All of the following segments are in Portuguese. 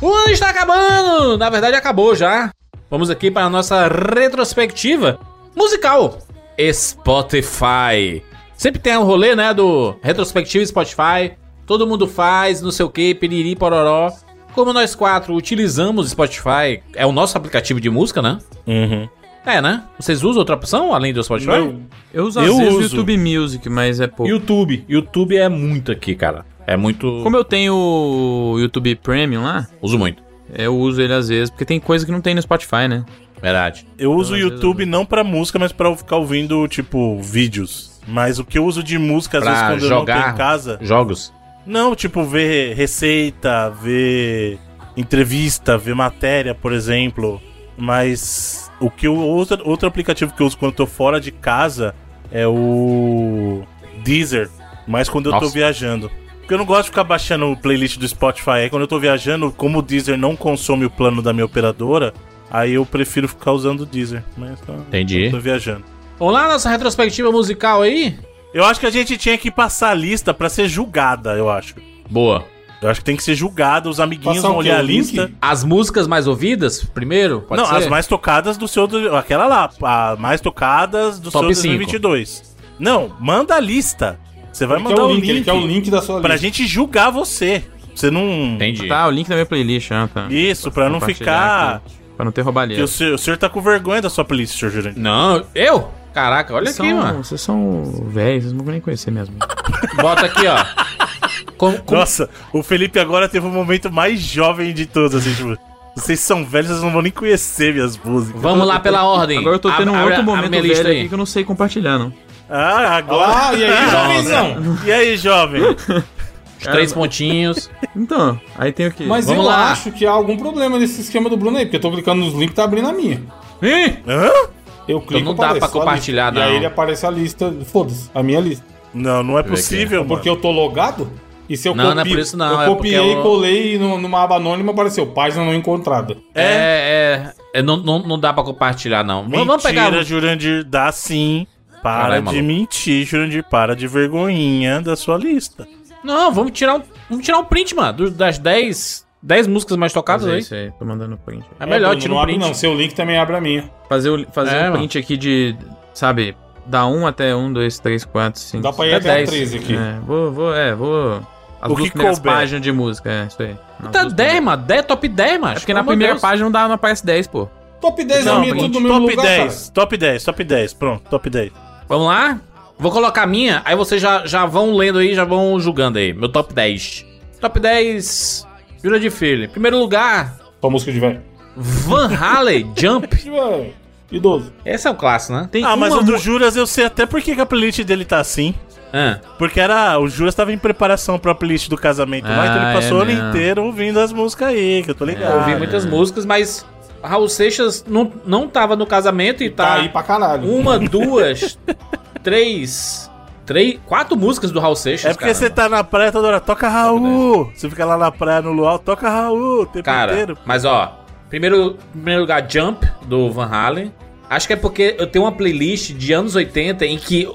O ano está acabando! Na verdade, acabou já. Vamos aqui para a nossa retrospectiva musical. Spotify. Sempre tem um rolê, né, do retrospectivo Spotify. Todo mundo faz, não sei o que, piriri, pororó. Como nós quatro utilizamos Spotify, é o nosso aplicativo de música, né? Uhum. É, né? Vocês usam outra opção além do Spotify? Não. Eu uso às Eu vezes o uso. YouTube Music, mas é pouco. YouTube. YouTube é muito aqui, cara. É muito. Como eu tenho o YouTube Premium lá, Uso muito. eu uso ele às vezes, porque tem coisa que não tem no Spotify, né? Verdade. Eu uso o vezes YouTube não pra música, mas pra eu ficar ouvindo, tipo, vídeos. Mas o que eu uso de música, às Pra vezes, quando eu não tô jogar. em casa. Jogos. Não, tipo, ver receita, ver entrevista, ver matéria, por exemplo. Mas o que eu outro, outro aplicativo que eu uso quando eu tô fora de casa é o Deezer, mas quando eu tô Nossa. viajando. Porque eu não gosto de ficar baixando o playlist do Spotify. Aí quando eu tô viajando, como o Deezer não consome o plano da minha operadora, aí eu prefiro ficar usando o Deezer. Mas tá, Entendi. eu tô viajando. Vamos lá, nossa retrospectiva musical aí? Eu acho que a gente tinha que passar a lista pra ser julgada, eu acho. Boa. Eu acho que tem que ser julgada, os amiguinhos Passar vão olhar a lista. As músicas mais ouvidas, primeiro? Pode não, ser? as mais tocadas do seu. do- Aquela lá, as mais tocadas do Top seu cinco. 2022. Não, manda a lista. Você vai Ele mandar o link, link, ele quer o link da sua pra lista. gente julgar você. Você não. Entendi. Tá, o link da minha playlist, ah, tá. Isso, pra não ficar. aqui, pra não ter roubalheira. o, senhor, o senhor tá com vergonha da sua playlist, senhor Jurandir. Não, eu? Caraca, olha Vocês aqui, são, mano. vocês são velhos, vocês não vão nem conhecer mesmo. Bota aqui, ó. Com- com- Nossa, o Felipe agora teve o momento mais jovem de todos, assim, tipo. Vocês são velhos, vocês não vão nem conhecer minhas músicas. Vamos lá pela ordem. Agora eu tô tendo um Abre- outro a momento minha velho lista aqui aí. que eu não sei compartilhar, não. Ah, agora. Ah, e aí, jovenzão? E aí, jovem? Os três pontinhos. Então, aí tem o quê? Mas Vamos eu lá. acho que há algum problema nesse esquema do Bruno aí, porque eu tô clicando nos links e tá abrindo a minha. Ih, Hã? Eu clico não dá pra a compartilhar, lista. não. E aí ele aparece a lista, foda-se, a minha lista. Não, não é possível, mano. Porque eu tô logado? E se eu Não, não é por isso não, é Eu porque copiei, eu- colei no- numa aba anônima apareceu página não encontrada. é, é, é, não, não, não dá pra compartilhar, não. Vamos- Vamos pegar. Mentira, Jurandir, dá sim. Para Caralho, de maluco. mentir, Jurandir. Para de vergonhinha da sua lista. Não, vamos tirar um, vamos tirar um print, mano. Das 10, 10 músicas mais tocadas Fazer aí. isso aí, tô mandando print. É melhor, Bruno, tira não um abre print. não, seu link também abre a minha. Fazer, o, fazer É, um mano. print aqui de, sabe, da 1 até 1, 2, 3, 4, 5. Dá pra ir Até até a 10. 13 aqui. É, vou, vou, é, vou. As O duas que primeiras couber. páginas de música, é, isso aí. Nas Tá duas 10, primeiras. mano. 10, top 10, mano. É porque na primeira página não, dá, não aparece 10, pô. Top 10 Não, a minha, print. tudo no mesmo top lugar, 10, top 10, top 10. Pronto, top 10. Vamos lá? Vou colocar a minha, aí vocês já, já vão lendo aí, já vão julgando aí. Meu top 10. Top 10. Jura de Filho. Primeiro lugar, cara. Só música de velho. Van Halen Jump. Idoso. Esse é o clássico, né? Tem Ah, mas o do Juras eu sei até por que que a playlist dele tá assim. Ah, Porque era. O Juras tava em preparação pra playlist do casamento lá, então Ah, ele passou é o ano mesmo. inteiro ouvindo as músicas aí, que eu tô ligado. eu ouvi muitas músicas, mas Raul Seixas não, não tava no casamento e Tá tá. aí pra caralho. uma, duas, três. Três, quatro músicas do Raul Seixas. É porque você tá na praia toda hora, toca Raul. Você fica lá na praia no luau, toca Raul o tempo Cara, inteiro. mas ó, primeiro, primeiro lugar, Jump, do Van Halen. Acho que é porque eu tenho uma playlist de anos 80 em que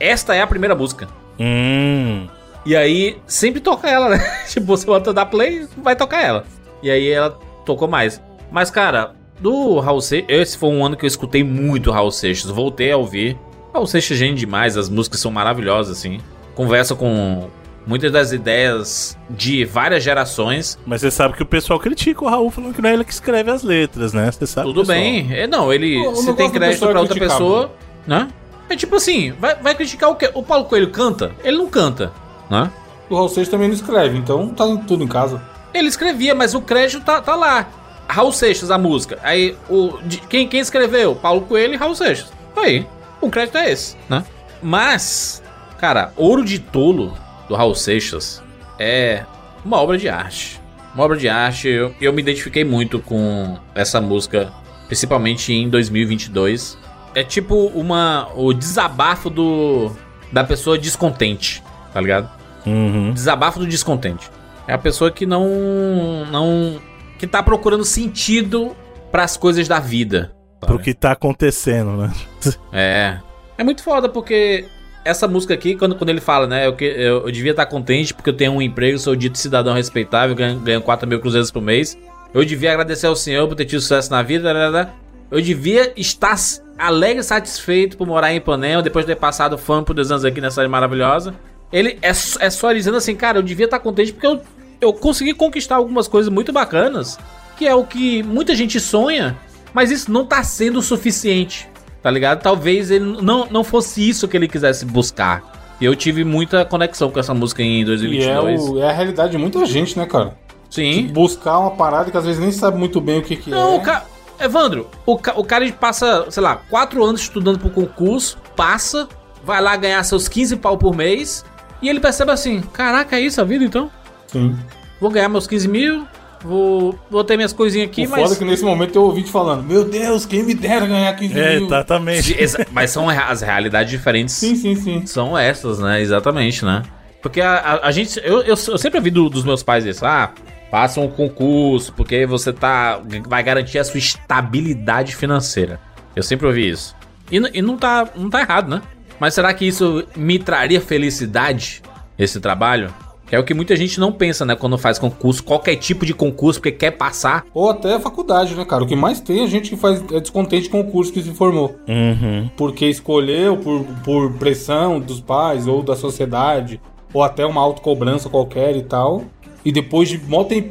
esta é a primeira música. Hum. E aí, sempre toca ela, né? tipo, você bota dar play, vai tocar ela. E aí ela tocou mais. Mas, cara, do Raul Seixas, esse foi um ano que eu escutei muito Raul Seixas. Voltei a ouvir. Raul Seixas é gente demais, as músicas são maravilhosas, assim. Conversa com muitas das ideias de várias gerações. Mas você sabe que o pessoal critica o Raul falando que não é ele que escreve as letras, né? Você sabe. Tudo bem. É, não, ele. Se negócio tem crédito pra outra pessoa, né? É tipo assim, vai, vai criticar o quê? O Paulo Coelho canta? Ele não canta, né? O Raul Seixas também não escreve, então tá tudo em casa. Ele escrevia, mas o crédito tá, tá lá. Raul Seixas, a música. Aí, o, de- quem, quem escreveu? Paulo Coelho e Raul Seixas. Aí, o crédito é esse, né? Mas, cara, Ouro de Tolo, do Raul Seixas, é uma obra de arte. Uma obra de arte. Eu, eu me identifiquei muito com essa música, principalmente em 2022. É tipo uma o desabafo do da pessoa descontente, tá ligado? Uhum. Desabafo do descontente. É a pessoa que não não que tá procurando sentido pras coisas da vida. Pro que tá acontecendo, né? É. É muito foda porque essa música aqui, quando, quando ele fala, né? Eu, eu, eu devia estar contente porque eu tenho um emprego, sou dito cidadão respeitável, ganho, ganho 4 mil cruzeiros por mês. Eu devia agradecer ao Senhor por ter tido sucesso na vida. blá, blá, blá. Eu devia estar alegre e satisfeito por morar em Ipanema, depois de ter passado fome por dois anos aqui nessa cidade maravilhosa. Ele é, é só dizendo assim, cara, eu devia estar contente porque eu, eu consegui conquistar algumas coisas muito bacanas, que é o que muita gente sonha, mas isso não tá sendo o suficiente, tá ligado? Talvez ele não, não fosse isso que ele quisesse buscar. E eu tive muita conexão com essa música em E é, 2022. o- é a realidade de muita gente, né, cara? Sim. Buscar uma parada que às vezes nem sabe muito bem o que, que Não, é. o cara. Evandro, o, ca... o cara passa, sei lá, quatro anos estudando pro concurso, passa, vai lá ganhar seus 15 pau por mês, e ele percebe assim: caraca, é isso a vida então? Sim. Vou ganhar meus 15 mil, vou, vou ter minhas coisinhas aqui, o foda mas. é que nesse momento eu ouvi te falando, meu Deus, quem me dera ganhar 15 É, mil. exatamente. Exa- mas são as realidades diferentes. Sim, sim, sim. São essas, né? Exatamente, né? Porque a, a- a gente. Eu, eu, eu sempre ouvi do- dos meus pais isso. Ah, faça um concurso, porque você tá. Vai garantir a sua estabilidade financeira. Eu sempre ouvi isso. E, e não, tá, não tá errado, né? Mas será que isso me traria felicidade? Esse trabalho? Que é o que muita gente não pensa, né? Quando faz concurso, qualquer tipo de concurso, porque quer passar. Ou até a faculdade, né, cara? O que mais tem é gente que faz é descontente com o curso que se formou. Uhum. Porque escolheu por, por pressão dos pais ou da sociedade, ou até uma autocobrança qualquer e tal. E depois de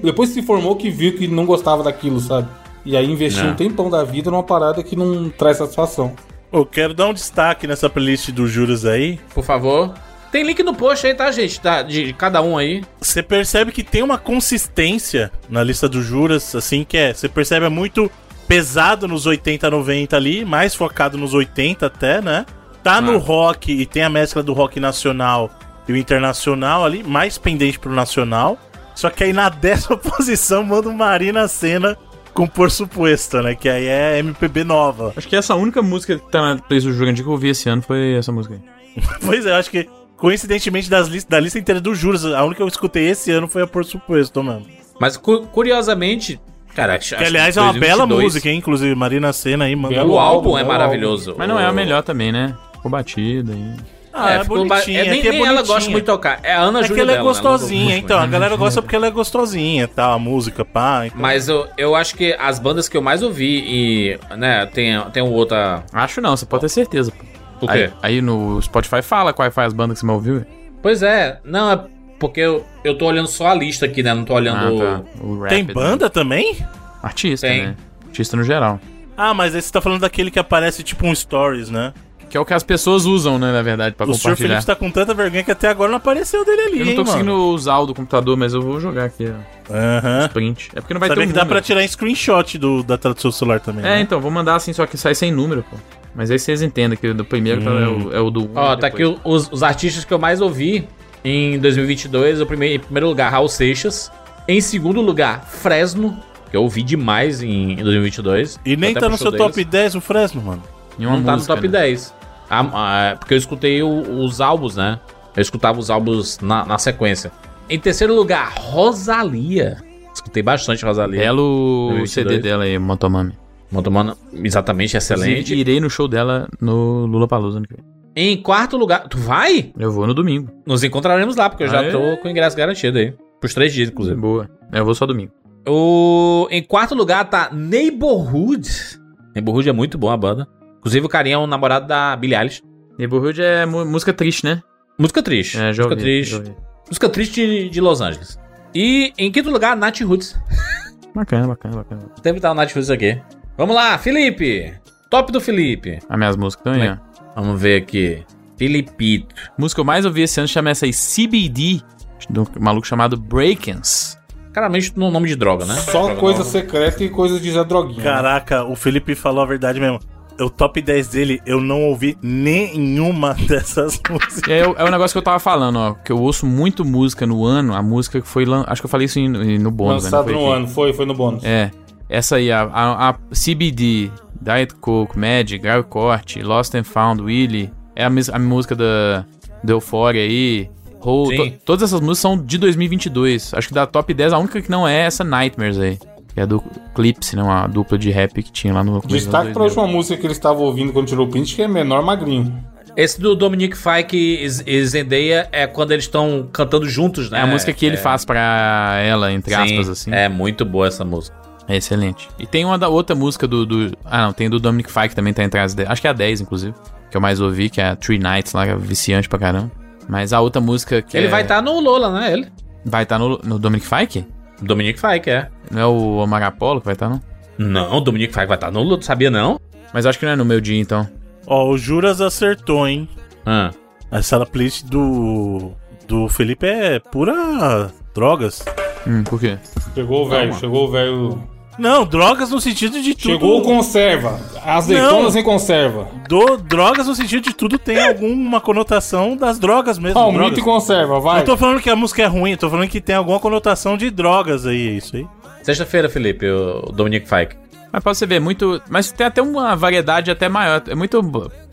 depois que se formou que viu que não gostava daquilo, sabe? E aí investiu É. um tempão da vida numa parada que não traz satisfação. Eu quero dar um destaque nessa playlist dos juros aí. Por favor. Tem link no post aí, tá, gente? Tá, de, cada um aí. Você percebe que tem uma consistência na lista dos juras, assim, que é. Você percebe é muito pesado nos 80, 90 ali, mais focado nos 80 até, né? Tá no Ah. rock e tem a mescla do rock nacional e o internacional ali, mais pendente pro nacional. Só que aí na décima posição manda o Marina Cena com Por Supuesto, né? Que aí é MPB nova. Acho que essa única música que tá na playlist do Jurandir que eu ouvi esse ano foi essa música aí. Pois é, eu acho que coincidentemente das lis- da lista inteira dos juros, a única que eu escutei esse ano foi a Por Supuesto, mano. Mas cu- curiosamente, cara, acho, Que aliás é uma bela música, hein? Inclusive, Marina Senna aí manda. O álbum é maravilhoso. Mas não é a O- melhor também, né? Ficou batida aí. Ah, é, ficou ba- bonitinha. é, nem, que é nem ela gosta muito de tocar. É a Ana É que Júlia ela é dela, né? Ela não gostosinha, então. A muito. galera gosta porque ela é gostosinha, tá? A música, pá. Então. Mas eu, eu acho que as bandas que eu mais ouvi e, né, tem, tem outra... Acho não, você pode ter certeza. pô. O quê? Aí, aí no Spotify fala quais faz as bandas que você mais ouviu. Pois é, não, é porque eu, eu tô olhando só a lista aqui, né? Não tô olhando... Ah, tá. O rap Tem banda também? Artista, Tem. né? Artista no geral. Ah, mas aí você tá falando daquele que aparece tipo um stories, né? Que é o que as pessoas usam, né, na verdade, pra o Sr. compartilhar. Felipe tá com tanta vergonha que até agora não apareceu dele ali, Eu não tô hein, conseguindo mano? usar o do computador, mas eu vou jogar aqui, ó. Aham. Print. É porque não vai Sabia ter um que dá pra tirar screenshot do, da tela do seu celular também, É, né? então, vou mandar assim, só que sai sem número, pô. Mas aí vocês entendem que do primeiro tá- é, o, é o do 1. Ó, tá aqui o- os, os artistas que eu mais ouvi em 2022. O primeiro, em primeiro lugar, Raul Seixas. Em segundo lugar, Fresno, que eu ouvi demais em, em 2022. E nem tá no seu show top deles. 10 o Fresno, mano. Não tá no música, top né? 10. Ah, ah, porque eu escutei o- os álbuns, né? Eu escutava os álbuns na, na sequência. Em terceiro lugar, Rosalia. Escutei bastante Rosalia. Belo 2022. CD dela aí, Motomami. Motomano, exatamente excelente. Inclusive, irei no show dela no Lula Palusa. Em quarto lugar, tu vai? Eu vou no domingo. Nos encontraremos lá, porque eu já Aê. tô com o ingresso garantido aí. Pros três dias, inclusive. Boa. Eu vou só domingo. O... Em quarto lugar tá Neighborhood. Neighborhood é muito bom a banda. Inclusive o carinha é um namorado da Billie Eilish. Neighborhood é música triste, né? Música triste. É, já música ouvi, triste. já ouvi. Música triste de, Los Angeles. E em quinto lugar, Nath Roots. Bacana, bacana, bacana. Deve estar o Nath Roots aqui. Vamos lá, Felipe. Top do Felipe. As minhas músicas estão aí, Como ó. Vamos ver aqui. Filipito. A música que eu mais ouvi esse ano chama essa aí CBD, de um maluco chamado Breakins. Claramente no nome de droga, né? Só Droga coisa nova. secreta e coisa de Zé Droguinha. né? Caraca, o Felipe falou a verdade mesmo. O top 10 dele, eu não ouvi nenhuma dessas músicas. É, o- é o negócio que eu tava falando, ó. Que eu ouço muito música no ano. A música que foi. lan- Acho que eu falei isso em- no bônus, né? Não Lançado foi no aqui. ano, foi, foi no bônus. É. Essa aí, a, a, a CBD, Diet Coke, Magic, Gary Corte, Lost and Found, Willy. É a, mes- a música da, da Euphoria aí. Hole, to- todas essas músicas são de 2022. Acho que da top 10, a única que não é essa Nightmares aí. Que é do Clipse, né? Uma dupla de rap que tinha lá no começo Destaque pra 2000. última música que ele estava ouvindo quando tirou o print, que é Menor Magrinho. Esse do Dominic Fike e Zendaya é quando eles estão cantando juntos, né? É a música que ele É, faz pra ela, entre sim, aspas, assim. É muito boa essa música. É excelente. E tem uma da outra música do. do- ah, não, tem do Dominic Fike que também tá entre as 10. Acho que é a 10, inclusive. Que eu mais ouvi, que é a Three Nights lá, que é viciante pra caramba. Mas a outra música que. ele é- vai estar no Lola, né? Ele. Vai estar no, no Dominic Fike? Dominic Fike, é. Não é o Omar Apollo que vai estar, não? Não, o Dominic Fike vai estar no Lola, sabia não? Mas acho que não é no meu dia, então. Ó, o Juras acertou, hein? Ah. Essa playlist do. do Felipe é pura drogas. Hum, por quê? Chegou o velho, chegou o velho. Não, drogas no sentido de tudo. Chegou o conserva. Azeitonas Não. em conserva. Do, drogas no sentido de tudo tem alguma conotação das drogas mesmo. Palmito drogas. e conserva, vai. Não tô falando que a música é ruim, tô falando que tem alguma conotação de drogas aí, é isso aí. Sexta-feira, Felipe, o Dominic Fike. Mas pra você ver, muito. Mas tem até uma variedade até maior. É muito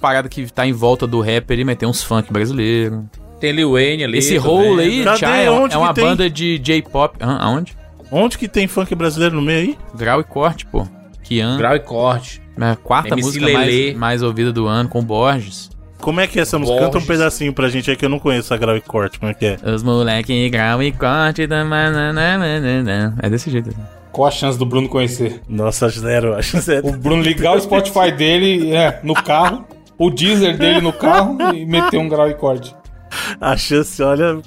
parada que tá em volta do rap ali, mas tem uns funk brasileiros. Tem Lil Wayne ali. Esse Hole vendo. aí, Cadê? já é, Onde é que uma tem? banda de J-pop. Hã? Aonde? Onde que tem funk brasileiro no meio aí? Grau e corte, pô. Kian. Grau e corte. É a quarta MC música Lelê. mais, mais ouvida do ano, com Borges. Como é que é essa música? Canta um Borges. pedacinho pra gente aí que eu não conheço a grau e corte, como é que é? Os moleque grau e corte da mananana. É desse jeito. assim. Qual a chance do Bruno conhecer? Nossa, zero, acho zero. O Bruno ligar o Spotify dele é, no carro, o Deezer dele no carro e meter um grau e corte. A chance, olha.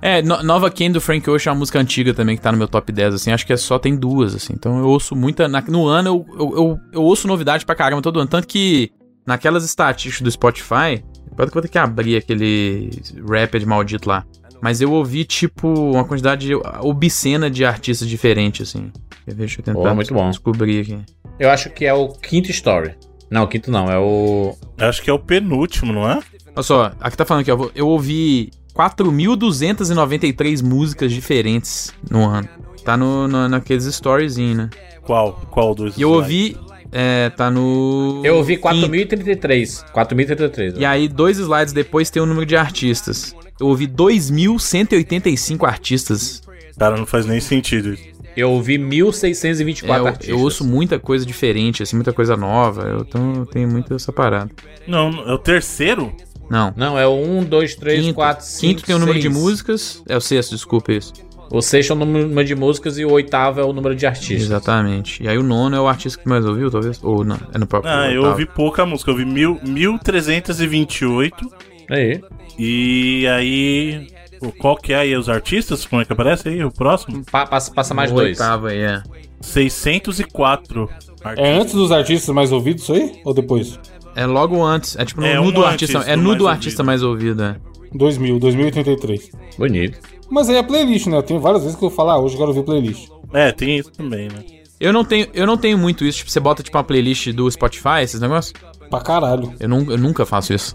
É, no- Nova Ken do Frank Ocean é uma música antiga também que tá no meu top 10, assim. Acho que é só tem duas, assim. Então eu ouço muita. na- no ano eu, eu, eu, eu ouço novidade pra caramba todo ano. Tanto que naquelas estatísticas do Spotify. Pode que eu vou ter que abrir aquele Rapid maldito lá. Mas eu ouvi, tipo, uma quantidade obscena de artistas diferentes, assim. Deixa eu tentar Pô, muito bom. descobrir aqui. Eu acho que é o quinto story. Não, o quinto não, é o. Acho que é o penúltimo, não é? Olha só, aqui tá falando aqui, ó. Eu ouvi 4.293 músicas diferentes no ano. Tá no, no, naqueles storyzinhos, né? Qual? Qual dos? E eu ouvi. É, tá no. Eu ouvi quinto. 4.033. 4.033. E aí, dois slides depois tem o número de artistas. Eu ouvi 2.185 artistas. Cara, não faz nem sentido isso. Eu ouvi 1.624 É, eu, artistas. eu ouço muita coisa diferente, assim, muita coisa nova. Eu, então eu tenho muito essa parada. Não, é o terceiro? Não. Não, é o 1, 2, 3, Quinto, 4, 5. quinto tem o número de músicas. É o sexto, desculpa isso. O sexto é o número de músicas e o oitavo é o número de artistas. Exatamente. E aí o nono é o artista que mais ouviu, talvez? Ou não, é no próprio. Ah, eu ouvi pouca música. Eu ouvi mil, 1328. Aí. E aí. o- Qual que é aí os artistas? Como é que aparece aí? O próximo? Pa- passa, passa mais O dois. oitavo aí, é. 604 É artistas. antes dos artistas mais ouvidos isso aí? Ou depois? É logo antes. É tipo no, É no um do artista. É no mais do ouvido. artista mais ouvido, é. 2000, 2083. Bonito. Mas aí é playlist, né? Tem várias vezes que eu falo, ah, hoje eu quero ouvir playlist. É, tem isso também, né? Eu não tenho, eu não tenho muito isso. Tipo, você bota tipo uma playlist do Spotify, esses negócios. Pra caralho. Eu, nun- eu nunca faço isso.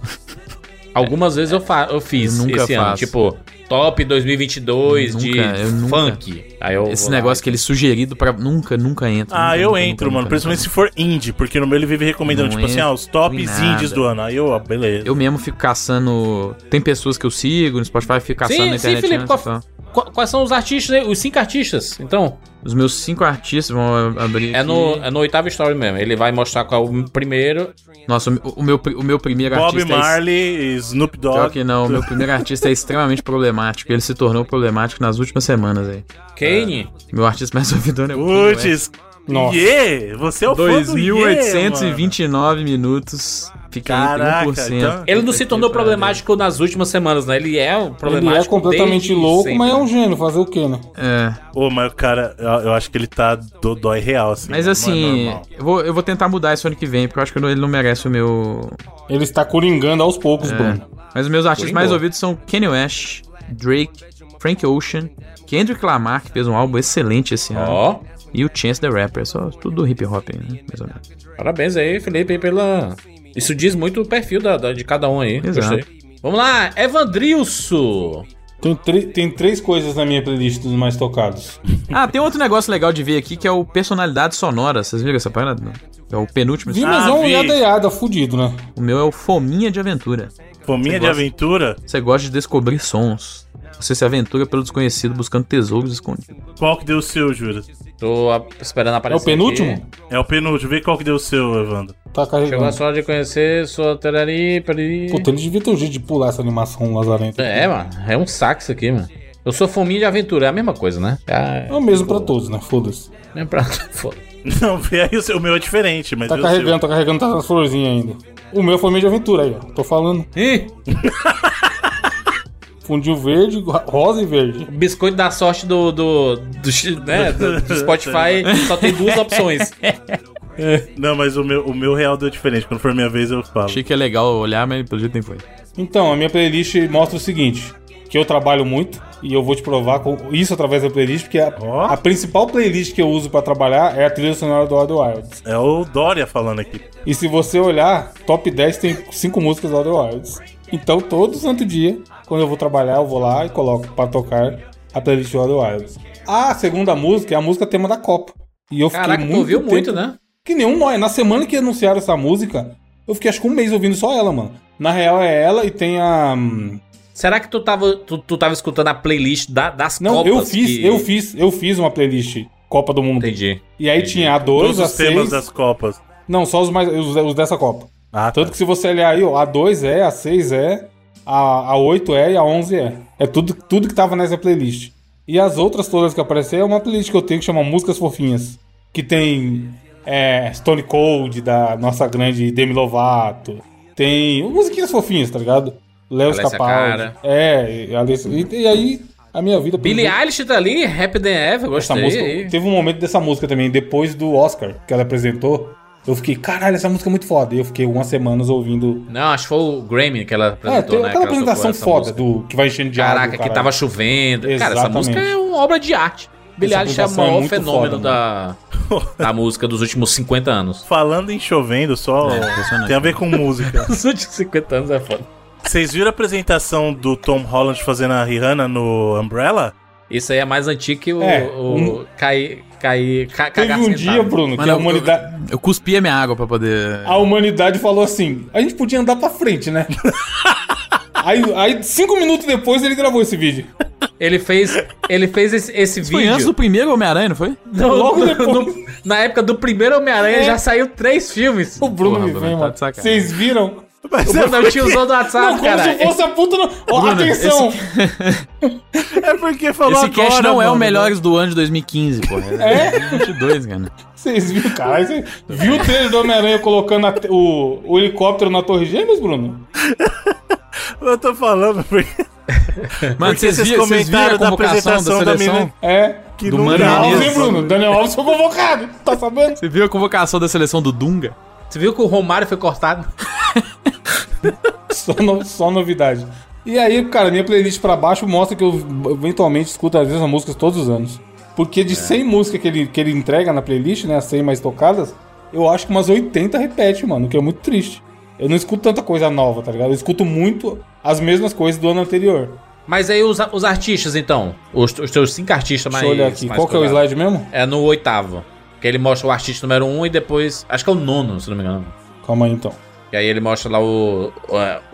Algumas vezes eu, fa eu fiz Eu nunca esse ano. faço. Tipo, top 2022 Eu de nunca- nunca. funk. Aí eu Esse lá negócio e- que ele sugerido pra. Nunca, nunca entra. Ah, nunca, eu nunca, entro, nunca, mano. nunca, Principalmente nunca. se for indie, porque no meu ele vive recomendando, Não tipo assim, ah, os tops indies do ano. Aí eu, ó, beleza. Eu mesmo fico caçando. Tem pessoas que eu sigo no Spotify, fico caçando Sim, na sim, internet. Felipe, antes qual- e tal. Qu- Quais são os artistas aí? Os cinco artistas? Então, Os meus cinco artistas vão abrir. é aqui. no, é no oitavo story mesmo. Ele vai mostrar qual é o primeiro. Nossa, o, o meu, o meu primeiro Bob artista. é Marley, Snoop Pior Dogg. que não, o meu primeiro artista é extremamente problemático. Ele se tornou problemático nas últimas semanas aí. Kane. Meu artista mais ouvido é o. Putz, Nossa. yeah, você é o fã do yeah, 2.829 minutos. Fiquei Caraca, entre 1%. então- Ele não se tornou pariu. problemático nas últimas semanas, né? Ele é um problemático. Ele é completamente desde louco, sempre. mas é um gênio. Fazer o quê, né? É, Ô, mas o cara, eu, eu acho que ele tá do dói real, assim. mas não é assim, normal. eu vou, eu vou tentar mudar isso ano que vem, porque eu acho que ele não merece o meu. Ele está coringando aos poucos, É. Bruno. Mas os meus artistas mais ouvidos são Kanye West, Drake, Frank Ocean, Kendrick Lamar, que fez um álbum excelente esse ano, Ó, e o Chance the Rapper. Só tudo do hip hop, né? Mais ou menos. parabéns aí, Felipe, pela. Isso diz muito o perfil da, da- de cada um aí. Exato. Gostei. Vamos lá, Evandrilso. Tem, tem três coisas na minha playlist dos mais tocados. Ah, tem outro negócio legal de ver aqui que é o personalidade sonora. Vocês viram essa parada? É o penúltimo. Vi, mas Ah, é um yada fudido, né? O meu é o Fominha de Aventura. Fominha Você de gosta? aventura? Você gosta de descobrir sons. Você se aventura pelo desconhecido buscando tesouros escondidos. Qual que deu o seu, Jura? Tô a- esperando É aparecer. o penúltimo? aqui. É o penúltimo. Vê qual que deu o seu, Evandro. Tá Chegou a carregando. sorte de conhecer sua terari, periri. Puta, ele devia ter um jeito de pular essa animação lazarenta. É, mano. É um saco isso aqui, mano. Eu sou fominha de aventura, é a mesma coisa, né? É, É o mesmo pra todos, né? Foda-se. é pra... Foda. Não, vê aí o, seu, o meu é diferente, mas Tá vê o carregando, tá carregando, tá nas florzinhas ainda. O meu foi meio de aventura aí, ó. Tô falando. Ih, Fundinho verde, rosa e verde. o biscoito da sorte do, do, do, né, do, do Spotify só tem duas opções. seu. Não, mas o meu, o meu real deu diferente. Quando for minha vez, eu falo. Achei que é legal olhar, mas pelo jeito nem foi. Então, a minha playlist mostra o seguinte: que eu trabalho muito e eu vou te provar com isso através da playlist, porque a, Ó. a principal playlist que eu uso pra trabalhar é a trilha sonora do Outer Wilds. É o Dória falando aqui. E se você olhar, top 10 tem 5 músicas do Outer Wilds. Então, todo santo dia, quando eu vou trabalhar, eu vou lá e coloco pra tocar a playlist do Wilds. A segunda música é a música tema da Copa. E eu fiquei Caraca, tu muito ouviu tempo- muito, né? Que nenhum nós. Na semana que anunciaram essa música, eu fiquei acho que um mês ouvindo só ela, mano. Na real é ela e tem a. hum, Será que tu tava, tu, tu tava escutando a playlist da- das Não, Copas? eu fiz, que- eu fiz, eu fiz uma playlist Copa do Mundo. Entendi. E aí tinha a 2, Todos a os temas 6. das Copas. Não, só os mais os, os dessa Copa. Ah, Tanto tá. que se você olhar aí, ó, a 2 é, a 6 é, a, a 8 é e a 11 é. É tudo, tudo que tava nessa playlist. E as outras todas que apareceram é uma playlist que eu tenho que chama Músicas Fofinhas. Que tem é, Stone Cold, da nossa grande Demi Lovato. Tem musiquinhas fofinhas, tá ligado? Léo. Cara. É, e, Alessia- e, e aí a minha vida... Billie Eilish tá ali, Happy Than Ever, gostei. música, teve um momento dessa música também, depois do Oscar, que ela apresentou. Eu fiquei, caralho, essa música é muito foda. E eu fiquei umas semanas ouvindo. Não, acho que foi o Grammy que ela É, apresentou, tem né? aquela que ela apresentação foda música. do que vai enchendo de água. Caraca, que tava chovendo. Cara, essa Exatamente. música é uma obra de arte. Billie Eilish é o é maior muito fenômeno foda, da, da música dos últimos 50 anos. Falando em chovendo, só impressionante. tem a ver com música. Os últimos 50 anos é foda. Vocês viram a apresentação do Tom Holland fazendo a Rihanna no Umbrella? Isso aí é mais antigo que o, É, o um- cair, cair, ca, Teve um sentado. dia, Bruno, que Mano, a eu- humanidade, Eu, eu cuspi a minha água pra poder. a humanidade falou assim: a gente podia andar pra frente, né? aí, aí, cinco minutos depois, ele gravou esse vídeo. Ele fez, ele fez esse, esse Foi vídeo. antes do primeiro Homem-Aranha, não foi? No- logo no- depois. no- na época do primeiro Homem-Aranha É. já saiu três filmes. O Bruno Porra, me vem, tá mano. Vocês viram? Mas O Bruno é o tiozão do WhatsApp, Não, como cara. se fosse a puta. No... Ó, Bruno, atenção! é porque falou Esse cast não é o mano. Melhores do ano de 2015, pô. É, É? 22, cara. Vocês viram, cara? Você viu o trailer do Homem-Aranha colocando te- o, o helicóptero na Torre Gêmeas, Bruno? Eu tô falando porque... Mano, Porque vocês vocês viram, vocês viram a da convocação da, apresentação da seleção? menina- É. Que Do Mano. Daniel Alves, hein, Bruno? Daniel Alves foi convocado. Tá sabendo? Você viu a convocação da seleção do Dunga? Você viu que o Romário foi cortado? Só, no- só novidade. E aí, cara, minha playlist pra baixo mostra que eu eventualmente escuto as mesmas músicas todos os anos. Porque de 100 músicas que ele, que ele entrega na playlist, né, as 100 mais tocadas, eu acho que umas 80 repete, mano, o que é muito triste. Eu não escuto tanta coisa nova, tá ligado? Eu escuto muito as mesmas coisas do ano anterior. Mas aí os, os artistas, então. Os, os teus cinco artistas mais. Deixa eu olhar aqui. Qual que é o slide mesmo? É no oitavo. Que ele mostra o artista número um e depois. Acho que é o nono, se não me engano. Calma aí, então. E aí ele mostra lá o.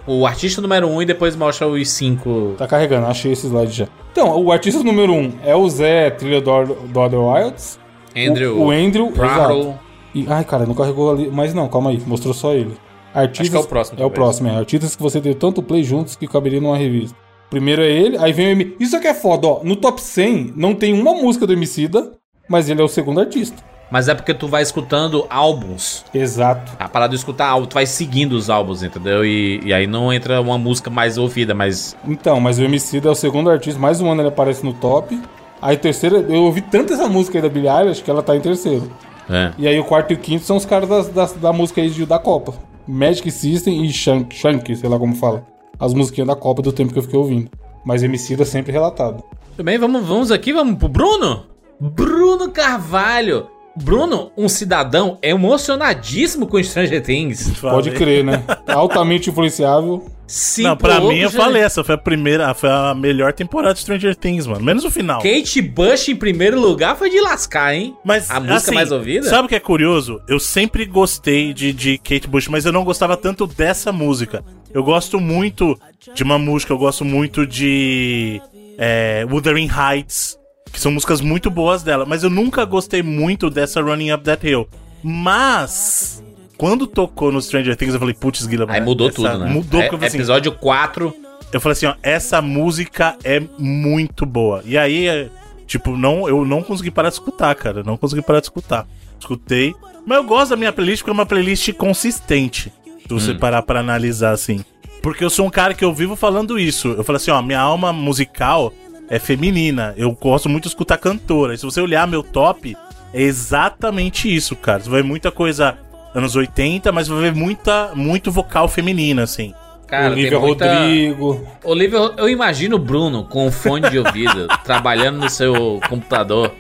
O, o artista número um e depois mostra os cinco. Tá carregando, achei esse slide já. Então, o artista número 1 um é o Zé, trilha do, Other Wilds. Andrew. O, o Andrew. Prattle. E, ai, cara, não carregou ali. Mas não, calma aí, mostrou só ele. Artistas, Acho que é o próximo, É o próximo, é. Artistas que você deu tanto play juntos que caberia numa revista. Primeiro é ele, aí vem o M. Isso aqui é foda, ó. No top 100 não tem uma música do Emicida, mas ele é o segundo artista. Mas é porque tu vai escutando álbuns. Exato. A parada de escutar álbum, tu vai seguindo os álbuns, entendeu? E, e aí não entra uma música mais ouvida, mas. Então, mas o Emicida é o segundo artista, mais um ano ele aparece no top. Aí terceiro, eu ouvi tanto essa música aí da Billie Eilish que ela tá em terceiro. É. E aí o quarto e o quinto são os caras das- das- da música aí de- da Copa. Magic System e Shank, Shank, sei lá como fala. As musiquinhas da Copa do tempo que eu fiquei ouvindo. Mas Emicida sempre relatado. Tudo bem, vamos, vamos aqui, vamos pro Bruno. Bruno Carvalho. Bruno, um cidadão emocionadíssimo com Stranger Things. Pode crer, né? Altamente influenciável. Se Não, pra mim eu com falei, essa foi a primeira, foi a melhor temporada de Stranger Things, mano. Menos o final. Kate Bush em primeiro lugar foi de lascar, hein? Mas a música assim, mais ouvida? Sabe o que é curioso? Eu sempre gostei de, de Kate Bush, mas eu não gostava tanto dessa música. Eu gosto muito de uma música, eu gosto muito de é, Wuthering Heights, que são músicas muito boas dela, mas eu nunca gostei muito dessa Running Up That Hill. Mas Quando tocou no Stranger Things, eu falei, putz, Guilherme. Aí mudou essa- tudo, né? Mudou, É- assim, Episódio 4. eu falei assim, ó, essa música é muito boa. E aí, é, tipo, não, eu não consegui parar de escutar, cara. Não consegui parar de escutar. Escutei. Mas eu gosto da minha playlist porque é uma playlist consistente. Se você parar pra analisar assim. Porque eu sou um cara que eu vivo falando isso. Eu falo assim, ó, minha alma musical é feminina. Eu gosto muito de escutar cantora. E se você olhar meu top, é exatamente isso, cara. Você vai ver muita coisa anos 80, mas vai ver muita, muito vocal feminina, assim. Cara, Olivia muita... Rodrigo. Olivia, eu imagino o Bruno com um fone de ouvido, trabalhando no seu computador,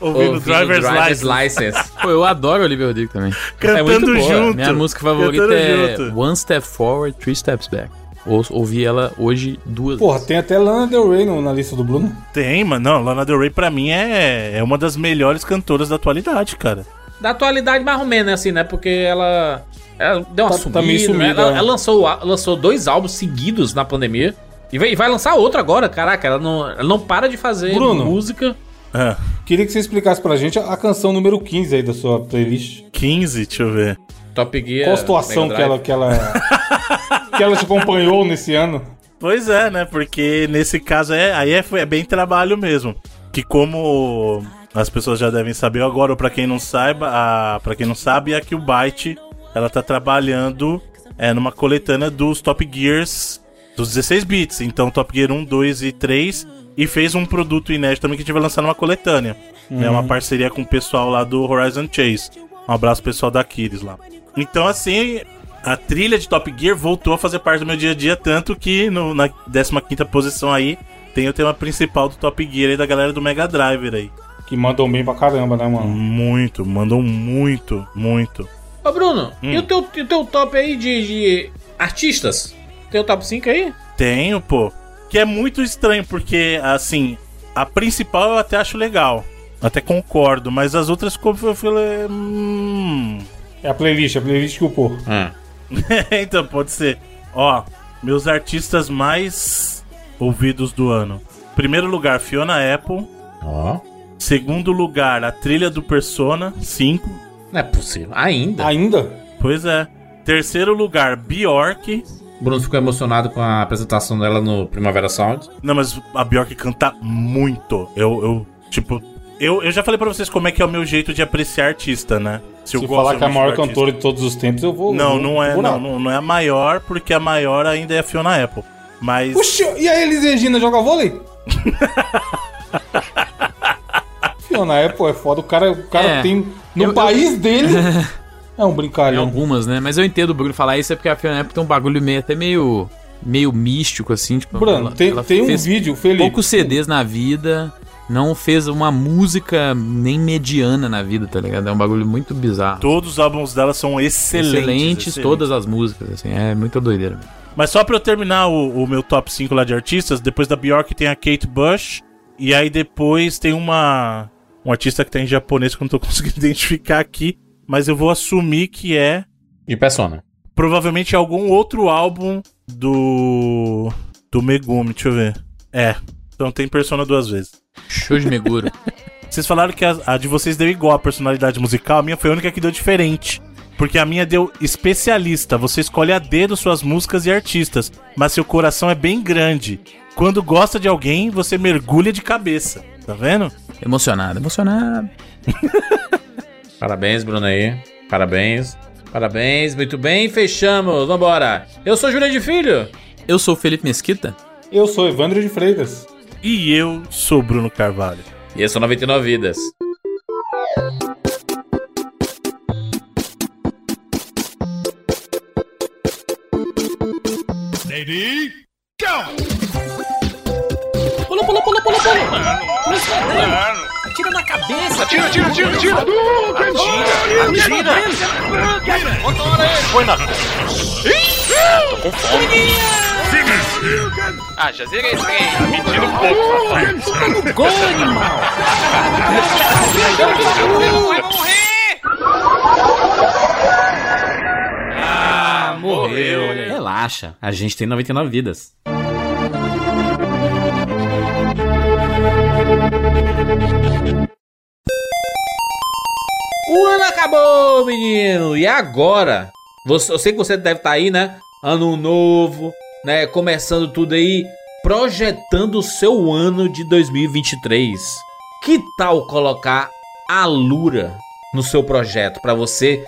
Ouvindo ouvindo Driver's, License. License. Pô, eu adoro o Olivia Rodrigo também. Cantando É junto. Minha música favorita Cantando é junto. One Step Forward, Three Steps Back. Ou, ouvi ela hoje duas Porra, vezes. tem até Lana Del Rey no- na lista do Bruno. Tem, mano. Não, Lana Del Rey pra mim é, é uma das melhores cantoras da atualidade, cara. Da atualidade, mais ou menos, assim, né? Porque ela, ela deu uma Tá- sumida, tá meio né? sumida, Ela, é. ela lançou, lançou dois álbuns seguidos na pandemia. E vai, e vai lançar outro agora, caraca. Ela não, ela não para de fazer Bruno. música. Ah, Queria que você explicasse pra gente a, a canção número 15 aí da sua playlist. 15, deixa eu ver. Top Gear. Qual a situação que ela, que ela. que ela te acompanhou nesse ano? Pois é, né? Porque nesse caso é, aí é, é bem trabalho mesmo. Que como as pessoas já devem saber agora, ou pra quem não saiba, a, pra quem não sabe, é que o Byte ela tá trabalhando é, numa coletânea dos Top Gears dos 16 bits. Então Top Gear 1, 2 e 3. E fez um produto inédito também que a gente vai lançar numa coletânea. É uma parceria com o pessoal lá do Horizon Chase. Um abraço pessoal da Aquiles lá. Então, assim, a trilha de Top Gear voltou a fazer parte do meu dia a dia, tanto que no, na 15 posição aí tem o tema principal do Top Gear aí da galera do Mega Driver aí. Que mandam bem pra caramba, né, mano? Muito, mandam muito, muito. Ô, Bruno, Hum. e o teu, e o teu top aí de, de artistas? Tem o top 5 aí? Tenho, pô. Que é muito estranho, porque, assim, a principal eu até acho legal. Até concordo, mas as outras como eu falei. Hum. É a playlist, a playlist que o pô. Ah. então, pode ser. Ó, meus artistas mais ouvidos do ano. Primeiro lugar, Fiona Apple. Ó. Segundo lugar, a trilha do Persona 5. Não é possível. Ainda? Ainda? Pois é. Terceiro lugar, Bjork. O Bruno ficou emocionado com a apresentação dela no Primavera Sound. Não, mas a Bjork canta muito. Eu, eu tipo, eu, eu já falei pra vocês como é que é o meu jeito de apreciar artista, né? Se, eu falar que é a maior cantora de todos os tempos, eu vou. Não, não é, não, não, não é a maior, porque a maior ainda é a Fiona Apple. Mas. Puxa, e a Elis Regina joga vôlei? Fiona Apple é foda. O cara, o cara É. tem. No Eu- eu- país dele. é um Tem brincalhão. algumas, né? Mas eu entendo o Bruno falar isso é porque a Fiona Apple tem um bagulho meio até meio meio místico assim, tipo, Bruno, ela- tem, ela tem um vídeo, Felipe. poucos CDs na vida, não fez uma música nem mediana na vida, tá ligado? É um bagulho muito bizarro. Todos os álbuns dela são excelentes. Excelentes, excelentes. todas as músicas, assim, é muito doideira. Mas só pra eu terminar o, o meu top 5 lá de artistas, depois da Bjork tem a Kate Bush. E aí depois tem uma. Um artista que tá em japonês que eu não tô conseguindo identificar aqui. Mas eu vou assumir que é. De Persona. Provavelmente algum outro álbum do. Do Megumi, deixa eu ver. É. Então tem Persona duas vezes. Show de Meguro. Vocês falaram que a, a de vocês deu igual a personalidade musical, a minha foi a única que deu diferente. Porque a minha deu especialista. Você escolhe a dedo suas músicas e artistas, mas seu coração é bem grande. Quando gosta de alguém, você mergulha de cabeça. Tá vendo? emocionado, emocionado. Parabéns, Bruno aí. Parabéns. Parabéns, muito bem. Fechamos. Vambora. Eu sou Júlia de Filho. Eu sou o Felipe Mesquita. Eu sou Evandro de Freitas. E eu sou Bruno Carvalho. E é o 99 Vidas. Pula, pula, pula, pula, pula. Atira na cabeça. Atira, atira, atira, atira! Atira! Atira! Põe na. Tô com fome. Ah, já zerei esse trem. Me tira um pouco, safado. Gol, animal. Vai morrer! Ah, morreu. Relaxa. A gente tem 99 vidas. O ano acabou. Acabou, menino! E agora? Você, eu sei que você deve estar aí, né? Ano novo, né? Começando tudo aí, projetando o seu ano de 2023. Que tal colocar a Lura no seu projeto para você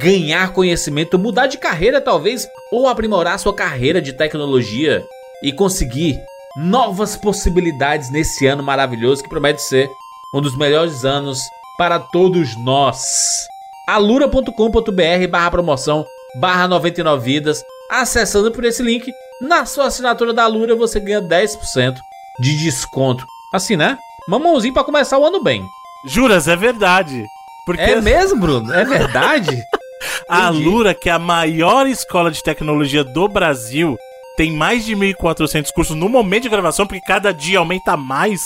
ganhar conhecimento, mudar de carreira talvez, ou aprimorar sua carreira de tecnologia e conseguir novas possibilidades nesse ano maravilhoso que promete ser um dos melhores anos para todos nós. alura.com.br barra promoção barra 99 vidas. Acessando por esse link, na sua assinatura da Alura você ganha 10% de desconto. Assim, né? Mamãozinho para começar o ano bem. Juras, é verdade. Porque É mesmo, Bruno? É verdade? a. Lura, que é a maior escola de tecnologia do Brasil, tem mais de 1.400 cursos no momento de gravação, porque cada dia aumenta mais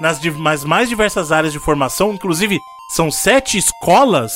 nas mais, mais diversas áreas de formação. Inclusive, são sete escolas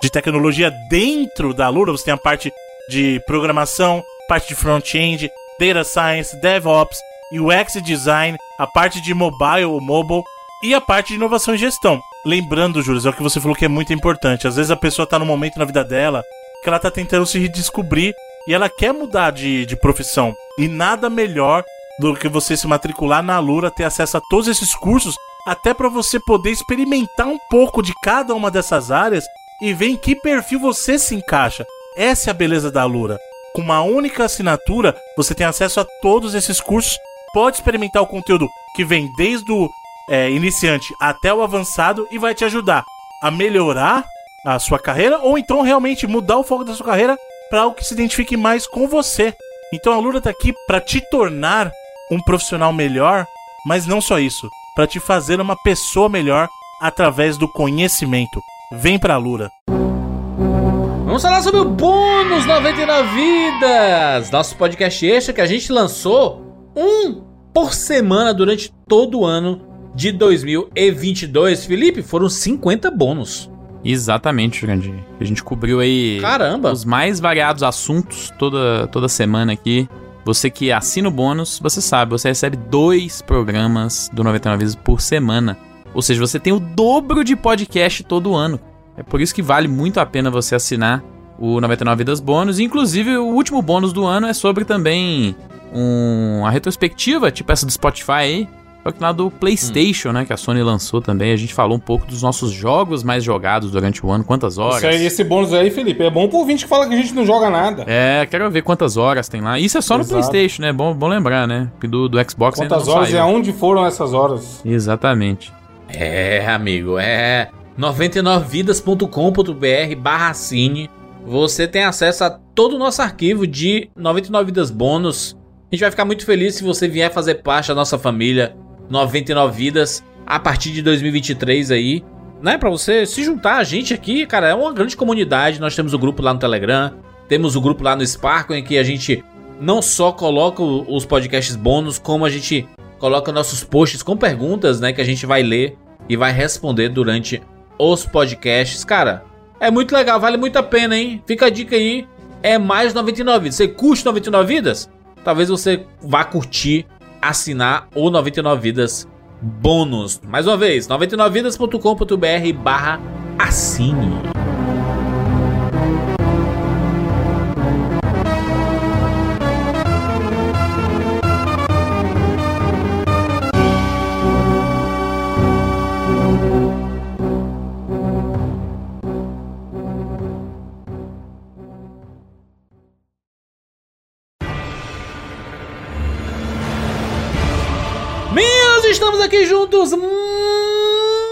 de tecnologia dentro da Lura. Você tem a parte de programação, parte de front-end, data science, DevOps, UX design, a parte de mobile ou mobile e a parte de inovação e gestão. Lembrando, Júlio, é o que você falou que é muito importante. Às vezes a pessoa tá num momento na vida dela que ela tá tentando se redescobrir e ela quer mudar de, de profissão. E nada melhor do que você se matricular na Lura, ter acesso a todos esses cursos, até para você poder experimentar um pouco de cada uma dessas áreas e ver em que perfil você se encaixa. Essa é a beleza da Lura. Com uma única assinatura, você tem acesso a todos esses cursos, pode experimentar o conteúdo que vem desde o é, iniciante até o avançado e vai te ajudar a melhorar a sua carreira ou então realmente mudar o foco da sua carreira para algo que se identifique mais com você. Então a Lura tá aqui para te tornar um profissional melhor, mas não só isso, para te fazer uma pessoa melhor através do conhecimento. Vem pra Lura. Vamos falar sobre o Bônus 99 Vidas, nosso podcast extra que a gente lançou um por semana durante todo o ano de 2022. Felipe, foram 50 bônus. Exatamente, Jurandir. A gente cobriu aí Caramba! os mais variados assuntos toda, toda semana aqui. Você que assina o bônus, você sabe, você recebe dois programas do 99 vezes por semana. Ou seja, você tem o dobro de podcast todo ano. É por isso que vale muito a pena você assinar o 99 Vidas Bônus. Inclusive, o último bônus do ano é sobre também um, uma retrospectiva, tipo essa do Spotify aí. Só que lá do PlayStation, né? Que a Sony lançou também. A gente falou um pouco dos nossos jogos mais jogados durante o ano, quantas horas. Isso aí, esse bônus aí, Felipe, é bom pro ouvinte que fala que a gente não joga nada. É, quero ver quantas horas tem lá. Isso é só no Exato. PlayStation, né? Bom, bom lembrar, né? Do, do Xbox ainda Quantas não horas e saiu. aonde foram essas horas? Exatamente. É, amigo, é 99vidas.com.br barra assine. Você tem acesso a todo o nosso arquivo de 99 Vidas Bônus. A gente vai ficar muito feliz se você vier fazer parte da nossa família 99 Vidas a partir de 2023 aí. Né, pra você se juntar a gente aqui, cara, é uma grande comunidade. Nós temos o grupo lá no Telegram, temos o grupo lá no Sparkle, em que a gente não só coloca os podcasts bônus, como a gente coloca nossos posts com perguntas, né, que a gente vai ler e vai responder durante os podcasts. Cara, é muito legal, vale muito a pena, hein? Fica a dica aí, é mais 99 vidas. Você curte 99 vidas? Talvez você vá curtir assinar o 99 vidas bônus. Mais uma vez, 99vidas.com.br barra assine.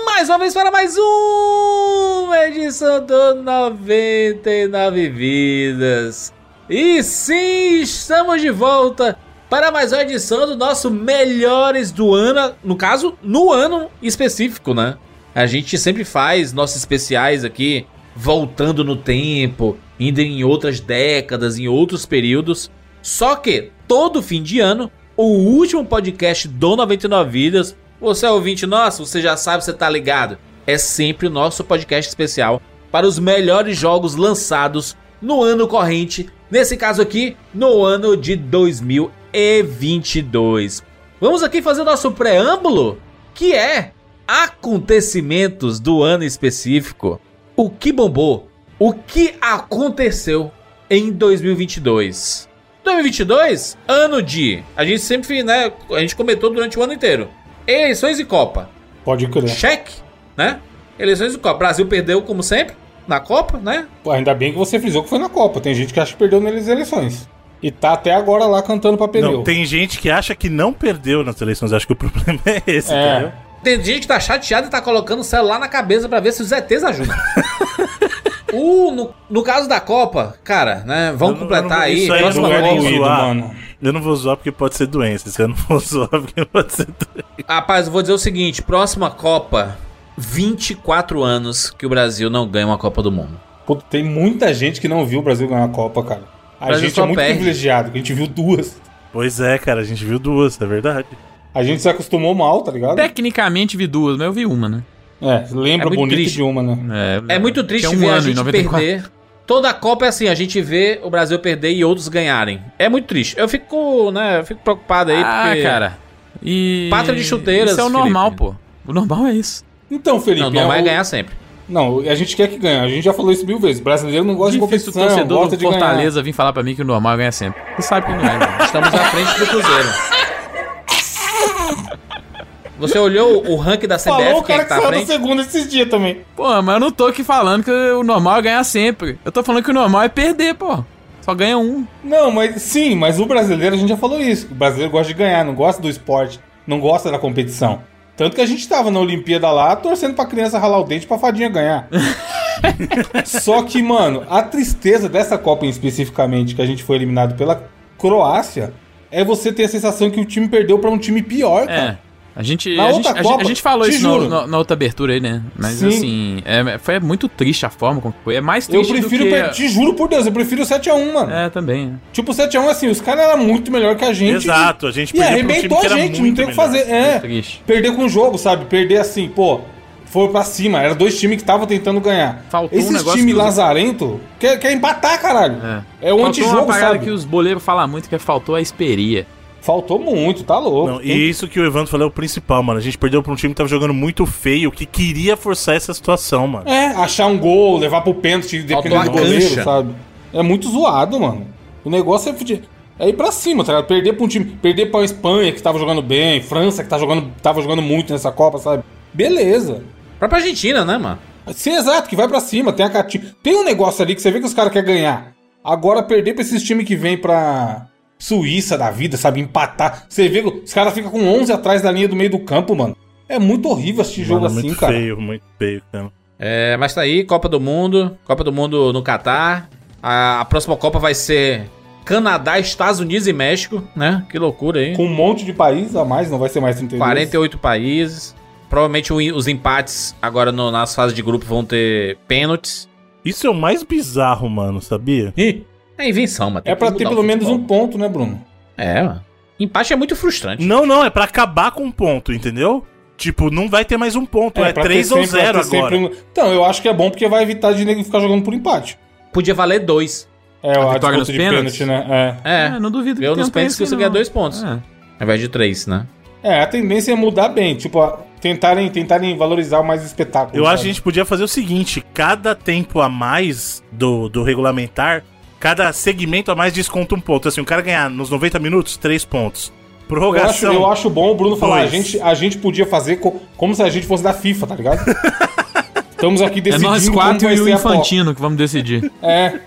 Mais uma vez para mais uma edição do 99 Vidas. E sim, estamos de volta para mais uma edição do nosso Melhores do Ano. No caso, no ano específico, né? A gente sempre faz nossos especiais aqui, voltando no tempo, indo em outras décadas, em outros períodos. Só que todo fim de ano, o último podcast do 99 Vidas, você é ouvinte nosso, você já sabe, você tá ligado. É sempre o nosso podcast especial para os melhores jogos lançados no ano corrente, nesse caso aqui, no ano de 2022. Vamos aqui fazer o nosso preâmbulo, que é acontecimentos do ano específico. O que bombou O que aconteceu em 2022? 2022, ano de. A gente sempre, né? A gente comentou durante o ano inteiro. Eleições e Copa. Pode crer. Cheque, né? Eleições e Copa. Brasil perdeu, como sempre, na Copa, né? Pô, ainda bem que você frisou que foi na Copa. Tem gente que acha que perdeu nas eleições. E tá até agora lá cantando pra pneu. Não, tem gente que acha que não perdeu nas eleições. Acho que o problema é esse, É. entendeu? Tem gente que tá chateada e tá colocando o celular na cabeça pra ver se os ETs ajudam. o, no, no caso da Copa, cara, né? Vamos Eu completar eu não- aí. isso aí próxima é Copa. zoar. mano. Eu não vou zoar porque pode ser doença. Se eu não vou zoar porque pode ser doença. Rapaz, eu vou dizer o seguinte: próxima Copa, 24 anos que o Brasil não ganha uma Copa do Mundo. Puta, tem muita gente que não viu o Brasil ganhar a Copa, cara. A Brasil gente é muito perde. privilegiado, que a gente viu duas. Pois é, cara, a gente viu duas, é verdade. A gente se acostumou mal, tá ligado? Tecnicamente vi duas, mas eu vi uma, né? É, lembra É bonito triste. de uma, né? É, É muito triste tinha um ver a gente 94. perder. Toda a Copa é assim, a gente vê o Brasil perder e outros ganharem. É muito triste. Eu fico, né, eu fico preocupado aí, Ah, porque... cara. E. Pátria de chuteiras, Isso é o normal, Felipe. pô. O normal é isso. Então, Felipe. Não, não é vai o- ganhar sempre. Não, a gente quer que ganhe. A gente já falou isso mil vezes. Brasileiro não gosta de Difícil o competição, torcedor gosta do de ganhar. Fortaleza vir falar pra mim que o normal é ganhar sempre. Você sabe que não é, mano. Estamos à frente do Cruzeiro. Você olhou o ranking da CBF, Falou o quem é cara que que tá saiu segunda esses dias também. Pô, mas eu não tô aqui falando que o normal é ganhar sempre. Eu tô falando que o normal é perder, pô. Só ganha um. Não, mas sim, mas o brasileiro, a gente já falou isso. O brasileiro gosta de ganhar, não gosta do esporte, não gosta da competição. Tanto que a gente tava na Olimpíada lá, torcendo pra criança ralar o dente pra fadinha ganhar. Só que, mano, a tristeza dessa Copa em especificamente, que a gente foi eliminado pela Croácia, é você ter a sensação que o time perdeu pra um time pior, cara. É. A gente, a, gente, a, Copa, gente, a gente falou isso no- no- na outra abertura aí, né? Mas Sim. assim, é, foi muito triste a forma como foi. É mais Eu triste prefiro, do que... te juro por Deus, eu prefiro o 7x1, mano. É, também. é. Tipo, o 7x1 assim, os caras eram muito melhor que a gente. Exato, a gente E perdeu um time arrebentou que a era gente, não muito tem o que fazer. É, Triste. perder com o jogo, sabe? Perder assim, pô, foi pra cima. Era dois times que estavam tentando ganhar. Faltou um Esses negócio times lazarento quer, quer empatar, caralho. É, É o Faltou uma antijogo, parada sabe? que os boleiros falam muito, que é faltou a esperia. Faltou muito, tá louco. Não, e isso que o Evandro falou é o principal, mano. A gente perdeu pra um time que tava jogando muito feio, que queria forçar essa situação, mano. É, achar um gol, levar pro pênalti, dependendo do goleiro, cancha. sabe? É muito zoado, mano. O negócio é, é ir pra cima, tá ligado? Perder pra um time. Perder pra Espanha, que tava jogando bem, França, que tá jogando, tava jogando muito nessa Copa, sabe? Beleza. Própria Argentina, né, mano? Sim, exato, que vai pra cima, tem a catinha. Tem um negócio ali que você vê que os caras querem ganhar. Agora, perder pra esses times que vêm pra Suíça da vida, sabe? Empatar. Você vê que os caras ficam com 11 atrás da linha do meio do campo, mano. É muito horrível assistir jogo Mano, assim, muito cara. feio, muito feio, cara. É, mas tá aí, Copa do Mundo. Copa do Mundo no Catar. A, a próxima Copa vai ser Canadá, Estados Unidos e México, né? Que loucura aí. Com um monte de país a mais, não vai ser mais 32. 48 países. Provavelmente os empates agora no- nas fases de grupo vão ter pênaltis. Isso é o mais bizarro, mano, sabia? Ih, é invenção, mano. É pra ter pelo menos um ponto, né, Bruno? É, mano. Empate é muito frustrante. Não, não, é pra acabar com um ponto, entendeu? Tipo, não vai ter mais um ponto, é, 3 ou sempre- pra 0 ter agora. um- Então, eu acho que é bom porque vai evitar de nego ficar jogando por empate. Podia valer dois. É, A a, vitória disputa nos de pênaltis? pênalti, né? É. É, não duvido Eu nos pênaltis que você ganha dois pontos. É. Ao invés de três, né? É. é, a tendência é mudar bem. Tipo, tentarem, tentarem valorizar mais espetáculo. Eu acho que a sabe? gente podia fazer o seguinte: cada tempo a mais do, do regulamentar, cada segmento a mais desconta um ponto. Assim, o cara ganhar nos 90 minutos, 3 pontos. Eu acho, Prorrogação. eu acho bom o Bruno falar. A gente, a gente podia fazer co- como se a gente fosse da FIFA, tá ligado? Estamos aqui É decidindo nós como quatro vai e o ser a Copa. Infantino que vamos decidir. É.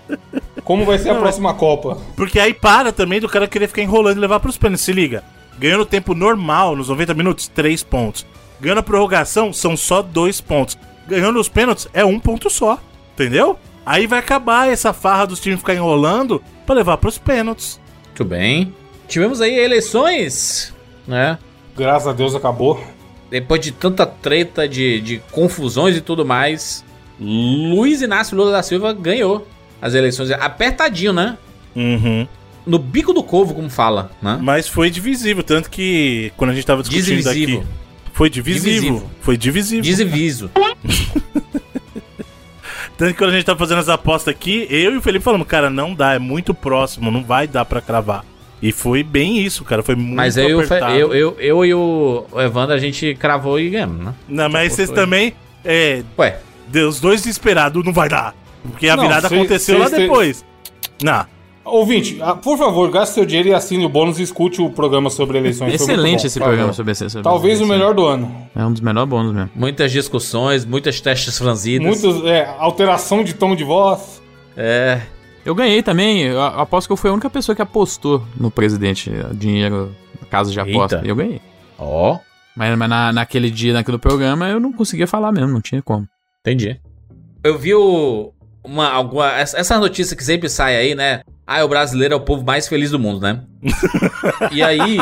Como vai ser a próxima Copa. Porque aí para também do cara querer ficar enrolando e levar pros pênaltis. Se liga. Ganhando o tempo normal, nos 90 minutos, 3 pontos. Ganhando a prorrogação, são só 2 pontos. Ganhando os pênaltis, é um ponto só. Entendeu? Aí vai acabar essa farra dos times ficar enrolando pra levar pros pênaltis. Muito bem. Tivemos aí eleições, né? Graças a Deus acabou. Depois de tanta treta, de, de confusões e tudo mais, Luiz Inácio Lula da Silva ganhou as eleições. Apertadinho, né? Uhum. No bico do covo, como fala, né? Mas foi divisível, tanto que quando a gente tava discutindo Divisivo. aqui. Foi divisível. Divisivo. Foi divisível. Diviso. Tanto que quando a gente tava fazendo as apostas aqui, eu e o Felipe falamos, cara, não dá, é muito próximo, não vai dar pra cravar. E foi bem isso, cara, foi muito Mas eu, e apertado. eu, eu, eu e o Evandro, a gente cravou e ganhamos, né? Não, mas vocês apostou aí. também, é, Ué, Deus, dois desesperados, não vai dar. Porque a Não, virada aconteceu lá cês- depois. Não. Ouvinte, ah, por favor, gaste seu dinheiro e assine o bônus e escute o programa sobre eleições. Excelente bom, esse programa sobre esse. sobre Talvez o melhor do ano. É um dos melhores bônus mesmo. Muitas discussões, muitas testes franzidas. Muitas, é, alteração de tom de voz. É. Eu ganhei também. Eu aposto que eu fui a única pessoa que apostou no presidente dinheiro na casa de aposta. Eita. E eu ganhei. Ó, Mas, mas na- naquele dia, naquele programa, eu não conseguia falar mesmo, não tinha como. entendi. Eu vi o, uma, alguma, essa essa notícia que sempre sai aí, né? Ah, o brasileiro é o povo mais feliz do mundo, né? e aí.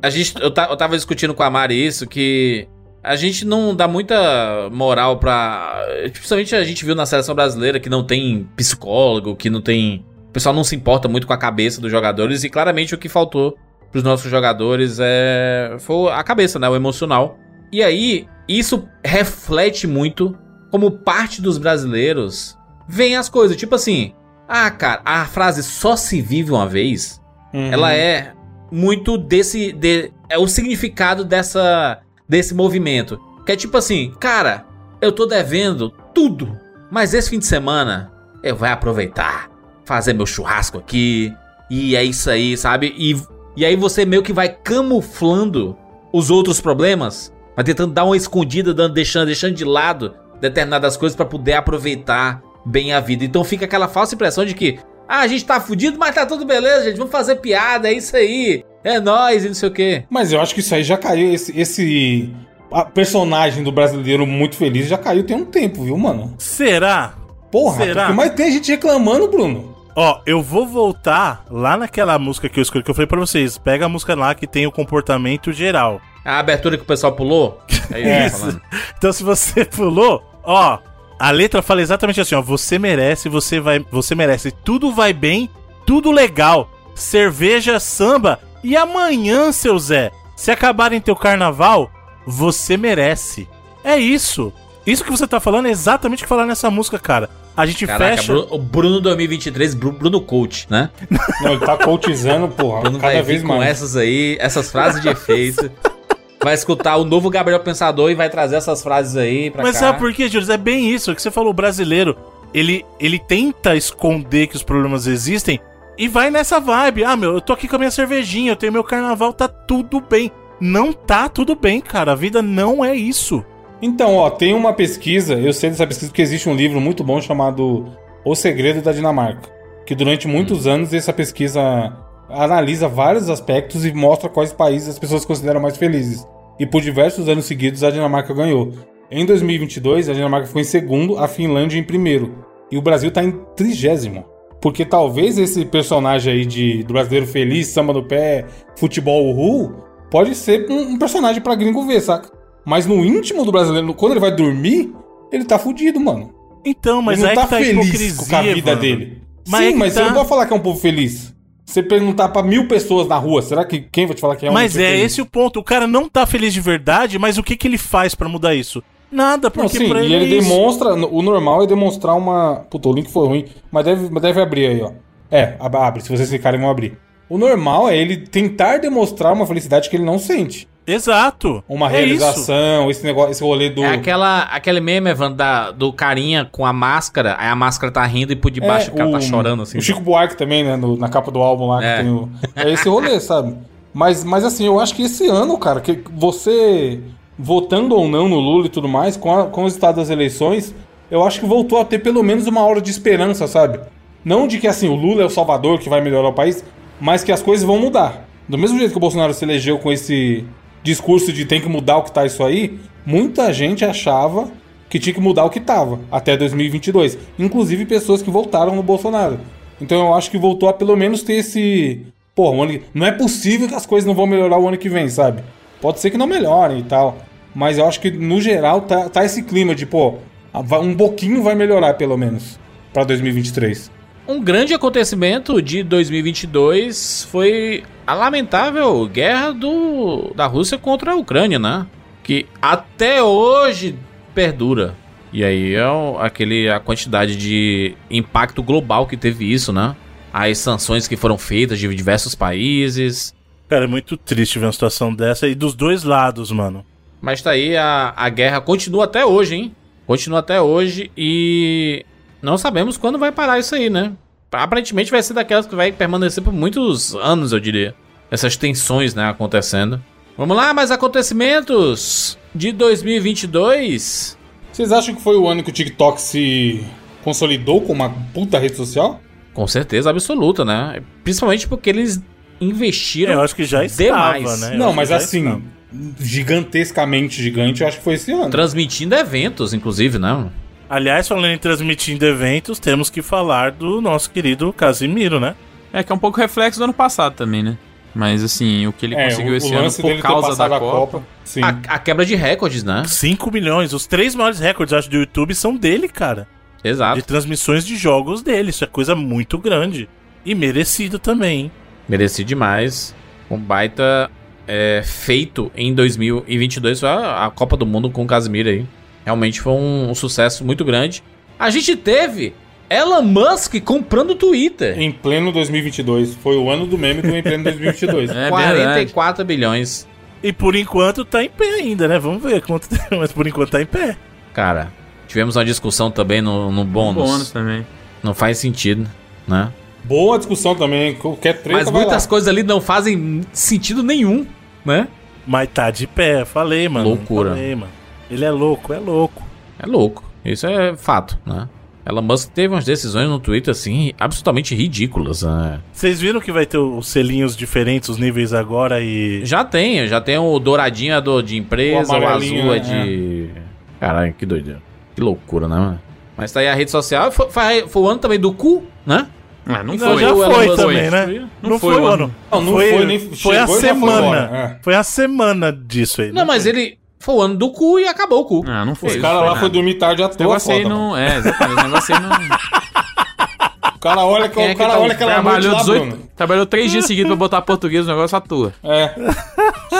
A gente, eu, eu tava discutindo com a Mari isso, que a gente não dá muita moral pra. Principalmente a gente viu na seleção brasileira que não tem psicólogo, que não tem. O pessoal não se importa muito com a cabeça dos jogadores, e claramente o que faltou pros nossos jogadores é. Foi a cabeça, né? O emocional. E aí, isso reflete muito como parte dos brasileiros veem as coisas. Tipo assim, ah, cara, a frase só se vive uma vez, Uhum. ela é muito desse. De, é o significado dessa, desse movimento. Que é tipo assim, cara, eu tô devendo tudo, mas esse fim de semana eu vou aproveitar, fazer meu churrasco aqui, e é isso aí, sabe? E, e aí você meio que vai camuflando os outros problemas, vai tentando dar uma escondida, dando, deixando, deixando de lado determinadas coisas pra poder aproveitar bem a vida. Então fica aquela falsa impressão de que ah, a gente tá fudido, mas tá tudo beleza, gente. Vamos fazer piada, é isso aí. É nóis e não sei o quê. Mas eu acho que isso aí já caiu. Esse, esse a personagem do brasileiro muito feliz já caiu tem um tempo, viu, mano? Será? Porra, Será? mas tem gente reclamando, Bruno. Ó, eu vou voltar lá naquela música que eu escolhi, que eu falei pra vocês. Pega a música lá que tem o comportamento geral. A abertura que o pessoal pulou. É isso. Então, se você pulou, ó, a letra fala exatamente assim, ó. Você merece, você vai, você merece. Tudo vai bem, tudo legal. Cerveja, samba. E amanhã, seu Zé, se acabarem teu carnaval, você merece. É isso. Isso que você tá falando é exatamente o que falar nessa música, cara. A gente Caraca, fecha. Bruno, o Bruno 2023, Bru- Bruno Coach, né? Não, ele tá coachizando, porra, Bruno cada vai vez vir com mais. essas aí, essas frases de efeito. vai escutar o novo Gabriel Pensador e vai trazer essas frases aí pra Mas cá. sabe por quê, Júlio? É bem isso que você falou, o brasileiro. Ele, ele tenta esconder que os problemas existem e vai nessa vibe. Ah, meu, eu tô aqui com a minha cervejinha, eu tenho meu carnaval, tá tudo bem. Não tá tudo bem, cara. A vida não é isso. Então, ó, tem uma pesquisa, eu sei dessa pesquisa porque existe um livro muito bom chamado O Segredo da Dinamarca, que durante muitos anos essa pesquisa analisa vários aspectos e mostra quais países as pessoas consideram mais felizes. E por diversos anos seguidos a Dinamarca ganhou. Em 2022, a Dinamarca ficou em segundo, a Finlândia em primeiro. E o Brasil tá em trigésimo. Porque talvez esse personagem aí de, do brasileiro feliz, samba no pé, futebol uhul, pode ser um, um personagem pra gringo ver, saca? Mas no íntimo do brasileiro, quando ele vai dormir, ele tá fudido, mano. Então, mas ele não aí tá que tá feliz com a vida mano. dele. Mas Sim, é mas tá. você não pode falar que é um povo feliz. Você perguntar pra mil pessoas na rua, será que quem vai te falar que é um Mas é feliz? esse o ponto. O cara não tá feliz de verdade, mas o que que ele faz pra mudar isso? Nada, Não, porque sim, pra e ele ele é demonstra. O normal é demonstrar uma. Puta, o link foi ruim, mas deve, deve abrir aí, ó. É, ab- abre, se vocês ficarem, vão abrir. O normal é ele tentar demonstrar uma felicidade que ele não sente. Exato. Uma É isso. realização, esse negócio, esse rolê do. É aquela, aquele meme, Evandro, da, do carinha com a máscara, aí a máscara tá rindo e por debaixo o cara tá chorando assim. É, O Chico Buarque também, né? no- na capa do álbum lá É. que tem o. É esse rolê, sabe? Mas, mas assim, eu acho que esse ano, cara, que você votando ou não no Lula e tudo mais, com, a- com o resultado das eleições, eu acho que voltou a ter pelo menos uma hora de esperança, sabe? Não de que assim, o Lula é o salvador que vai melhorar o país, mas que as coisas vão mudar. Do mesmo jeito que o Bolsonaro se elegeu com esse discurso de tem que mudar o que tá isso aí, muita gente achava que tinha que mudar o que tava até 2022. Inclusive pessoas que votaram no Bolsonaro. Então eu acho que voltou a pelo menos ter esse. Pô, ano não é possível que as coisas não vão melhorar o ano que vem, sabe? Pode ser que não melhorem e tal. Mas eu acho que no geral tá, tá esse clima de, pô, um pouquinho vai melhorar pelo menos pra 2023. Um grande acontecimento de 2022 foi a lamentável guerra do, da Rússia contra a Ucrânia, né? Que até hoje perdura. E aí é aquele, a quantidade de impacto global que teve isso, né? As sanções que foram feitas de diversos países. Cara, é muito triste ver uma situação dessa e dos dois lados, mano. Mas tá aí, a, a guerra continua até hoje, hein? Continua até hoje e não sabemos quando vai parar isso aí, né? Aparentemente vai ser daquelas que vai permanecer por muitos anos, eu diria. Essas tensões, né, acontecendo. Vamos lá, mais acontecimentos de 2022. Vocês acham que foi o ano que o TikTok se consolidou como uma puta rede social? Com certeza absoluta, né? Principalmente porque eles investiram Eu acho que já estava, demais. né? Eu não, mas assim, estava. gigantescamente gigante, eu acho que foi esse ano. transmitindo eventos, inclusive, né? Aliás, falando em transmitindo eventos, temos que falar do nosso querido Casimiro, né? É que é um pouco reflexo do ano passado também, né? Mas assim, o que ele É, conseguiu o, esse o ano por causa da a Copa. Sim. A, a quebra de recordes, né? 5 milhões. Os três maiores recordes, acho, do YouTube são dele, cara. Exato. De transmissões de jogos dele. Isso é coisa muito grande. E merecido também, hein? Mereci demais. Um baita é, feito em 2022 foi a, a Copa do Mundo com o Casimiro aí. Realmente foi um, um sucesso muito grande. A gente teve Elon Musk comprando o Twitter. Em pleno 2022. Foi o ano do meme do em pleno 2022. É 44 bilhões. E por enquanto tá em pé ainda, né? Vamos ver quanto tempo, mas por enquanto tá em pé. Cara, tivemos uma discussão também no, no bônus. Bônus também. Não faz sentido, né? Boa discussão também. Qualquer treta Mas muitas lá. coisas ali não fazem sentido nenhum, né? Mas tá de pé, falei, mano. Loucura. Falei, mano. Ele é louco, é louco. É louco. Isso é fato, né? Elon Musk teve umas decisões no Twitter, assim, absolutamente ridículas. né? Vocês viram que vai ter os selinhos diferentes, os níveis agora e. Já tem, já tem o douradinho é do, de empresa, O o, azul é né? de. Caralho, que doideira. Que loucura, né, mano? Mas tá aí a rede social. Foi, foi, foi o ano também do cu, né? Ah, não Não, foi. já foi Musk também, foi. né? Não foi o ano. Não, não foi, nem Foi a foi semana. é. Foi a semana disso aí. Não, mas ele. Foi o ano do cu e acabou o cu. Ah, não foi. Os caras foi lá foi dormir tarde à toa, negócio aí foda, não. É, exatamente. Esse negócio aí não. O cara olha, Quem é o que cara tá- olha aquela noite Trabalhou, lá, 18, Bruno. trabalhou três dias seguidos pra botar português no negócio à toa. É.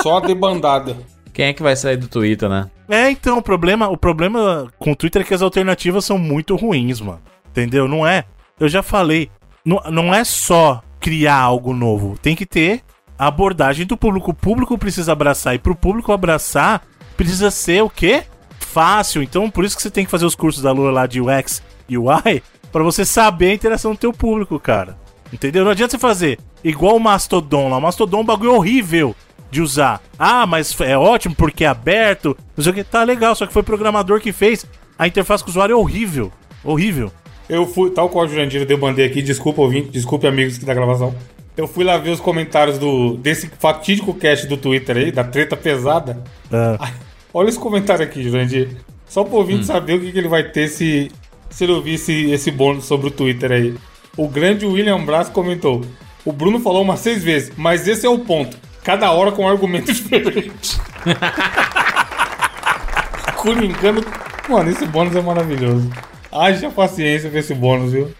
Só de bandada. Quem é que vai sair do Twitter, né? É, então, o problema, o problema com o Twitter é que as alternativas são muito ruins, mano. Entendeu? Não é. Eu já falei. Não, não é só criar algo novo. Tem que ter a abordagem do público. O público precisa abraçar. E pro público abraçar, precisa ser o quê? Fácil. Então, por isso que você tem que fazer os cursos da Lua lá de UX e UI, pra você saber a interação do teu público, cara. Entendeu? Não adianta você fazer igual o Mastodon lá. O Mastodon é um bagulho horrível de usar. Ah, mas é ótimo porque é aberto. Não sei o que. Tá legal, só que foi o programador que fez. A interface com o usuário é horrível. Horrível. Eu fui, tal qual o Jurandir deu bandeira aqui, desculpa ouvinte, desculpe amigos da gravação. Eu fui lá ver os comentários do desse fatídico cast do Twitter aí, da treta pesada. Ah, Olha esse comentário aqui, Jurandir. Só pro ouvinte saber o que, que ele vai ter se, se ele ouvir esse, esse bônus sobre o Twitter aí. O grande William Brás comentou. O Bruno falou umas seis vezes, mas esse é o ponto. Cada hora com um argumento diferente. Coringando. Mano, esse bônus é maravilhoso. Haja paciência com esse bônus, viu?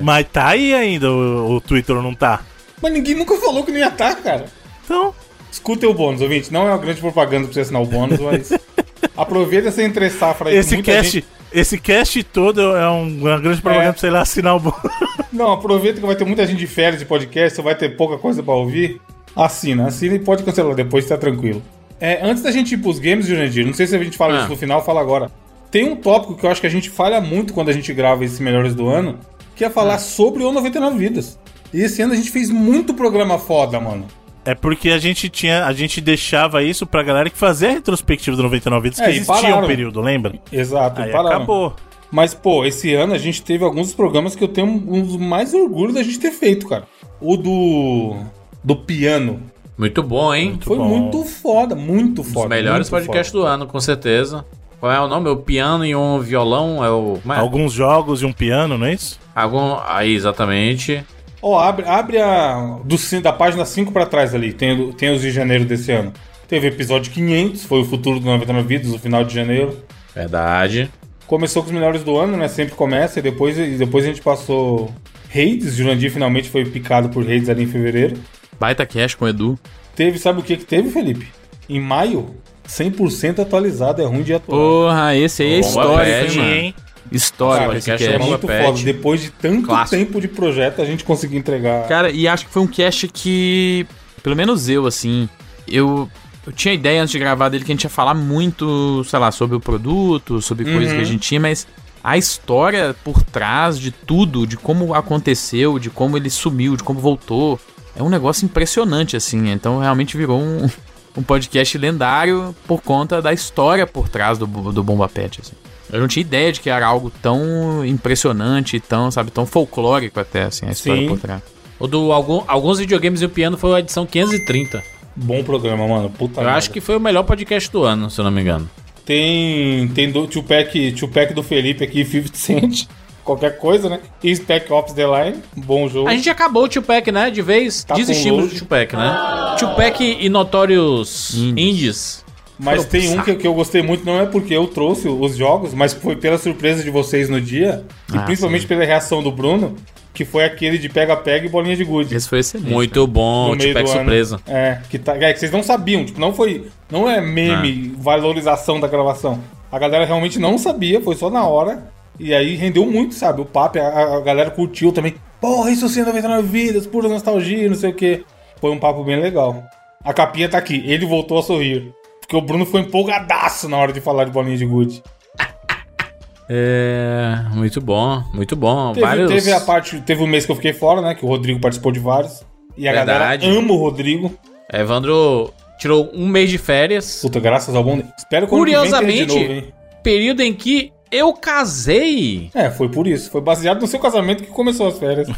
Mas tá aí ainda o, o Twitter, não tá? Mas ninguém nunca falou que não ia estar, cara. Então, Escutem o bônus, ouvinte. Não é uma grande propaganda pra você assinar o bônus, mas. Aproveita essa entre safra aí. esse muita cast, gente- esse cast todo é um- uma grande propaganda É. pra você ir lá assinar o bônus. Não, aproveita que vai ter muita gente de férias de podcast, você vai ter pouca coisa pra ouvir. Assina, assina e pode cancelar depois, tá tranquilo. É, antes da gente ir pros games, Jurandir, não sei se a gente fala Ah. isso no final, fala agora. Tem um tópico que eu acho que a gente falha muito quando a gente grava esses melhores do ano, que é falar sobre o 99 Vidas. E esse ano a gente fez muito programa foda, mano. É porque a gente tinha, a gente deixava isso pra galera que fazia a retrospectiva do 99 Vidas, que É, e existia um período, lembra? Exato, Aí pararam. acabou. Mas, pô, esse ano a gente teve alguns programas que eu tenho um dos mais orgulhos da gente ter feito, cara. O do. do piano. Muito bom, hein? Foi bom. muito foda, muito Um foda. melhores muito podcasts do ano, com certeza. Qual é o nome? O piano e um violão? É o. é? Alguns jogos e um piano, não é isso? Algum. Aí, exatamente. Ó, abre, abre a. Do, da página 5 pra trás ali. Tem, tem os de janeiro desse ano. Teve o episódio 500, foi o futuro do 99 Vidas, no final de janeiro. Verdade. Começou com os melhores do ano, né? Sempre começa. E depois, e depois a gente passou. Hades. Jurandir finalmente foi picado por Hades ali em fevereiro. Baita cash com o Edu. Teve, sabe o que que teve, Felipe? Em maio, 100% atualizado, é ruim de atuar. Porra, esse aí é histórico, hein, mano? hein? Histórico Cara, esse é muito Pet. foda. Depois de tanto Clássico. tempo de projeto, a gente conseguiu entregar. Cara, e acho que foi um cast que, pelo menos eu, assim, eu, Eu tinha ideia antes de gravar dele que a gente ia falar muito, sei lá, sobre o produto, sobre coisas que a gente tinha, mas a história por trás de tudo, de como aconteceu, de como ele sumiu, de como voltou, é um negócio impressionante, assim. Então realmente virou um, um podcast lendário por conta da história por trás do, do Bomba Pet, assim. Eu não tinha ideia de que era algo tão impressionante, tão, sabe, tão folclórico até, assim, a história Sim. por trás. O do algum- alguns videogames e o piano foi a edição 530. Bom programa, mano. Puta Eu merda. acho que foi o melhor podcast do ano, se eu não me engano. Tem, tem do Tupac, Tupac do Felipe aqui, 50 Cent. Qualquer coisa, né? E Spec Ops The Line, bom jogo. A gente acabou o Tupac, né? De vez Tá com desistimos do Tupac, né? Tupac e Notorious Indies. Indies. Mas tem um que, que eu gostei muito, não é porque eu trouxe os jogos, mas foi pela surpresa de vocês no dia, e Ah, principalmente pela reação do Bruno, que foi aquele de pega-pega e bolinha de gude. Esse foi excelente. Muito bom, no surpresa. É, que, tá, é, que vocês não sabiam, tipo, não foi. Não é meme, valorização da gravação. A galera realmente não sabia, foi só na hora. E aí rendeu muito, sabe? O papo, a, a galera curtiu também. Porra, isso sim, 99 vidas, pura nostalgia, não sei o quê. Foi um papo bem legal. A capinha tá aqui, ele voltou a sorrir. Porque o Bruno foi empolgadaço na hora de falar de bolinha de gude. É, muito bom, muito bom. Teve, Vários... teve a parte, teve um mês que eu fiquei fora, né? Que o Rodrigo participou de vários. E a Verdade. galera ama o Rodrigo. Evandro tirou um mês de férias. Puta, graças ao bom. Espero que Curiosamente, de novo, período em que eu casei. É, foi por isso. Foi baseado no seu casamento que começou as férias.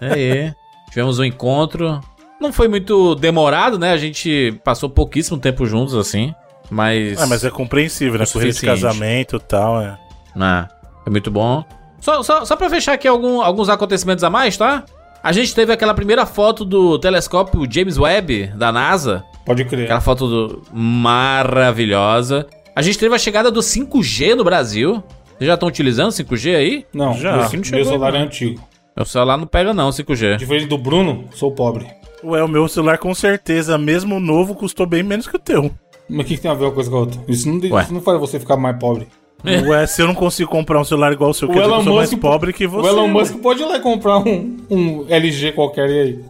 Aí, tivemos um encontro. Não foi muito demorado, né? A gente passou pouquíssimo tempo juntos, assim. Mas. Ah, mas é compreensível, né? O Corrida de suficiente. casamento e tal, é. Ah, foi muito bom. Só, só, só pra fechar aqui algum- alguns acontecimentos a mais, tá? A gente teve aquela primeira foto do telescópio James Webb, da NASA. Pode crer. Aquela foto do... maravilhosa. A gente teve a chegada do 5G no Brasil. Vocês já estão utilizando 5G aí? Não, Já. meu, Não meu celular não. é antigo. Meu celular não pega não, 5G. Diferente do Bruno, sou pobre. Ué, o meu celular com certeza, mesmo novo, custou bem menos que o teu. Mas o que, que tem a ver uma coisa com a outra? Isso não, Ué. isso não faz você ficar mais pobre. Ué, se eu não consigo comprar um celular igual o seu, O quer dizer que Elon eu sou mais pobre que você. o Elon ué. Musk pode ir lá e comprar um, um LG qualquer e aí.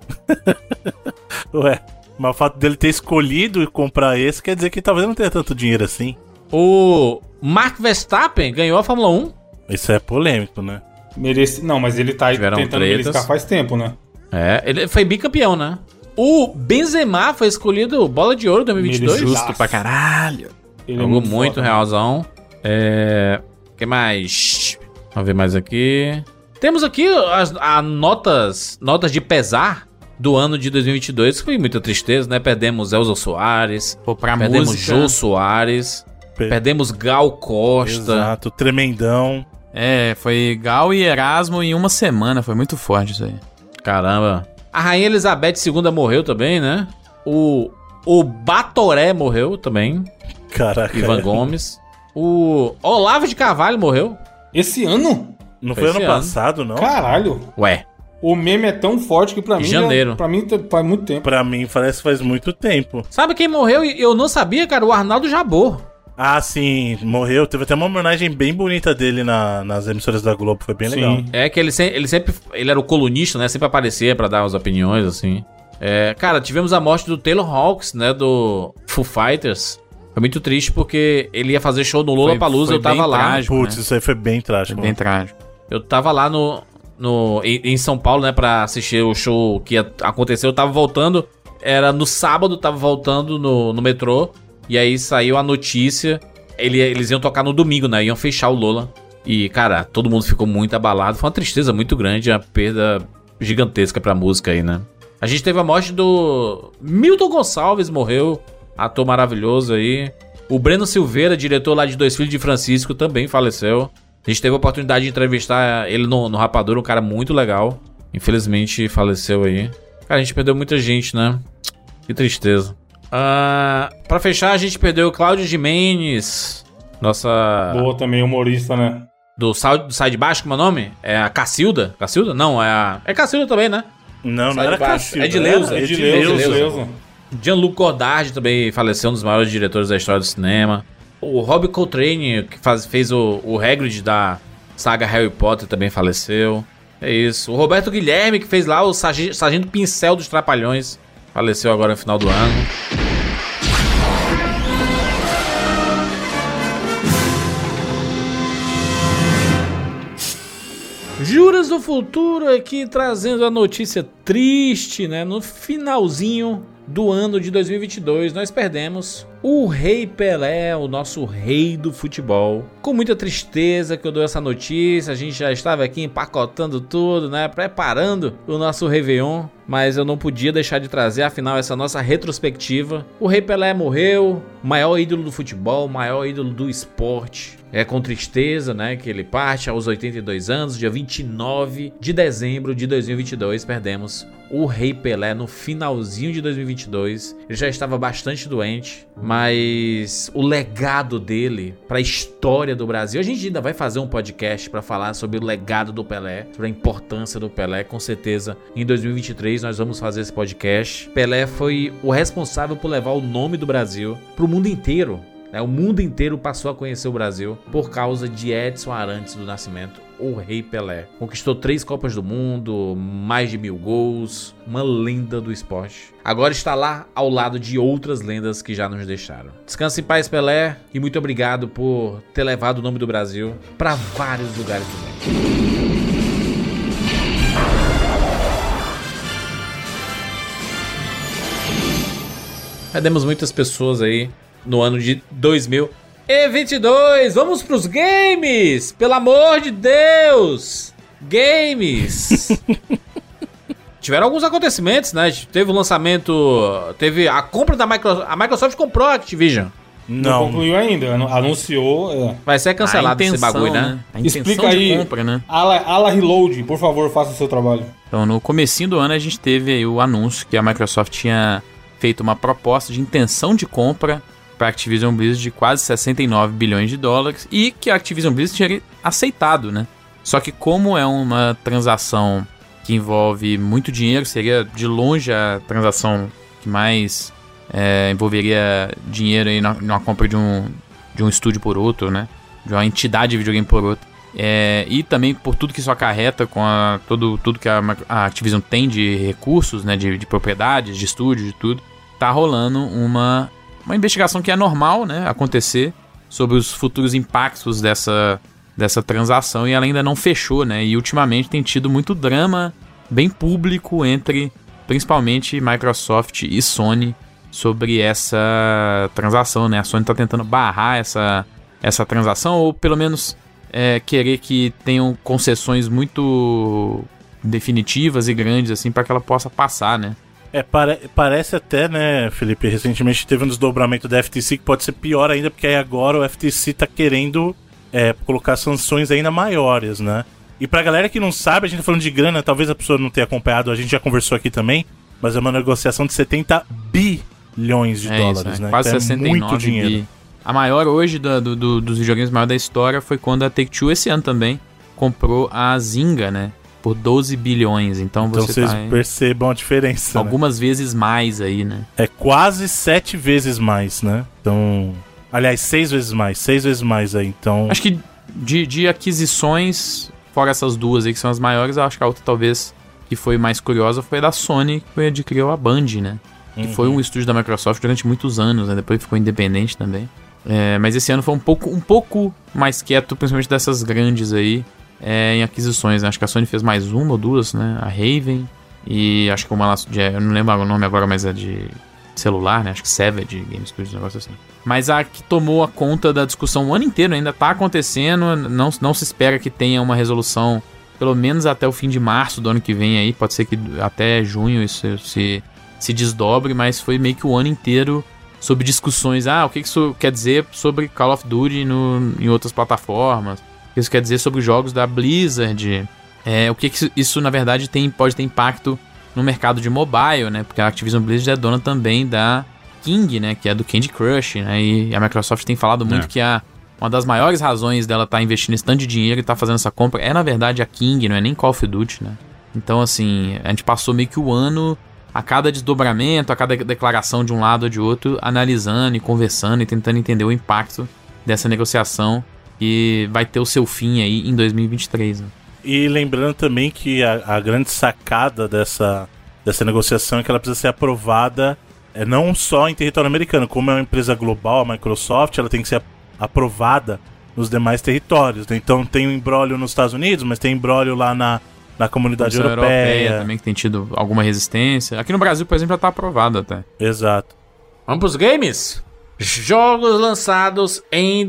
Ué, mas o fato dele ter escolhido comprar esse quer dizer que talvez não tenha tanto dinheiro assim. O Mark Verstappen ganhou a Fórmula 1. Isso é polêmico, né? Merece... Não, mas ele tá aí Tiveram tentando tretas. beliscar faz tempo, né? É, ele foi bicampeão, né? O Benzema foi escolhido bola de ouro 2022. Merecido. Justo pra caralho. Ele é Jogou muito, foda. realzão. É. O que mais? Vamos ver mais aqui. Temos aqui as a notas, notas de pesar do ano de 2022. Foi muita tristeza, né? Perdemos Elza Soares. Pô, pra perdemos música... Jô Soares. Per- Perdemos Gal Costa. Exato, tremendão. É, foi Gal e Erasmo em uma semana. Foi muito forte isso aí. Caramba. A Rainha Elizabeth II morreu também, né? O, o Batoré morreu também. Caraca. Ivan Gomes. O Olavo de Carvalho morreu. Esse ano? Não Foi foi ano ano. passado, não? Caralho. Ué. O meme é tão forte que pra mim. Janeiro. Já, pra mim faz muito tempo. Pra mim parece que faz muito tempo. Sabe quem morreu e eu não sabia, cara? O Arnaldo Jabor. Ah, sim, morreu. Teve até uma homenagem bem bonita dele na- nas emissoras da Globo. Foi bem legal. Sim. É que ele, se- ele sempre. Ele era o colunista, né? Sempre aparecia pra dar as opiniões, assim. É, cara, tivemos a morte do Taylor Hawks, né? Do Foo Fighters. Foi muito triste porque ele ia fazer show no Lola Palusa, foi eu tava bem lá. trágico. Putz, né? isso aí foi bem Foi trágico. bem trágico. Eu tava lá no, no em, em São Paulo, né, pra assistir o show que ia acontecer. Eu tava voltando, era no sábado, tava voltando no, no metrô. E aí saiu a notícia. Ele, eles iam tocar no domingo, né? Iam fechar o Lola. E, cara, todo mundo ficou muito abalado. Foi uma tristeza muito grande, a perda gigantesca pra música aí, né? A gente teve a morte do. Milton Gonçalves morreu. Ator maravilhoso aí. O Breno Silveira, diretor lá de Dois Filhos de Francisco, também faleceu. A gente teve a oportunidade de entrevistar ele no, no Rapadura, um cara muito legal. Infelizmente faleceu aí. Cara, a gente perdeu muita gente, né? Que tristeza. Ah, pra fechar, a gente perdeu o Cláudio Jimenez. Nossa. Boa também, humorista, né? Do, Sal- do Sai de Baixo, como é o nome? É a Cacilda? Cacilda? Não, é a. É Cacilda também, né? Não, não Sai era. Cacilda. É de Leusa, É de Leusa, de Leusa. Gianluca Godardi também faleceu, um dos maiores diretores da história do cinema. O Rob Coltrane, que faz- fez o, o Hagrid da saga Harry Potter, também faleceu. É isso. O Roberto Guilherme, que fez lá o Sarge- Sargento Pincel dos Trapalhões, faleceu agora no final do ano. Dias do Futuro aqui trazendo a notícia triste, né? No finalzinho do ano de 2022, nós perdemos o Rei Pelé, o nosso rei do futebol. Com muita tristeza que eu dou essa notícia, a gente já estava aqui empacotando tudo, né? Preparando o nosso Réveillon, mas eu não podia deixar de trazer, afinal, essa nossa retrospectiva. O Rei Pelé morreu, maior ídolo do futebol, maior ídolo do esporte. É com tristeza, né, que ele parte aos 82 anos, dia 29 de dezembro de 2022, perdemos o Rei Pelé no finalzinho de 2022. Ele já estava bastante doente, mas o legado dele para a história do Brasil. A gente ainda vai fazer um podcast para falar sobre o legado do Pelé, sobre a importância do Pelé, com certeza. Em 2023 nós vamos fazer esse podcast. Pelé foi o responsável por levar o nome do Brasil para o mundo inteiro. Né? O mundo inteiro passou a conhecer o Brasil por causa de Edson Arantes do Nascimento, o Rei Pelé. Conquistou três Copas do Mundo, mais de mil gols, uma lenda do esporte. Agora está lá ao lado de outras lendas que já nos deixaram. Descanse em paz, Pelé, e muito obrigado por ter levado o nome do Brasil para vários lugares do mundo. Perdemos muitas pessoas aí no ano de 2022. Vamos pros games! Pelo amor de Deus! Games! Tiveram alguns acontecimentos, né? Teve o lançamento. Teve a compra da Microsoft. A Microsoft comprou a Activision. Não, Não. concluiu ainda. anu- Anunciou. É. Vai ser cancelado esse bagulho, né? A intenção Explica aí. compra, né? Ala, Ala Reload, por favor, faça o seu trabalho. Então, no comecinho do ano, a gente teve aí o anúncio que a Microsoft tinha feito uma proposta de intenção de compra para a Activision Blizzard de quase 69 bilhões de dólares e que a Activision Blizzard tinha aceitado, né? Só que como é uma transação que envolve muito dinheiro, seria de longe a transação que mais é, envolveria dinheiro aí na, na compra de um, de um estúdio por outro, né? De uma entidade de videogame por outro. É, e também por tudo que isso acarreta com a, todo, tudo que a, a Activision tem de recursos, né, de, de propriedades, de estúdio, de tudo, tá rolando uma, uma investigação que é normal né, acontecer sobre os futuros impactos dessa, dessa transação e ela ainda não fechou, né? E ultimamente tem tido muito drama bem público entre principalmente Microsoft e Sony sobre essa transação, né? A Sony tá tentando barrar essa, essa transação ou pelo menos é, querer que tenham concessões muito definitivas e grandes assim para que ela possa passar, né? É, pare- parece até, né, Felipe, recentemente teve um desdobramento da FTC que pode ser pior ainda, porque aí agora o FTC tá querendo é, colocar sanções ainda maiores, né? E pra galera que não sabe, a gente tá falando de grana, talvez a pessoa não tenha acompanhado, a gente já conversou aqui também, mas é uma negociação de 70 bilhões de é dólares, isso, né? Quase Então 69 é muito dinheiro. bi. A maior hoje da- do- do- dos videogames maior da história foi quando a Take-Two esse ano também comprou a Zynga, né? Por 12 bilhões. Então, Então você vocês tá em percebam a diferença. né? algumas vezes mais aí, né? É quase sete vezes mais, né? Então. Aliás, seis vezes mais, seis vezes mais aí. Então. Acho que de, de aquisições, fora essas duas aí que são as maiores, eu acho que a outra talvez que foi mais curiosa foi a da Sony, que foi adquiriu a Band, né? Que Uhum. foi um estúdio da Microsoft durante muitos anos, né? Depois ficou independente também. É, mas esse ano foi um pouco, um pouco mais quieto, principalmente dessas grandes aí, é, em aquisições. né? Acho que a Sony fez mais uma ou duas, né? A Raven e acho que uma lá, de, eu não lembro o nome agora, mas é de celular, né? Acho que Savage Game Studios, um negócio assim. Mas a que tomou a conta da discussão o ano inteiro ainda tá acontecendo, não, não se espera que tenha uma resolução pelo menos até o fim de março do ano que vem aí, pode ser que até junho isso se, se desdobre, mas foi meio que o ano inteiro sobre discussões, ah, o que isso quer dizer sobre Call of Duty no, em outras plataformas, que isso quer dizer sobre jogos da Blizzard, é, o que que isso, na verdade tem, pode ter impacto no mercado de mobile, né, porque a Activision Blizzard é dona também da King, né, que é do Candy Crush, né, e a Microsoft tem falado muito É. que a uma das maiores razões dela estar investindo esse tanto de dinheiro e estar fazendo essa compra é, na verdade, a King, não é nem Call of Duty, né? Então, assim, a gente passou meio que o ano, a cada desdobramento, a cada declaração de um lado ou de outro, analisando e conversando e tentando entender o impacto dessa negociação que vai ter o seu fim aí em 2023, né? E lembrando também que a, a grande sacada dessa, dessa negociação é que ela precisa ser aprovada é, não só em território americano, como é uma empresa global, a Microsoft, ela tem que ser aprovada nos demais territórios. né? Então tem um embrólio nos Estados Unidos, mas tem embrólio lá na, na comunidade Comissão europeia. também, que tem tido alguma resistência. Aqui no Brasil, por exemplo, já tá aprovado até. Exato. Vamos pros games? Jogos lançados em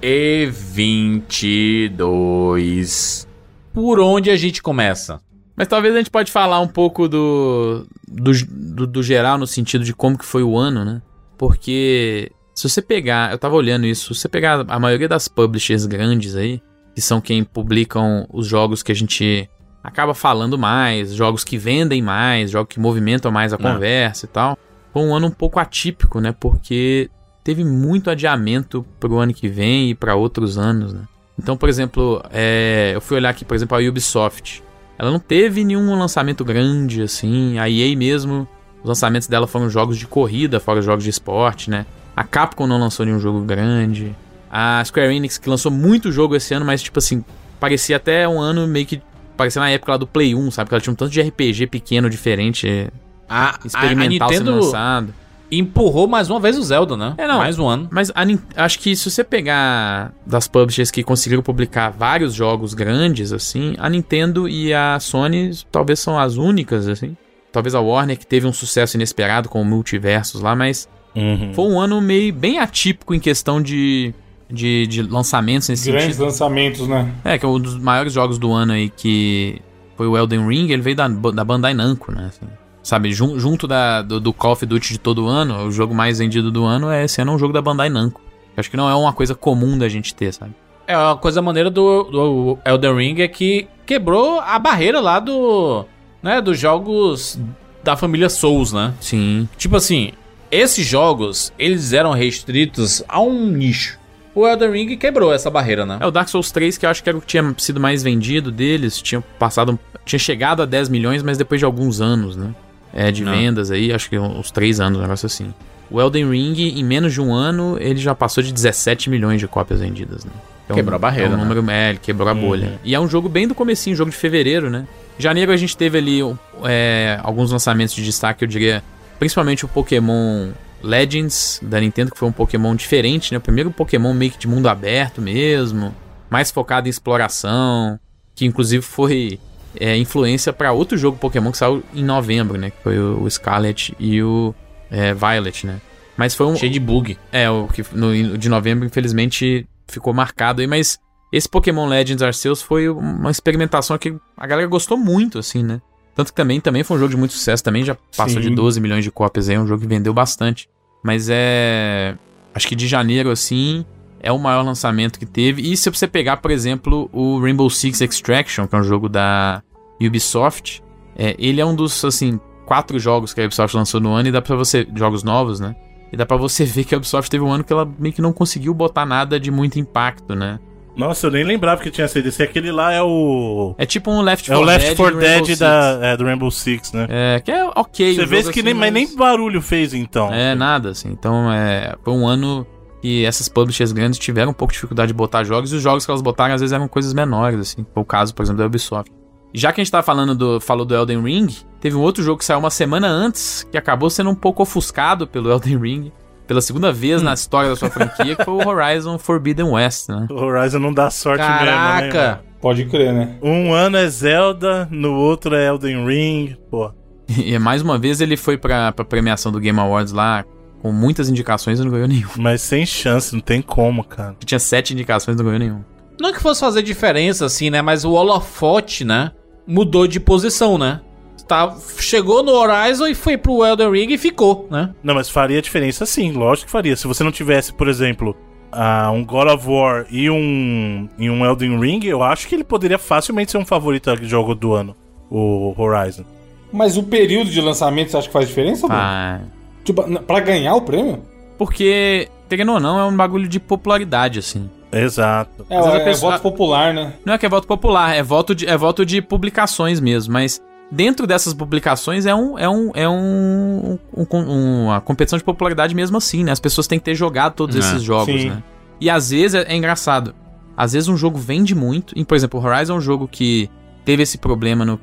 2022. Por onde a gente começa? Mas talvez a gente pode falar um pouco do, do, do, do geral no sentido de como que foi o ano, né? Porque se você pegar, eu tava olhando isso, se você pegar a maioria das publishers grandes aí, que são quem publicam os jogos que a gente acaba falando mais, jogos que vendem mais, jogos que movimentam mais a conversa e tal, foi um ano um pouco atípico, né? Porque teve muito adiamento pro ano que vem e para outros anos, né? Então, por exemplo, é, eu fui olhar aqui, por exemplo, a Ubisoft. Ela não teve nenhum lançamento grande, assim. A EA mesmo, os lançamentos dela foram jogos de corrida, fora jogos de esporte, né? A Capcom não lançou nenhum jogo grande. A Square Enix, que lançou muito jogo esse ano, mas, tipo assim, parecia até um ano meio que. Parecia na época lá do Play 1, sabe? Que ela tinha um tanto de RPG pequeno, diferente, A, experimental a, a sendo Nintendo lançado. Empurrou mais uma vez o Zelda, né? É, não. Mais um ano. Mas a acho que se você pegar das publishers que conseguiram publicar vários jogos grandes, assim, a Nintendo e a Sony talvez são as únicas, assim. Talvez a Warner, que teve um sucesso inesperado com o Multiversos lá, mas Uhum. foi um ano meio bem atípico em questão de, de, de lançamentos nesse Grandes sentido. lançamentos, né? É, que é um dos maiores jogos do ano aí que foi o Elden Ring, ele veio da, da Bandai Namco, né? assim. Sabe, jun- junto da, do, do Call of Duty de todo ano, o jogo mais vendido do ano é esse ano é um jogo da Bandai Namco. Eu Acho que não é uma coisa comum da gente ter, sabe? É uma coisa maneira do, do Elden Ring é que quebrou a barreira lá do. né, dos jogos da família Souls, né? Sim. Tipo assim, esses jogos, eles eram restritos a um nicho. O Elden Ring quebrou essa barreira, né? É o Dark Souls 3, que eu acho que era o que tinha sido mais vendido deles, tinha passado. Tinha chegado a 10 milhões, mas depois de alguns anos, né? É, de Não. vendas aí, acho que uns 3 anos, um negócio assim. O Elden Ring, em menos de um ano, ele já passou de 17 milhões de cópias vendidas, né? Um- Quebrou a barreira, É um né? número, é, ele quebrou a bolha. E é um jogo bem do comecinho, jogo de fevereiro, né? Em janeiro a gente teve ali é, alguns lançamentos de destaque, eu diria, principalmente o Pokémon Legends da Nintendo, que foi um Pokémon diferente, né? O primeiro Pokémon meio que de mundo aberto mesmo, mais focado em exploração, que inclusive foi é, influência para outro jogo Pokémon que saiu em novembro, né? Que foi o, Scarlet e o é, Violet, né? Mas foi um, Cheio de bug. é, o que no, de novembro, infelizmente, ficou marcado aí, mas esse Pokémon Legends Arceus foi uma experimentação que a galera gostou muito, assim, né? Tanto que também, também foi um jogo de muito sucesso, também já passou Sim. de 12 milhões de cópias aí, é um jogo que vendeu bastante. Mas é. Acho que de janeiro, assim, é o maior lançamento que teve. E se você pegar, por exemplo, o Rainbow Six Extraction, que é um jogo da Ubisoft, é, ele é um dos, assim, quatro jogos que a Ubisoft lançou no ano e dá pra você. Jogos novos, né? E dá pra você ver que a Ubisoft teve um ano que ela meio que não conseguiu botar nada de muito impacto, né? Nossa, eu nem lembrava que tinha sido esse. Aquele lá é o. É tipo um Left É 4 o Left Dead 4 do Rainbow Dead Six. da, é, do Rainbow Six, né? É, que é ok. Você vê que assim, nem, mas nem barulho fez então. É, nada, assim. Então, é, foi um ano que essas publishers grandes tiveram um pouco de dificuldade de botar jogos, e os jogos que elas botaram às vezes eram coisas menores, assim. Foi o caso, por exemplo, da Ubisoft. E Já que a gente tá falando do, falou do Elden Ring, teve um outro jogo que saiu uma semana antes, que acabou sendo um pouco ofuscado pelo Elden Ring, pela segunda vez Hum. na história da sua franquia, que foi o Horizon Forbidden West, né? O Horizon não dá sorte mesmo, né? Caraca! Pode crer, né? Um ano é Zelda, no outro é Elden Ring. Pô, E mais uma vez ele foi pra, pra premiação do Game Awards lá, com muitas indicações e não ganhou nenhum. mas sem chance, não tem como, cara. Tinha sete indicações e não ganhou nenhum. Não que fosse fazer diferença, assim, né? Mas o holofote, né? Mudou de posição, né? Tá, chegou no Horizon e foi pro Elden Ring e ficou, né? Não, mas faria diferença sim, lógico que faria. Se você não tivesse, por exemplo, ah, um God of War e um, e um Elden Ring, eu acho que ele poderia facilmente ser um favorito de jogo do ano, o Horizon. Mas o período de lançamento você acha que faz diferença, Bruno? Ah, Tipo, pra ganhar o prêmio? porque, querendo ou não, é um bagulho de popularidade, assim. Exato. É, é pessoa- voto popular, né? Não é que é voto popular, é voto de, é voto de publicações mesmo, mas dentro dessas publicações é um é um é um, um- um- uma competição de popularidade mesmo assim, né? As pessoas têm que ter jogado todos É, esses jogos, sim. né? E às vezes é, é engraçado. Às vezes um jogo vende muito, e por exemplo, o Horizon é um jogo que teve esse problema no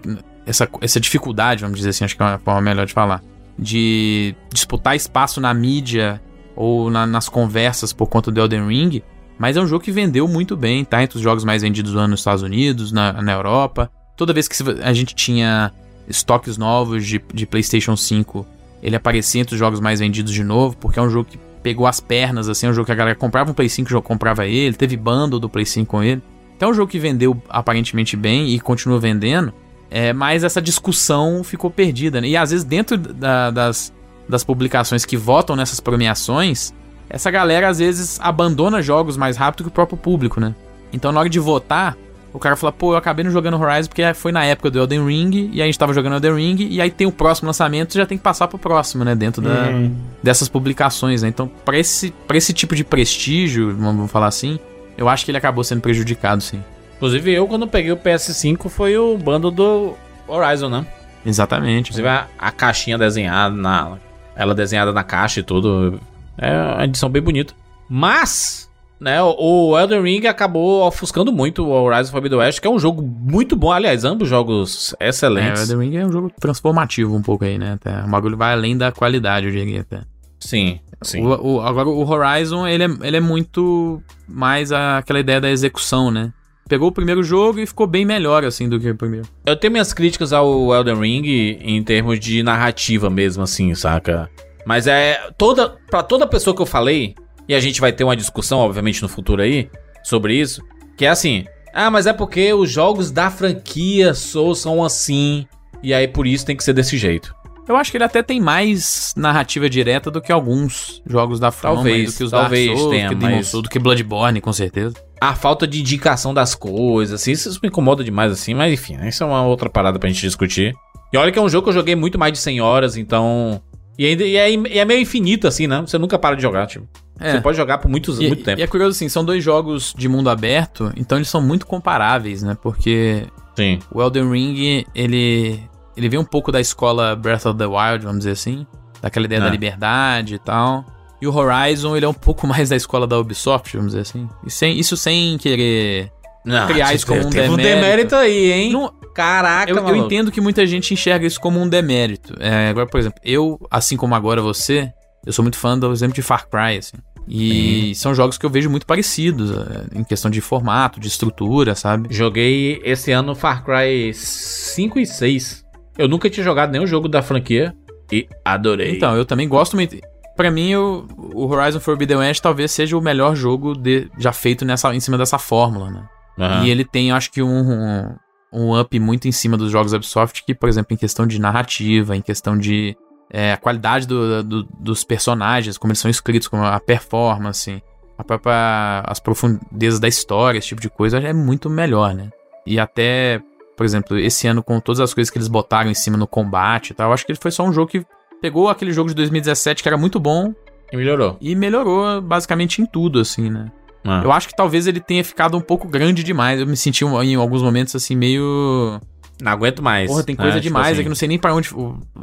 essa essa dificuldade, vamos dizer assim, acho que é uma forma melhor de falar, de disputar espaço na mídia ou na- nas conversas por conta do Elden Ring, mas é um jogo que vendeu muito bem, tá entre os jogos mais vendidos do ano nos Estados Unidos, na, na Europa. toda vez que a gente tinha estoques novos de, de PlayStation 5, ele aparecia entre os jogos mais vendidos de novo, porque é um jogo que pegou as pernas, assim, é um jogo que a galera comprava um Play 5, o jogo comprava ele, teve bundle do Play 5 com ele. Então é um jogo que vendeu aparentemente bem e continua vendendo, é, mas essa discussão ficou perdida, né? E às vezes dentro da- das, das publicações que votam nessas premiações, essa galera às vezes abandona jogos mais rápido que o próprio público, né? Então na hora de votar, o cara fala, pô, eu acabei não jogando Horizon porque foi na época do Elden Ring, e a gente tava jogando Elden Ring, e aí tem o próximo lançamento, já tem que passar pro próximo, né? Dentro da, Uhum. dessas publicações, né? Então, pra esse, pra esse tipo de prestígio, vamos falar assim, eu acho que ele acabou sendo prejudicado, sim. Inclusive, eu, quando peguei o PS5, foi o bando do Horizon, né? Exatamente. Inclusive, a, a caixinha desenhada, na, ela desenhada na caixa e tudo. É uma edição bem bonita. Mas, né, o, Elden Ring acabou ofuscando muito o Horizon Forbidden West, que é um jogo muito bom. Aliás, ambos jogos É, o excelentes. Elden Ring é um jogo transformativo um pouco aí, né? Até. O bagulho vai além da qualidade, eu diria até. Sim, sim. O, o- agora, o Horizon, ele é, ele é muito mais a- aquela ideia da execução, né? Pegou o primeiro jogo e ficou bem melhor, assim, do que o primeiro. Eu tenho minhas críticas ao Elden Ring em termos de narrativa mesmo, assim, saca? Mas é toda para toda pessoa que eu falei e a gente vai ter uma discussão, obviamente, no futuro aí sobre isso, que é assim: ah, mas é porque os jogos da franquia são assim e aí por isso tem que ser desse jeito. Eu acho que ele até tem mais narrativa direta do que alguns jogos da From, Talvez, do que os talvez Dark Souls, tenha, do que Demon mas- Souls, do que Bloodborne, com certeza. A falta de indicação das coisas, assim, isso me incomoda demais, assim, mas enfim, isso é uma outra parada pra gente discutir. E olha que é um jogo que eu joguei muito mais de 100 horas, então. E, ainda, e, é, e é meio infinito, assim, né? Você nunca para de jogar, tipo. É. Você pode jogar por muitos, E, muito tempo. e é curioso assim, são dois jogos de mundo aberto, então eles são muito comparáveis, né? Porque Sim. o Elden Ring, ele ele vem um pouco da escola Breath of the Wild, vamos dizer assim, daquela ideia É. da liberdade e tal. E o Horizon, ele é um pouco mais da escola da Ubisoft, vamos dizer assim. E sem, isso sem querer Não, criar isso como um teve um demérito. demérito aí, hein? Não- Caraca, eu, eu entendo que muita gente enxerga isso como um demérito. É, agora, por exemplo, eu, assim como agora você, eu sou muito fã do exemplo de Far Cry, assim. E são jogos que eu vejo muito parecidos, é, em questão de formato, de estrutura, sabe? Joguei esse ano Far Cry 5 e 6. Eu nunca tinha jogado nenhum jogo da franquia e adorei. Então, eu também gosto muito. Pra mim, o, o Horizon Forbidden West talvez seja o melhor jogo de- já feito nessa, em cima dessa fórmula, né? Aham. E ele tem, acho que, um, um, um up muito em cima dos jogos Ubisoft, que, por exemplo, em questão de narrativa, em questão de é, a qualidade do- do- dos personagens, como eles são escritos, como a performance, a própria, as profundezas da história, esse tipo de coisa, é muito melhor, né? E até, por exemplo, esse ano, com todas as coisas que eles botaram em cima no combate e tal, eu acho que ele foi só um jogo que pegou aquele jogo de 2017 que era muito bom E melhorou. e melhorou basicamente em tudo, assim, né? Ah. Eu acho que talvez ele tenha ficado um pouco grande demais. Eu me senti em alguns momentos assim, meio. Não aguento mais. Porra, tem coisa Tipo demais assim. aqui, não sei nem pra onde.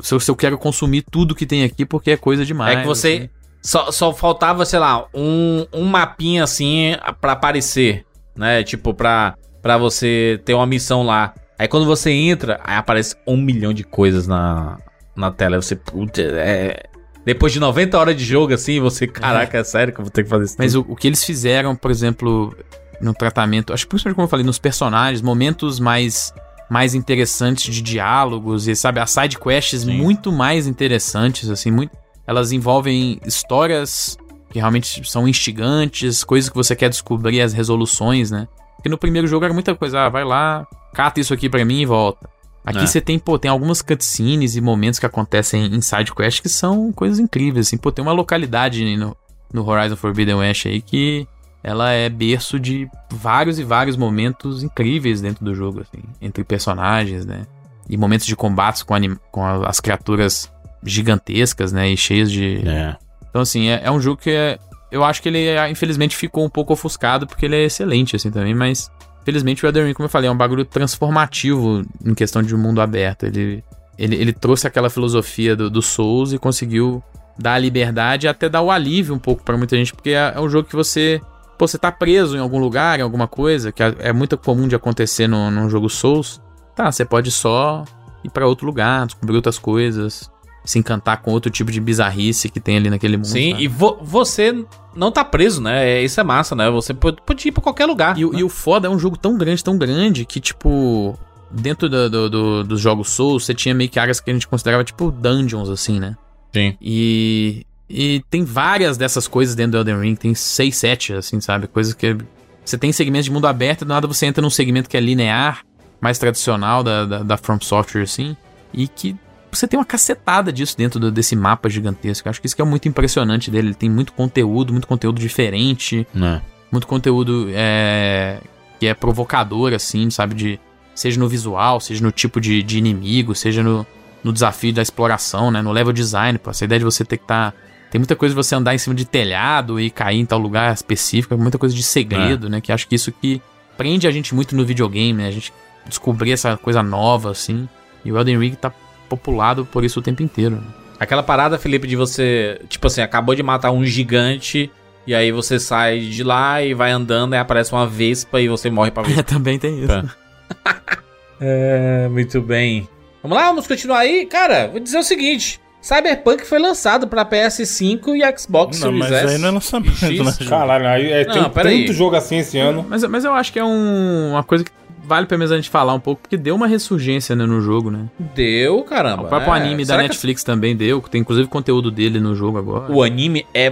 Se eu, se eu quero consumir tudo que tem aqui, porque é coisa demais. É que você. assim. Só, só faltava, sei lá, um, um mapinha assim pra aparecer, né? Tipo, pra, pra você ter uma missão lá. Aí quando você entra, aí aparece um milhão de coisas na, na tela. Aí você, puta, é. Depois de 90 horas de jogo, assim, você, caraca, é sério que eu vou ter que fazer isso? Mas o, o que eles fizeram, por exemplo, no tratamento. Acho que principalmente como eu falei, nos personagens, momentos mais. Mais interessantes de diálogos e, sabe, as side quests Sim. muito mais interessantes, assim, muito, elas envolvem histórias que realmente são instigantes, coisas que você quer descobrir, as resoluções, né? Porque no primeiro jogo era muita coisa, ah, vai lá, cata isso aqui pra mim e volta. Aqui É. você tem, pô, tem algumas cutscenes e momentos que acontecem em side quest que são coisas incríveis, assim, pô, tem uma localidade no, no Horizon Forbidden West aí que ela é berço de vários e vários momentos incríveis dentro do jogo, assim, entre personagens, né? E momentos de combates com, anim- com as criaturas gigantescas, né? E cheias de, É. então, assim, é, é um jogo que é, eu acho que ele, é, infelizmente, ficou um pouco ofuscado, porque ele é excelente, assim, também, mas, felizmente, o Elden Ring, como eu falei, é um bagulho transformativo em questão de mundo aberto. Ele, ele, ele trouxe aquela filosofia do, do Souls e conseguiu dar a liberdade e até dar o alívio um pouco pra muita gente, porque é, é um jogo que você, pô, você tá preso em algum lugar, em alguma coisa, que é, é muito comum de acontecer no, num jogo Souls. Tá, você pode só ir pra outro lugar, descobrir outras coisas, se encantar com outro tipo de bizarrice que tem ali naquele mundo. Sim, sabe? e vo- você não tá preso, né? É- Isso é massa, né? Você pode, pode ir pra qualquer lugar. E, o- né? e o foda é um jogo tão grande, tão grande, que, tipo, dentro do- do- do- dos jogos Souls, você tinha meio que áreas que a gente considerava tipo dungeons, assim, né? Sim. E, e tem várias dessas coisas dentro do Elden Ring, tem seis, sete, assim, sabe? Coisas que. Você tem segmentos de mundo aberto e do nada você entra num segmento que é linear, mais tradicional da, da, da From Software, assim, e que você tem uma cacetada disso dentro do- desse mapa gigantesco. Eu acho que isso que é muito impressionante dele. Ele tem muito conteúdo, muito conteúdo diferente Né? muito conteúdo é, que é provocador, assim, sabe? De, seja no visual, seja no tipo de, de inimigo, seja no, no desafio da exploração, né? No level design, pô. Essa ideia de você ter que estar. tem muita coisa de você andar em cima de telhado e cair em tal lugar específico, muita coisa de segredo, né? Que acho que isso que prende a gente muito no videogame, né? A gente descobrir essa coisa nova, assim. E o Elden Ring tá populado por isso o tempo inteiro. Aquela parada, Felipe, de você, tipo assim, acabou de matar um gigante e aí você sai de lá e vai andando e aparece uma vespa e você morre pra vespa. Também tem isso. É, muito bem. Vamos lá, vamos continuar aí? Cara, vou dizer o seguinte. Cyberpunk foi lançado pra PS5 e Xbox Não, Series mas S. aí não é lançamento, X. né? Caralho, aí é, tem Não, peraí. tanto jogo assim esse ano. Mas, mas eu acho que é um- uma coisa que vale pelo menos a gente falar um pouco, porque deu uma ressurgência né, no jogo, né? Deu, caramba. O próprio é. anime da Será que Netflix também deu, tem inclusive conteúdo dele no jogo agora. O anime é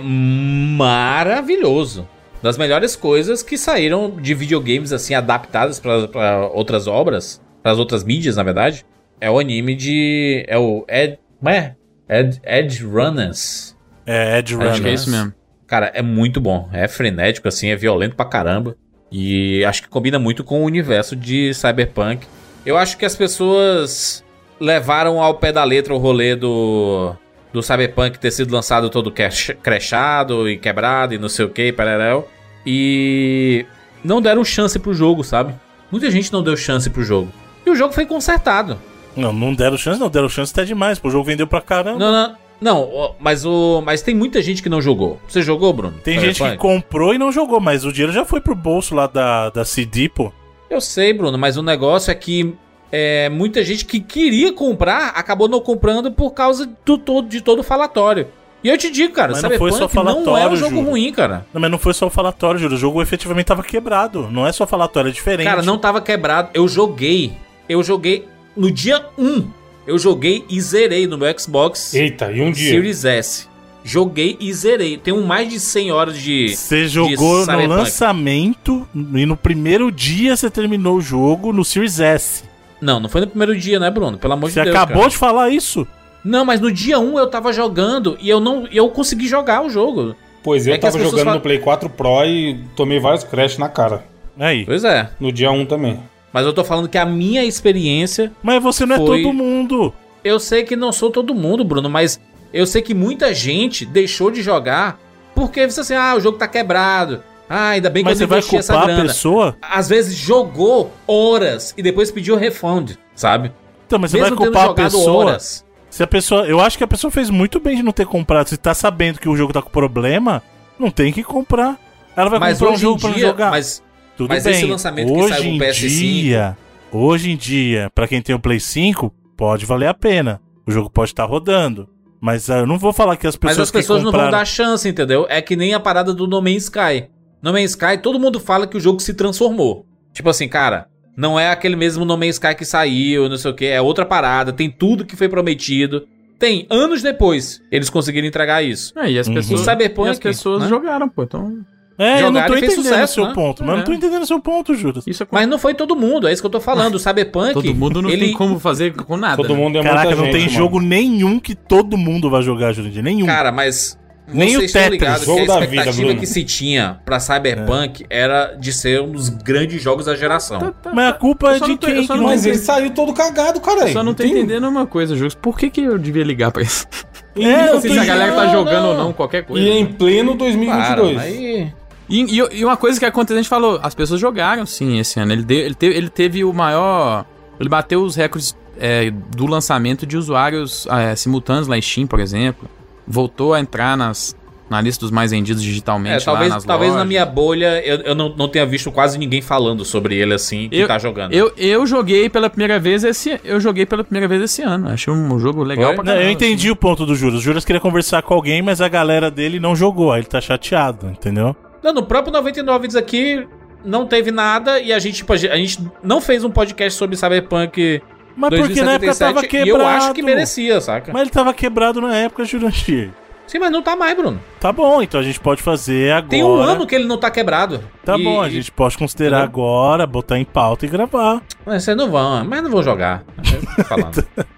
maravilhoso. Das melhores coisas que saíram de videogames assim adaptadas pra pra outras obras, para as outras mídias, na verdade, é o anime de é o Ed, como é? Ed, Edge Runners. É, Ed Acho que é isso mesmo. Cara, é muito bom. É frenético, assim, é violento pra caramba. E acho que combina muito com o universo de Cyberpunk. Eu acho que as pessoas levaram ao pé da letra o rolê do, do Cyberpunk ter sido lançado todo crashado e quebrado e não sei o que, pereréu. E não deram chance pro jogo, sabe? Muita gente não deu chance pro jogo. E o jogo foi consertado. Não, não deram chance, não. Deram chance até demais. pô, O jogo vendeu pra caramba. Não, não, não, mas o. Mas tem muita gente que não jogou. Você jogou, Bruno? Tem gente que comprou e não jogou, mas o dinheiro já foi pro bolso lá da, da CD, pô. Eu sei, Bruno, mas o negócio é que é, muita gente que queria comprar acabou não comprando por causa do todo, de todo o falatório. E eu te digo, cara, Mas não foi só não é um falatório, jogo Júlio. ruim, cara. Não, mas não foi só o falatório, Júlio. O jogo efetivamente tava quebrado. Não é só falatório, é diferente. Cara, não tava quebrado. Eu joguei. Eu joguei no dia 1. Eu joguei e zerei no meu Xbox Eita, e um dia. Series S. Joguei e zerei. Tenho mais de 100 horas de. Você jogou no Cyberpunk. lançamento e no primeiro dia você terminou o jogo no Series S. Não, não foi no primeiro dia, né, Bruno? Pelo amor Você de Deus. acabou cara. de falar isso? Não, mas no dia 1 eu tava jogando e eu não. Eu consegui jogar o jogo. Pois eu É as tava jogando falam- no Play 4 Pro e tomei vários crash na cara. Aí. Pois é. No dia 1 também. Mas eu tô falando que a minha experiência. Mas você não é Foi- todo mundo. Eu sei que não sou todo mundo, Bruno, mas eu sei que muita gente deixou de jogar porque disse assim: ah, o jogo tá quebrado. Ah, ainda bem que Mas eu você vai investi essa culpar a pessoa? Às vezes jogou horas e depois pediu refund, sabe? Então, mas você Mesmo vai culpar a pessoa. horas. Se a pessoa. Eu acho que a pessoa fez muito bem de não ter comprado. Se tá sabendo que o jogo tá com problema, não tem que comprar. Ela vai Mas comprar um jogo em pra dia. jogar. Mas Tudo mas bem. esse lançamento que hoje saiu em pro PS5 dia, hoje em dia, pra quem tem o Play 5, pode valer a pena. O jogo pode estar rodando. Mas ah, eu não vou falar que as pessoas Mas as que pessoas não vão compraram- dar chance, entendeu? É que nem a parada do No Man's Sky. No Man's Sky, todo mundo fala que o jogo se transformou. Tipo assim, cara, não é aquele mesmo No Man's Sky que saiu, não sei o que, é outra parada, tem tudo que foi prometido. Tem, anos depois, eles conseguiram entregar isso. É, e as Uhum. pessoas, Cyberpunk, e as pessoas né? jogaram, pô. Então, É, eu não tô entendendo o sucesso, seu né? ponto. Mas eu não tô É. entendendo o seu ponto, Júlio. isso é Mas não foi todo mundo, é isso que eu tô falando. O Cyberpunk. Todo mundo não ele... tem como fazer com nada. Todo né? mundo é Caraca, muita não gente, tem mano. jogo nenhum que todo mundo vai jogar, Jurandir. Nenhum. Cara, mas. Nem o vocês estão Tetris, ligados que a jogo da vida, expectativa Bruno. que se tinha pra Cyberpunk era de ser um dos grandes jogos da geração. Tá, tá, Mas a tá. culpa é de não tô- quem? que não não- Mas ele saiu todo cagado, cara. Eu só não tô Tem- entendendo uma coisa, Jogos. Por que, que eu devia ligar pra isso? É, Não sei tô se a galera tá jogando ou não. não, qualquer coisa. E em pleno Claro, 2022. aí. E, e- e uma coisa que aconteceu, a gente falou, as pessoas jogaram sim esse ano. Ele, deu- ele, teve, ele teve o maior. Ele bateu os recordes é, do lançamento de usuários é, simultâneos lá em Steam, por exemplo. Voltou a entrar nas, na lista dos mais vendidos É, digitalmente. talvez, lá nas talvez na lojas. minha bolha eu, eu não, não tenha visto quase ninguém falando sobre ele assim que Eu- tá jogando. Eu, eu joguei pela primeira vez esse. Eu joguei pela primeira vez esse ano. Achei um jogo legal Foi? pra Não, caramba. eu entendi o ponto do Juras. O Juras queria conversar com alguém, mas a galera dele não jogou. Aí ele tá chateado, entendeu? Não, no próprio 99 diz aqui, não teve nada e a gente, tipo, a gente- não fez um podcast sobre Cyberpunk Mas porque na época 2077 tava e quebrado. eu acho que merecia, saca? Mas ele tava quebrado na época, Jurandir. Sim, mas não tá mais, Bruno. Tá bom, então a gente pode fazer agora. Tem um ano que ele não tá quebrado. Tá E- bom, a e- gente pode considerar agora, botar em pauta e gravar. Mas vocês não vão, mas não vão jogar. Falando.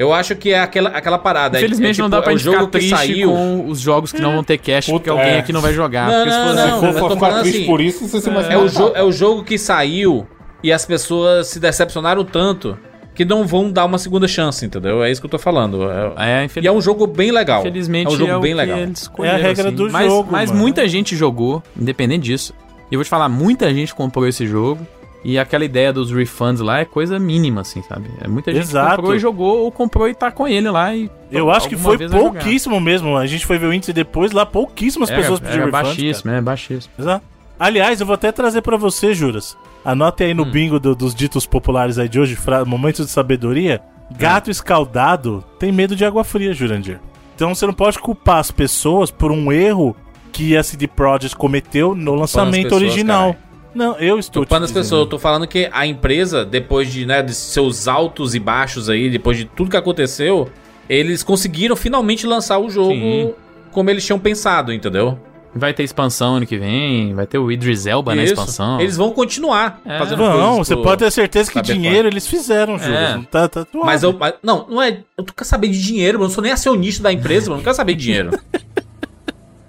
Eu acho que é aquela, aquela parada. é- Infelizmente é, tipo, não dá pra é ficar jogo que triste saiu. com os jogos que não vão ter cash, Puta, porque alguém é. aqui não vai jogar. Não, não, fosse- não. Se for ficar triste assim, por isso, você se É o, jo é o jogo que saiu e as pessoas se decepcionaram tanto que não vão dar uma segunda chance, entendeu? É isso que eu tô falando. É- É, infeliz- E é um jogo bem legal. Infelizmente é um jogo o bem legal. É a regra assim. do mas, jogo, Mas mano. muita gente jogou, independente disso. E eu vou te falar, muita gente comprou esse jogo. E aquela ideia dos refunds lá é coisa mínima, assim, sabe? É muita gente Exato. comprou e jogou, ou comprou e tá com ele lá. E Eu acho que foi pouquíssimo mesmo. A gente foi ver o índice depois, lá pouquíssimas pessoas pediram era refund, baixíssimo, é baixíssimo. cara. Exato. Aliás, eu vou até trazer pra você, Juras. Anote aí no Hum. bingo do- dos ditos populares aí de hoje, momentos de sabedoria. Gato escaldado tem medo de água fria, Jurandir. Então você não pode culpar as pessoas por um erro que a CD Projekt cometeu no lançamento pessoas, original. Não, eu estou Culpando as pessoas, eu tô falando que a empresa, depois de, né, de seus altos e baixos aí, depois de tudo que aconteceu, eles conseguiram finalmente lançar o jogo Sim. como eles tinham pensado, entendeu? Vai ter expansão ano que vem, vai ter o Idris Elba na Isso. expansão. Eles vão continuar É. fazendo Não, você pro- pode ter certeza que dinheiro eles fizeram, Juras. É. Tá, tá. Mas eu. mas- não, não é. Eu quero saber de dinheiro, mano. Eu não sou nem acionista da empresa, mano. Não quero saber de dinheiro.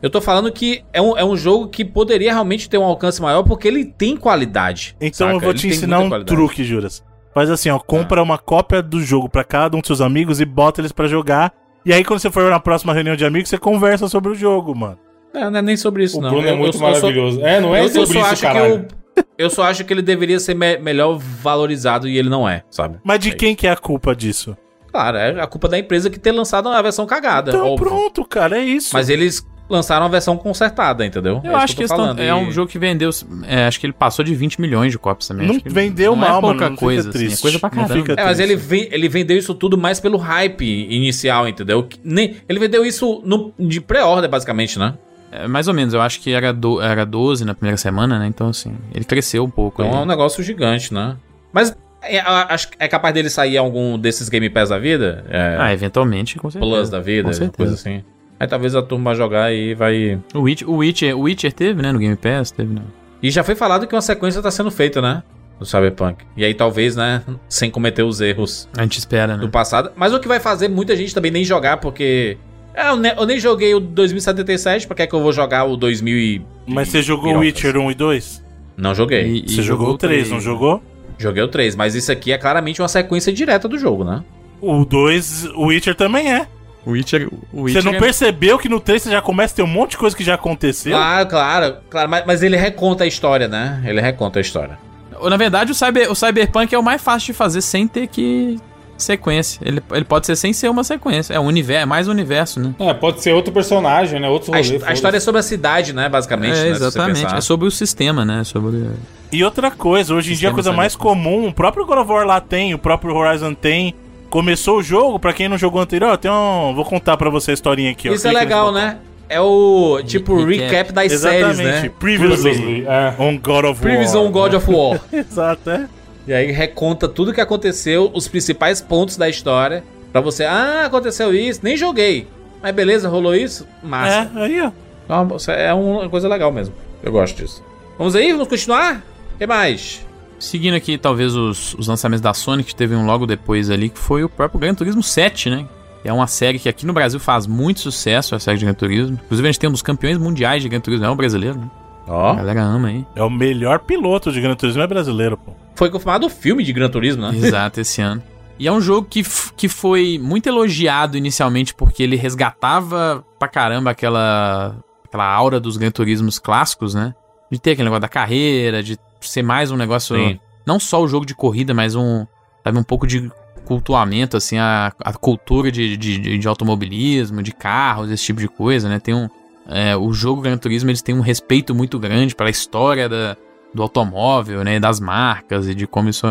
Eu tô falando que é um, é um jogo que poderia realmente ter um alcance maior porque ele tem qualidade. Então saca? eu vou Ele te tem ensinar um qualidade. truque, Juras. Faz assim, ó, compra uma cópia do jogo pra cada um dos seus amigos e bota eles pra jogar. E aí quando você for na próxima reunião de amigos, você conversa sobre o jogo, mano. É, não é nem sobre isso, O não. Bruno Eu- é muito eu só- eu só- maravilhoso. É, não é eu, eu sobre só isso, acho caralho. que eu, eu só acho que ele deveria ser me- melhor valorizado e ele não é, sabe? Mas de É quem que é a culpa disso? Claro, é a culpa da empresa que ter lançado uma versão cagada. Então óbvio. pronto, cara, é isso. Mas eles lançaram uma versão consertada, entendeu? Eu É acho que eles tão- falando, é e- um jogo que vendeu. é, acho que ele passou de 20 milhões de cópias também. Não que vendeu não é mal, pouca mano, coisa, assim, é triste. coisa pra Não caramba. fica É, mas ele, ele vendeu isso tudo mais pelo hype inicial, entendeu? Que Nem, ele vendeu isso no, de pré-order, basicamente, né? É, mais ou menos, eu acho que era, do, era 12 na primeira semana, né? Então, assim, ele cresceu um pouco. Então é um aí. negócio gigante, né? Mas é, a- acho que é capaz dele sair algum desses Game Pass da vida? É, Ah, eventualmente, com certeza. Plus da vida, com certeza. coisa assim. Aí talvez a turma vai jogar e vai. O Witcher, o, Witcher, o Witcher teve, né? No Game Pass, teve, né? E já foi falado que uma sequência tá sendo feita, né? Do Cyberpunk. E aí talvez, né? Sem cometer os erros A gente espera, né? do passado. Mas o que vai fazer muita gente também nem jogar, porque. É, eu, ne- eu nem joguei o 2077, pra que é que eu vou jogar o 2000 e... Mas você jogou Pirocas. Witcher 1 e 2? Não joguei. E- Você jogou o 3, não jogou? Joguei o 3, mas isso aqui é claramente uma sequência direta do jogo, né? O 2, o Witcher também é. O Witcher, o Você Witcher não é- percebeu que no 3 você já começa a ter um monte de coisa que já aconteceu? Claro, claro, claro, mas, mas ele reconta a história, né? Ele reconta a história. Na verdade, o, cyber, o Cyberpunk é o mais fácil de fazer sem ter que sequência. Ele, ele pode ser sem ser uma sequência. É um universo, é mais um universo, né? É, pode ser outro personagem, né? Outro A, rolê, his- a história é sobre a cidade, né? Basicamente, é, né? exatamente. É sobre o sistema, né? Sobre. E outra coisa, hoje em dia a coisa mais comum, o próprio God of War lá tem, o próprio Horizon tem. Começou o jogo, pra quem não jogou anterior, tem um, vou contar pra você a historinha aqui, ó. Isso é Clica nesse legal, né? É o tipo Recap. recap das Exatamente. séries, né? Previously é. on God of War. Previous on God of War. Exato, é. e aí reconta tudo que aconteceu, os principais pontos da história, pra você, ah, aconteceu isso, nem joguei. Mas beleza, rolou isso? Massa. É, aí, ó. Então, É uma coisa legal mesmo. Eu gosto disso. Vamos aí? Vamos continuar? O que mais? Seguindo aqui, talvez, os, os lançamentos da Sony, que teve um logo depois ali, que foi o próprio Gran Turismo 7, né? É uma série que aqui no Brasil faz muito sucesso, a série de Gran Turismo. Inclusive, a gente tem um dos campeões mundiais de Gran Turismo, é um brasileiro, né? A Ó. galera ama aí. É o melhor piloto de Gran Turismo é brasileiro, pô. Foi confirmado o filme de Gran Turismo, né? Exato, esse ano. E é um jogo que, que foi muito elogiado inicialmente porque ele resgatava pra caramba aquela, aquela aura dos Gran Turismos clássicos, né? De ter aquele negócio da carreira, de ser mais um negócio. Sim. Não só o jogo de corrida, mas um. Sabe, um pouco de cultuamento, assim, a, a cultura de, de, de- automobilismo, de carros, esse tipo de coisa, né? Tem um. é, o jogo Gran Turismo eles têm um respeito muito grande pela história da, do automóvel, né? Das marcas e de como isso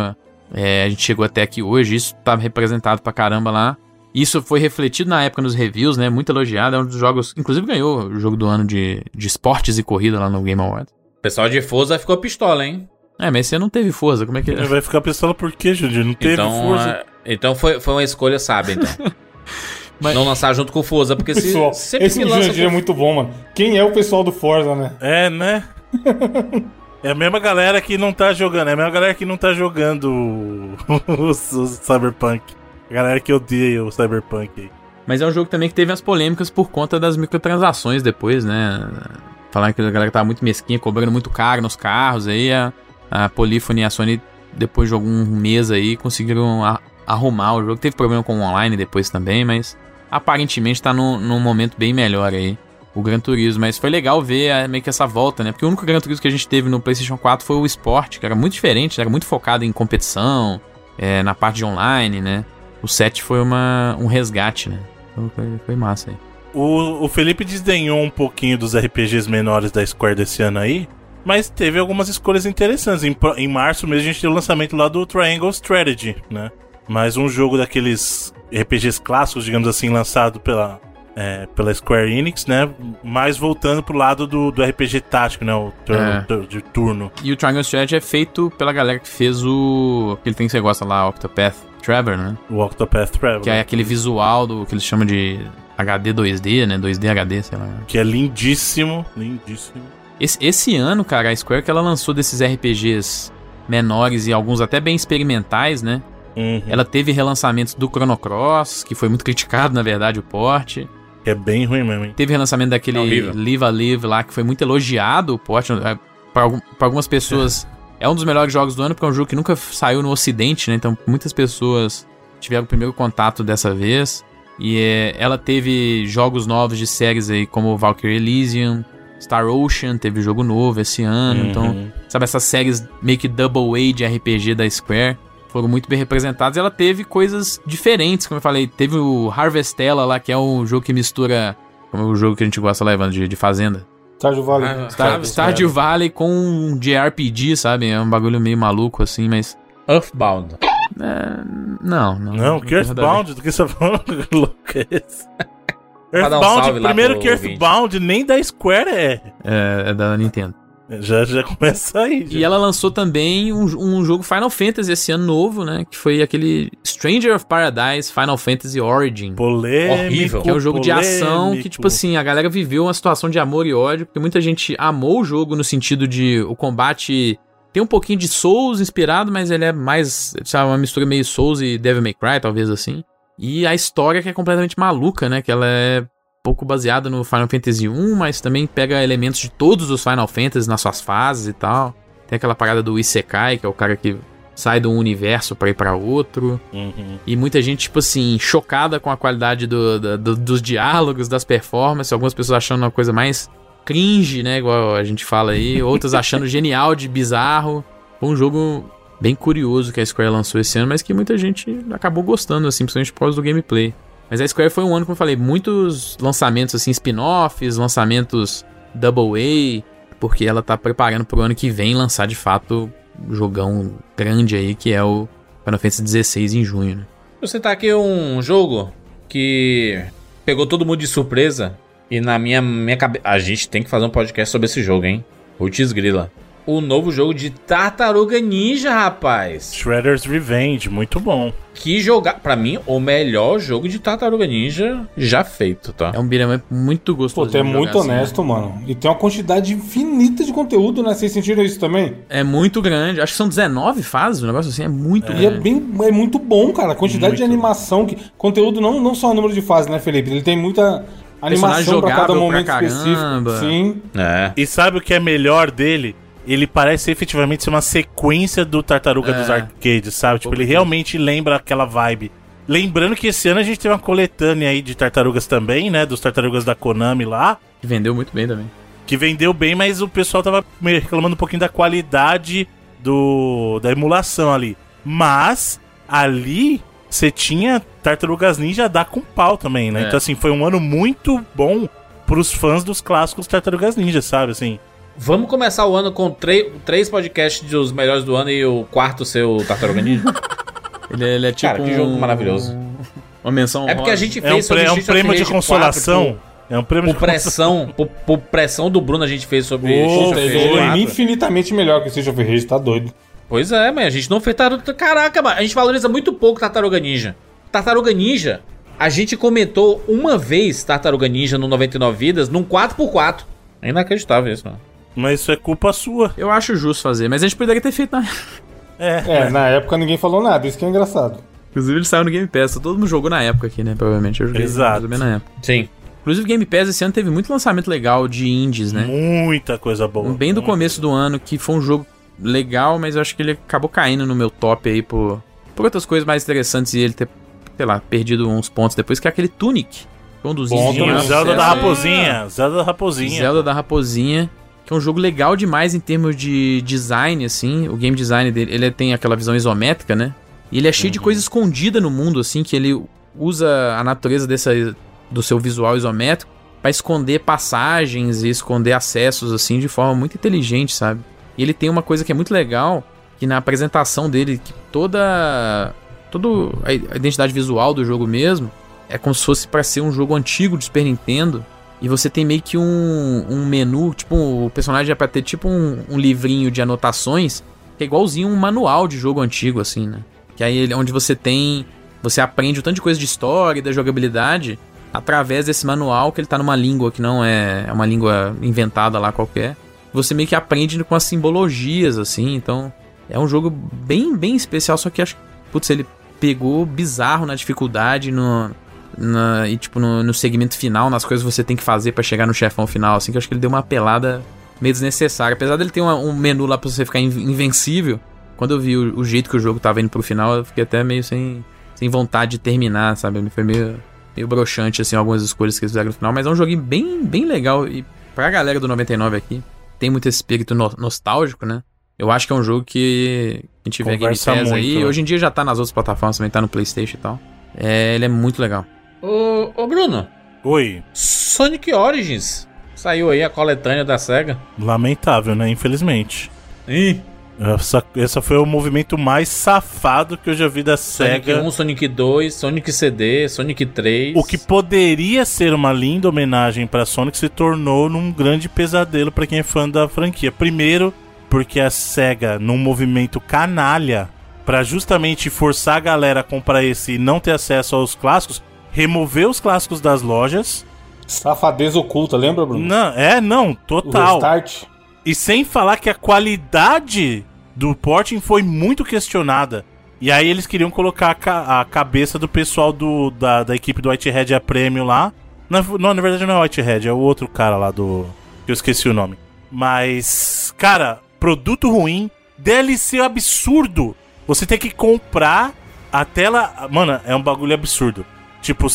é, a gente chegou até aqui hoje. Isso tá representado pra caramba lá. Isso foi refletido na época nos reviews, né? Muito elogiado. É um dos jogos. Inclusive ganhou o jogo do ano de, de esportes e corrida lá no Game Awards. O pessoal de Forza ficou pistola, hein? É, mas você não teve força, como é que... Ele vai ficar pistola por quê, Jundi? Não teve então, força. é, então foi, foi uma escolha sábia, então. Mas- Não lançar junto com o Forza, porque se, Pessoal, sempre esse que lança Jurandir é com- muito bom, mano. Quem é o pessoal do Forza, né? É, né? É a mesma galera que não tá jogando, é a mesma galera que não tá jogando o, o Cyberpunk. A galera que odeia o Cyberpunk aí. Mas é um jogo também que teve as polêmicas por conta das microtransações depois, né? Falaram que a galera tava muito mesquinha, cobrando muito caro nos carros. Aí a, a Polyphony e a Sony, depois de algum mês aí, conseguiram a- arrumar o jogo. Teve problema com o online depois também, mas aparentemente tá num, num momento bem melhor aí. O Gran Turismo, mas foi legal ver é, meio que essa volta, né? Porque o único Gran Turismo que a gente teve no PlayStation 4 foi o Sport, que era muito diferente, era muito focado em competição, é, na parte de online, né? O 7 foi uma, um resgate, né? Então foi, foi massa aí. O, o Felipe desdenhou um pouquinho dos RPGs menores da Square desse ano aí, mas teve algumas escolhas interessantes. Em, em março mesmo a gente teve o lançamento lá do Triangle Strategy, né? Mais um jogo daqueles RPGs clássicos, digamos assim, lançado pela, é, pela Square Enix, né? Mais voltando pro lado do, do RPG tático, né? O turno, É. de turno. E o Triangle Strategy é feito pela galera que fez o. aquele tem que você gosta lá, Octopath Traveler, né? O Octopath Traveler. Que é aquele visual do que eles chamam de HD 2D, né? 2D HD, sei lá. que é lindíssimo, lindíssimo. Esse, esse ano, cara, a Square que ela lançou desses RPGs menores e alguns até bem experimentais, né? Uhum. Ela teve relançamentos do Chrono Cross, que foi muito criticado, na verdade, o porte. Que é bem ruim mesmo, hein? Teve relançamento daquele É. Live a Live lá, que foi muito elogiado o porte. É, pra algumas pessoas é um dos melhores jogos do ano, porque é um jogo que nunca saiu no ocidente, né? Então muitas pessoas tiveram o primeiro contato dessa vez. E é, ela teve jogos novos de séries aí, como Valkyrie Elysium, Star Ocean, teve jogo novo esse ano. Então, Uhum. sabe, essas séries meio que double A de RPG da Square foram muito bem representadas. E ela teve coisas diferentes, como eu falei. Teve o Harvestella lá, que é um jogo que mistura. Como é o jogo que a gente gosta lá, Evandro, de, de Fazenda. Stardew Valley. Ah, Star, Stardew Valley com um JRPG, sabe? É um bagulho meio maluco assim, mas. Earthbound. é, não, não. Não, que. Earthbound, do que você tá falando? Que louco é um Earthbound, lá primeiro que Earthbound nem da Square é. É, é da Nintendo. Já, já começa aí. E já. ela lançou também um, um jogo Final Fantasy esse ano novo, né? Que foi aquele Stranger of Paradise Final Fantasy Origin. Polêmico. Horrível. Que é um jogo de ação polêmico. que, tipo assim, a galera viveu uma situação de amor e ódio, porque muita gente amou o jogo no sentido de o combate tem um pouquinho de Souls inspirado, mas ele é mais, sabe, uma mistura meio Souls e Devil May Cry, talvez assim. E a história que é completamente maluca, né? Que ela é pouco baseada no Final Fantasy 1, mas também pega elementos de todos os Final Fantasy nas suas fases e tal. Tem aquela parada do Isekai, que é o cara que sai de um universo pra ir pra outro. Uhum. E muita gente, tipo assim, chocada com a qualidade do- do- dos diálogos, das performances. Algumas pessoas achando uma coisa mais cringe, né? Igual a gente fala aí. Outras achando genial de bizarro. Foi um jogo bem curioso que a Square lançou esse ano, mas que muita gente acabou gostando, assim, principalmente por causa do gameplay. Mas a Square foi um ano, como eu falei, muitos lançamentos, assim, spin-offs, lançamentos Double A, porque ela tá preparando pro ano que vem lançar, de fato, um jogão grande aí, que é o Final Fantasy XVI em junho, né? Vou citar aqui um jogo que pegou todo mundo de surpresa. E na minha, minha cabeça. A gente tem que fazer um podcast sobre esse jogo, hein? Putz Grila. O novo jogo de Tartaruga Ninja, rapaz. Shredder's Revenge, muito bom. Que jogar. Pra mim, o melhor jogo de Tartaruga Ninja já feito, tá? É um beat'em muito Pô, gostoso. tu é de muito assim, honesto, mano. E tem uma quantidade infinita de conteúdo, né? Vocês sentiram isso também? É muito grande. Acho que são 19 fases, um negócio assim. É muito E é, grande. bem, é muito bom, cara. A quantidade de Muito. animação. Que, conteúdo não, não só o número de fases, né, Felipe? Ele tem muita animação pra cada momento pra caramba. específico. Sim. É. E sabe o que é melhor dele? Ele parece efetivamente ser uma sequência do Tartaruga É. dos Arcades, sabe? Tipo, ele realmente lembra aquela vibe. Lembrando que esse ano a gente teve uma coletânea aí de tartarugas também, né? Dos tartarugas da Konami lá. Que vendeu muito bem também. Que vendeu bem, mas o pessoal tava meio reclamando um pouquinho da qualidade do da emulação ali. Mas ali você tinha Tartarugas Ninja dar com pau também, né? É. Então assim, foi um ano muito bom pros fãs dos clássicos Tartarugas Ninja, sabe? Assim, Vamos começar o ano com três três podcasts dos melhores do ano e o quarto seu Tartaruga Ninja? Ele, ele é tipo. Cara, que jogo um- maravilhoso. Uma menção. É porque a gente é um, fez sobre é um Streets of prêmio de consolação. 4 É um prêmio Por pressão, por, por pressão do Bruno a gente fez sobre of foi. Rage Ele é 4. infinitamente melhor que o Street of Rage, tá doido. Pois é, mas a gente não fez Tartaruga... Caraca, mano, a gente valoriza muito pouco Tartaruga Ninja. Tartaruga Ninja, a gente comentou uma vez Tartaruga Ninja no 99 Vidas num 4x4. É inacreditável isso, mano. Mas isso é culpa sua. Eu acho justo fazer, mas a gente poderia ter feito na. É. É, na época ninguém falou nada, isso que é engraçado. Inclusive, ele saiu no Game Pass. Todo mundo jogou na época aqui, né? Provavelmente. Eu joguei Exato. mais ou menos na época. Sim. Inclusive, Game Pass esse ano teve muito lançamento legal de indies, né? Muita coisa boa. Bem do começo do ano, que foi um jogo legal, mas eu acho que ele acabou caindo no meu top aí por, por outras coisas mais interessantes e ele ter, sei lá, perdido uns pontos depois, que é aquele Tunic. Foi um dos Bom indies Zelda da sucesso. Raposinha. Zelda da Raposinha. Zelda da Raposinha, que é um jogo legal demais em termos de design, assim. O game design dele, ele tem aquela visão isométrica, né? E ele é cheio de Uhum. coisa escondida no mundo, assim, que ele usa a natureza dessa, do seu visual isométrico pra esconder passagens e esconder acessos, assim, de forma muito inteligente, sabe? E ele tem uma coisa que é muito legal, que na apresentação dele, que toda, toda a identidade visual do jogo mesmo é como se fosse pra ser um jogo antigo de Super Nintendo. E você tem meio que um, um menu, tipo, o personagem é pra ter tipo um, um livrinho de anotações, que é igualzinho um manual de jogo antigo, assim, né? Que aí ele- onde você tem. Você aprende o tanto de coisa de história e da jogabilidade através desse manual, que ele tá numa língua que não é, é uma língua inventada lá qualquer. Você meio que aprende com as simbologias, assim, então. É um jogo bem, bem especial, só que acho putz, ele pegou bizarro na dificuldade, no, na- e tipo, no, no segmento final, nas coisas que você tem que fazer pra chegar no chefão final, assim, que eu acho que ele deu uma pelada meio desnecessária. Apesar dele ter uma- um menu lá pra você ficar in- invencível, quando eu vi o, o jeito que o jogo tava indo pro final, eu fiquei até meio sem, sem vontade de terminar, sabe? Foi meio, meio broxante, assim, algumas escolhas que eles fizeram no final, mas é um joguinho bem, bem legal. E pra galera do 99 aqui, tem muito esse espírito no- nostálgico, né? Eu acho que é um jogo que quem tiver Game Pass aí, né? hoje em dia já tá nas outras plataformas, também tá no Playstation e tal. É, ele é muito legal. Ô, ô Bruno, Oi. Sonic Origins. Saiu aí a coletânea da SEGA. Lamentável, né? Infelizmente. Ih, Essa, essa foi o movimento mais safado que eu já vi da Sonic SEGA. 1, Sonic 2, Sonic CD, Sonic 3. O que poderia ser uma linda homenagem pra Sonic se tornou num grande pesadelo pra quem é fã da franquia. Primeiro, porque a SEGA, num movimento canalha, pra justamente forçar a galera a comprar esse e não ter acesso aos clássicos, removeu os clássicos das lojas. Safadeza oculta, lembra, Bruno? Não, é, não, O total. restart. E sem falar que a qualidade do porting foi muito questionada. E aí eles queriam colocar a, ca- a cabeça do pessoal do, da, da equipe do Whitehead a prêmio lá. Não, não, na verdade não é o Whitehead, é o outro cara lá do. que eu esqueci o nome. Mas, cara, produto ruim, DLC absurdo. Você tem que comprar a tela. Mano, é um bagulho absurdo. Tipo,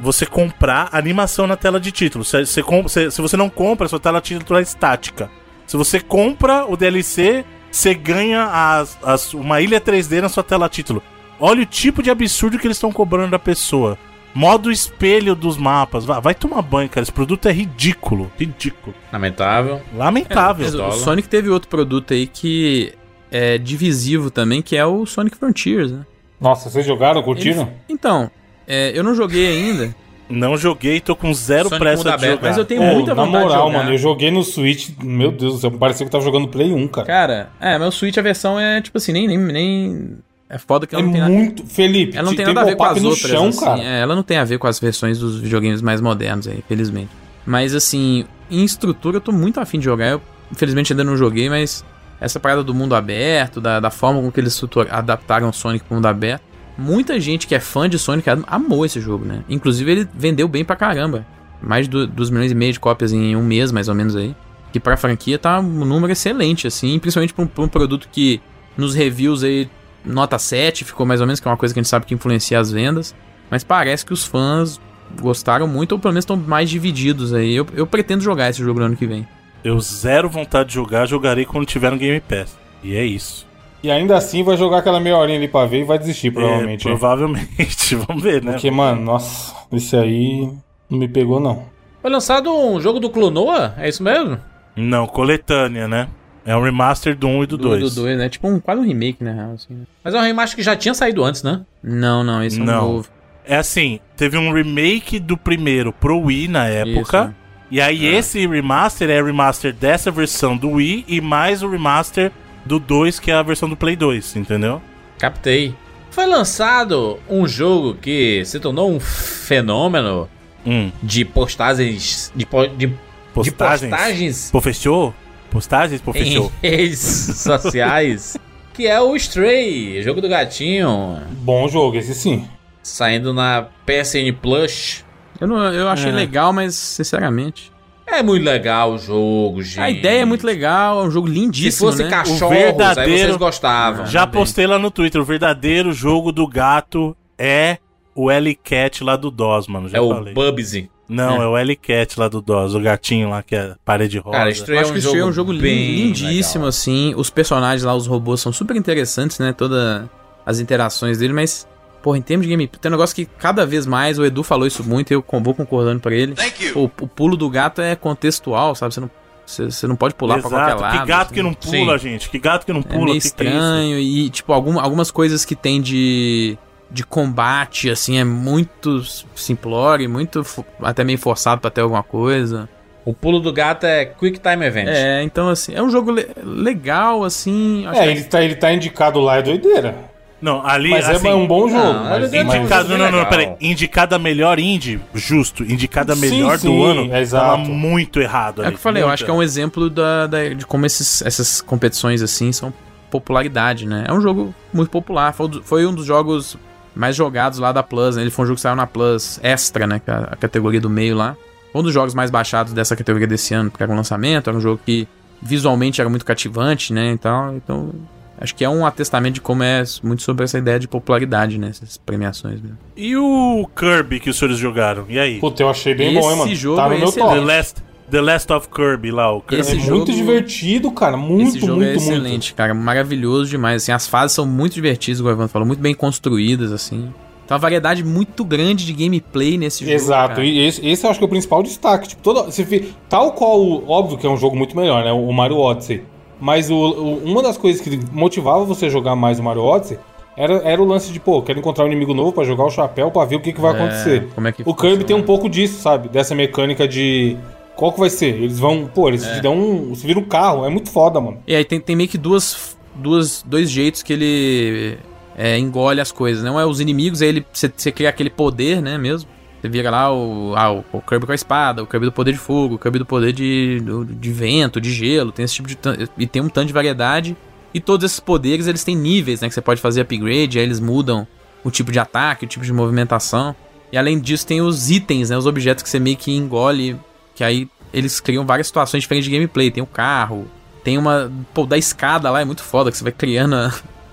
você comprar animação na tela de título. Se, você com- se- se você não compra, sua tela de título é estática. Se você compra o DLC, você ganha as- as- uma ilha 3D na sua tela título. Olha o tipo de absurdo que eles estão cobrando da pessoa. Modo espelho dos mapas. Vai, vai tomar banho, cara. Esse produto é ridículo. Ridículo. Lamentável. Lamentável. Mas o. Sonic teve outro produto aí que é divisivo também, que é o Sonic Frontiers, né? Nossa, vocês jogaram, curtiram? Ele- Então, é, eu não joguei ainda, Não joguei, tô com zero Sonic pressa mundo de aberto, jogar. mas eu tenho Ô, muita na vontade moral, de jogar. mano, eu joguei no Switch, meu Deus do céu, parecia que eu tava jogando Play 1, cara. Cara, é, meu Switch a versão é tipo assim, nem. nem, nem é foda que é ela não tem nada. muito. Felipe, Ela não te- tem nada a ver com as no outras. chão, assim, cara. é, ela não tem a ver com as versões dos videogames mais modernos aí, infelizmente. Mas assim, em estrutura eu tô muito afim de jogar. Eu, infelizmente, ainda não joguei, mas essa parada do mundo aberto, da, da forma com que eles adaptaram o Sonic pro mundo aberto. Muita gente que é fã de Sonic am- amou esse jogo, né? Inclusive ele vendeu bem pra caramba. Mais de 2 milhões e meio de cópias em um mês, mais ou menos aí. Que pra franquia tá um número excelente, assim. Principalmente pra um, pra um produto que nos reviews aí, nota 7, ficou mais ou menos, que é uma coisa que a gente sabe que influencia as vendas. Mas parece que os fãs gostaram muito, ou pelo menos estão mais divididos aí. Eu, eu pretendo jogar esse jogo no ano que vem. Eu zero vontade de jogar, jogarei quando tiver no Game Pass. E é isso. E ainda assim vai jogar aquela meia horinha ali pra ver e vai desistir, provavelmente. É, provavelmente. Vamos ver, né? Porque, mano, nossa, esse aí não me pegou, não. Foi lançado um jogo do Clonoa? É isso mesmo? Não, coletânea, né? É um remaster do 1 e do Do 2. 2, né? Tipo um, quase um remake, na real. Assim, né? Mas é um remaster que já tinha saído antes, né? Não, não, esse é um Não. novo. É assim, teve um remake do primeiro pro Wii na época. Isso. E aí esse remaster é remaster dessa versão do Wii e mais o remaster do 2, que é a versão do Play 2, entendeu? Captei. Foi lançado um jogo que se tornou um fenômeno Hum. de postagens. De, po- de, de Postagens. postagens Pô, fechou? Postagens? Pô, em fechou. redes sociais. que é o Stray, jogo do gatinho. Bom jogo, esse sim. Saindo na PSN Plus. Eu, não, eu achei É. legal, mas sinceramente. É muito legal o jogo, gente. A ideia é muito legal, é um jogo Se lindíssimo. fosse né? cachorros, verdadeiro- aí vocês gostavam. Já bem. postei lá no Twitter, o verdadeiro jogo do gato é o L-Cat lá do DOS, mano. Já É o falei. Bubsy. Não, é. o L-Cat lá do DOS, o gatinho lá que é parede rosa. Cara, Stray acho é que um o Stray é jogo um jogo lindíssimo, legal. assim. Os personagens lá, os robôs, são super interessantes, né? Todas as interações dele, mas, porra, em termos de gameplay, tem um negócio que cada vez mais, o Edu falou isso muito, eu com- vou concordando pra ele. Pô, o pulo do gato é contextual, sabe? Você não, você, não pode pular pra qualquer Exato, lado. que gato assim. que não pula, gente. Que gato que não É pula. meio que que é isso? estranho e, tipo, algum, algumas coisas que tem de, de combate, assim, é muito simplório, muito até meio forçado pra ter alguma coisa. O pulo do gato é Quick Time Event. É, então, assim, é um jogo le- legal, assim. acho É, que- ele tá, ele tá indicado lá, é doideira. Não, ali, Mas assim, é um bom jogo. não, mas, é Indicado, não, não, peraí. Indicada melhor indie, justo. Indicada Sim, melhor sim, do ano, é exato. tava muito errado É ali. o que eu falei, eu acho que é um exemplo da, da- de como esses, essas competições assim são popularidade, né? É um jogo muito popular, foi, um foi um dos jogos mais jogados lá da Plus, né? Ele foi um jogo que saiu na Plus Extra, né? Que é a categoria do meio lá. Foi um dos jogos mais baixados dessa categoria desse ano, porque era um lançamento, era um jogo que visualmente era muito cativante, né? Então, então acho que é um atestamento de como é muito sobre essa ideia de popularidade, né? Essas premiações mesmo. E o Kirby que os senhores jogaram? E aí? Puta, eu achei bem Esse bom, hein, mano. jogo tá no é meu excelente. The top. Last, The Last of Kirby lá, o Kirby. É Esse muito jogo- divertido, cara. Muito, Esse jogo muito, é muito. excelente, cara. Maravilhoso demais. Assim, as fases são muito divertidas, o Evandro falou, muito bem construídas, assim. Tem uma variedade muito grande de gameplay nesse jogo. Exato, cara. e esse, esse eu acho que é o principal destaque. Tipo, toda, se tal qual, óbvio que é um jogo muito melhor, né? O Mario Odyssey. Mas o, o- uma das coisas que motivava você a jogar mais o Mario Odyssey era, era o lance de, pô, quero encontrar um inimigo novo pra jogar o chapéu pra ver o que, que vai É, acontecer. como é que o Kirby tem um pouco disso, sabe? Dessa mecânica de. Qual que vai ser? Eles vão. Pô, eles É. te dão um. Você vira um carro, é muito foda, mano. E aí tem, tem meio que duas, duas, dois jeitos que ele é, engole as coisas, né? Um é os inimigos, aí ele, você, você cria aquele poder, né, mesmo. Você vira lá o, ah, o, Kirby com a espada, o Kirby do poder de fogo, o Kirby do poder de, do- de vento, de gelo, tem esse tipo de... E tem um tanto de variedade. E todos esses poderes, eles têm níveis, né? Que você pode fazer upgrade, aí eles mudam o tipo de ataque, o tipo de movimentação. E além disso tem os itens, né? Os objetos que você meio que engole, que aí eles criam várias situações diferentes de gameplay. Tem o carro, tem uma. Pô, da escada lá é muito foda, que você vai criando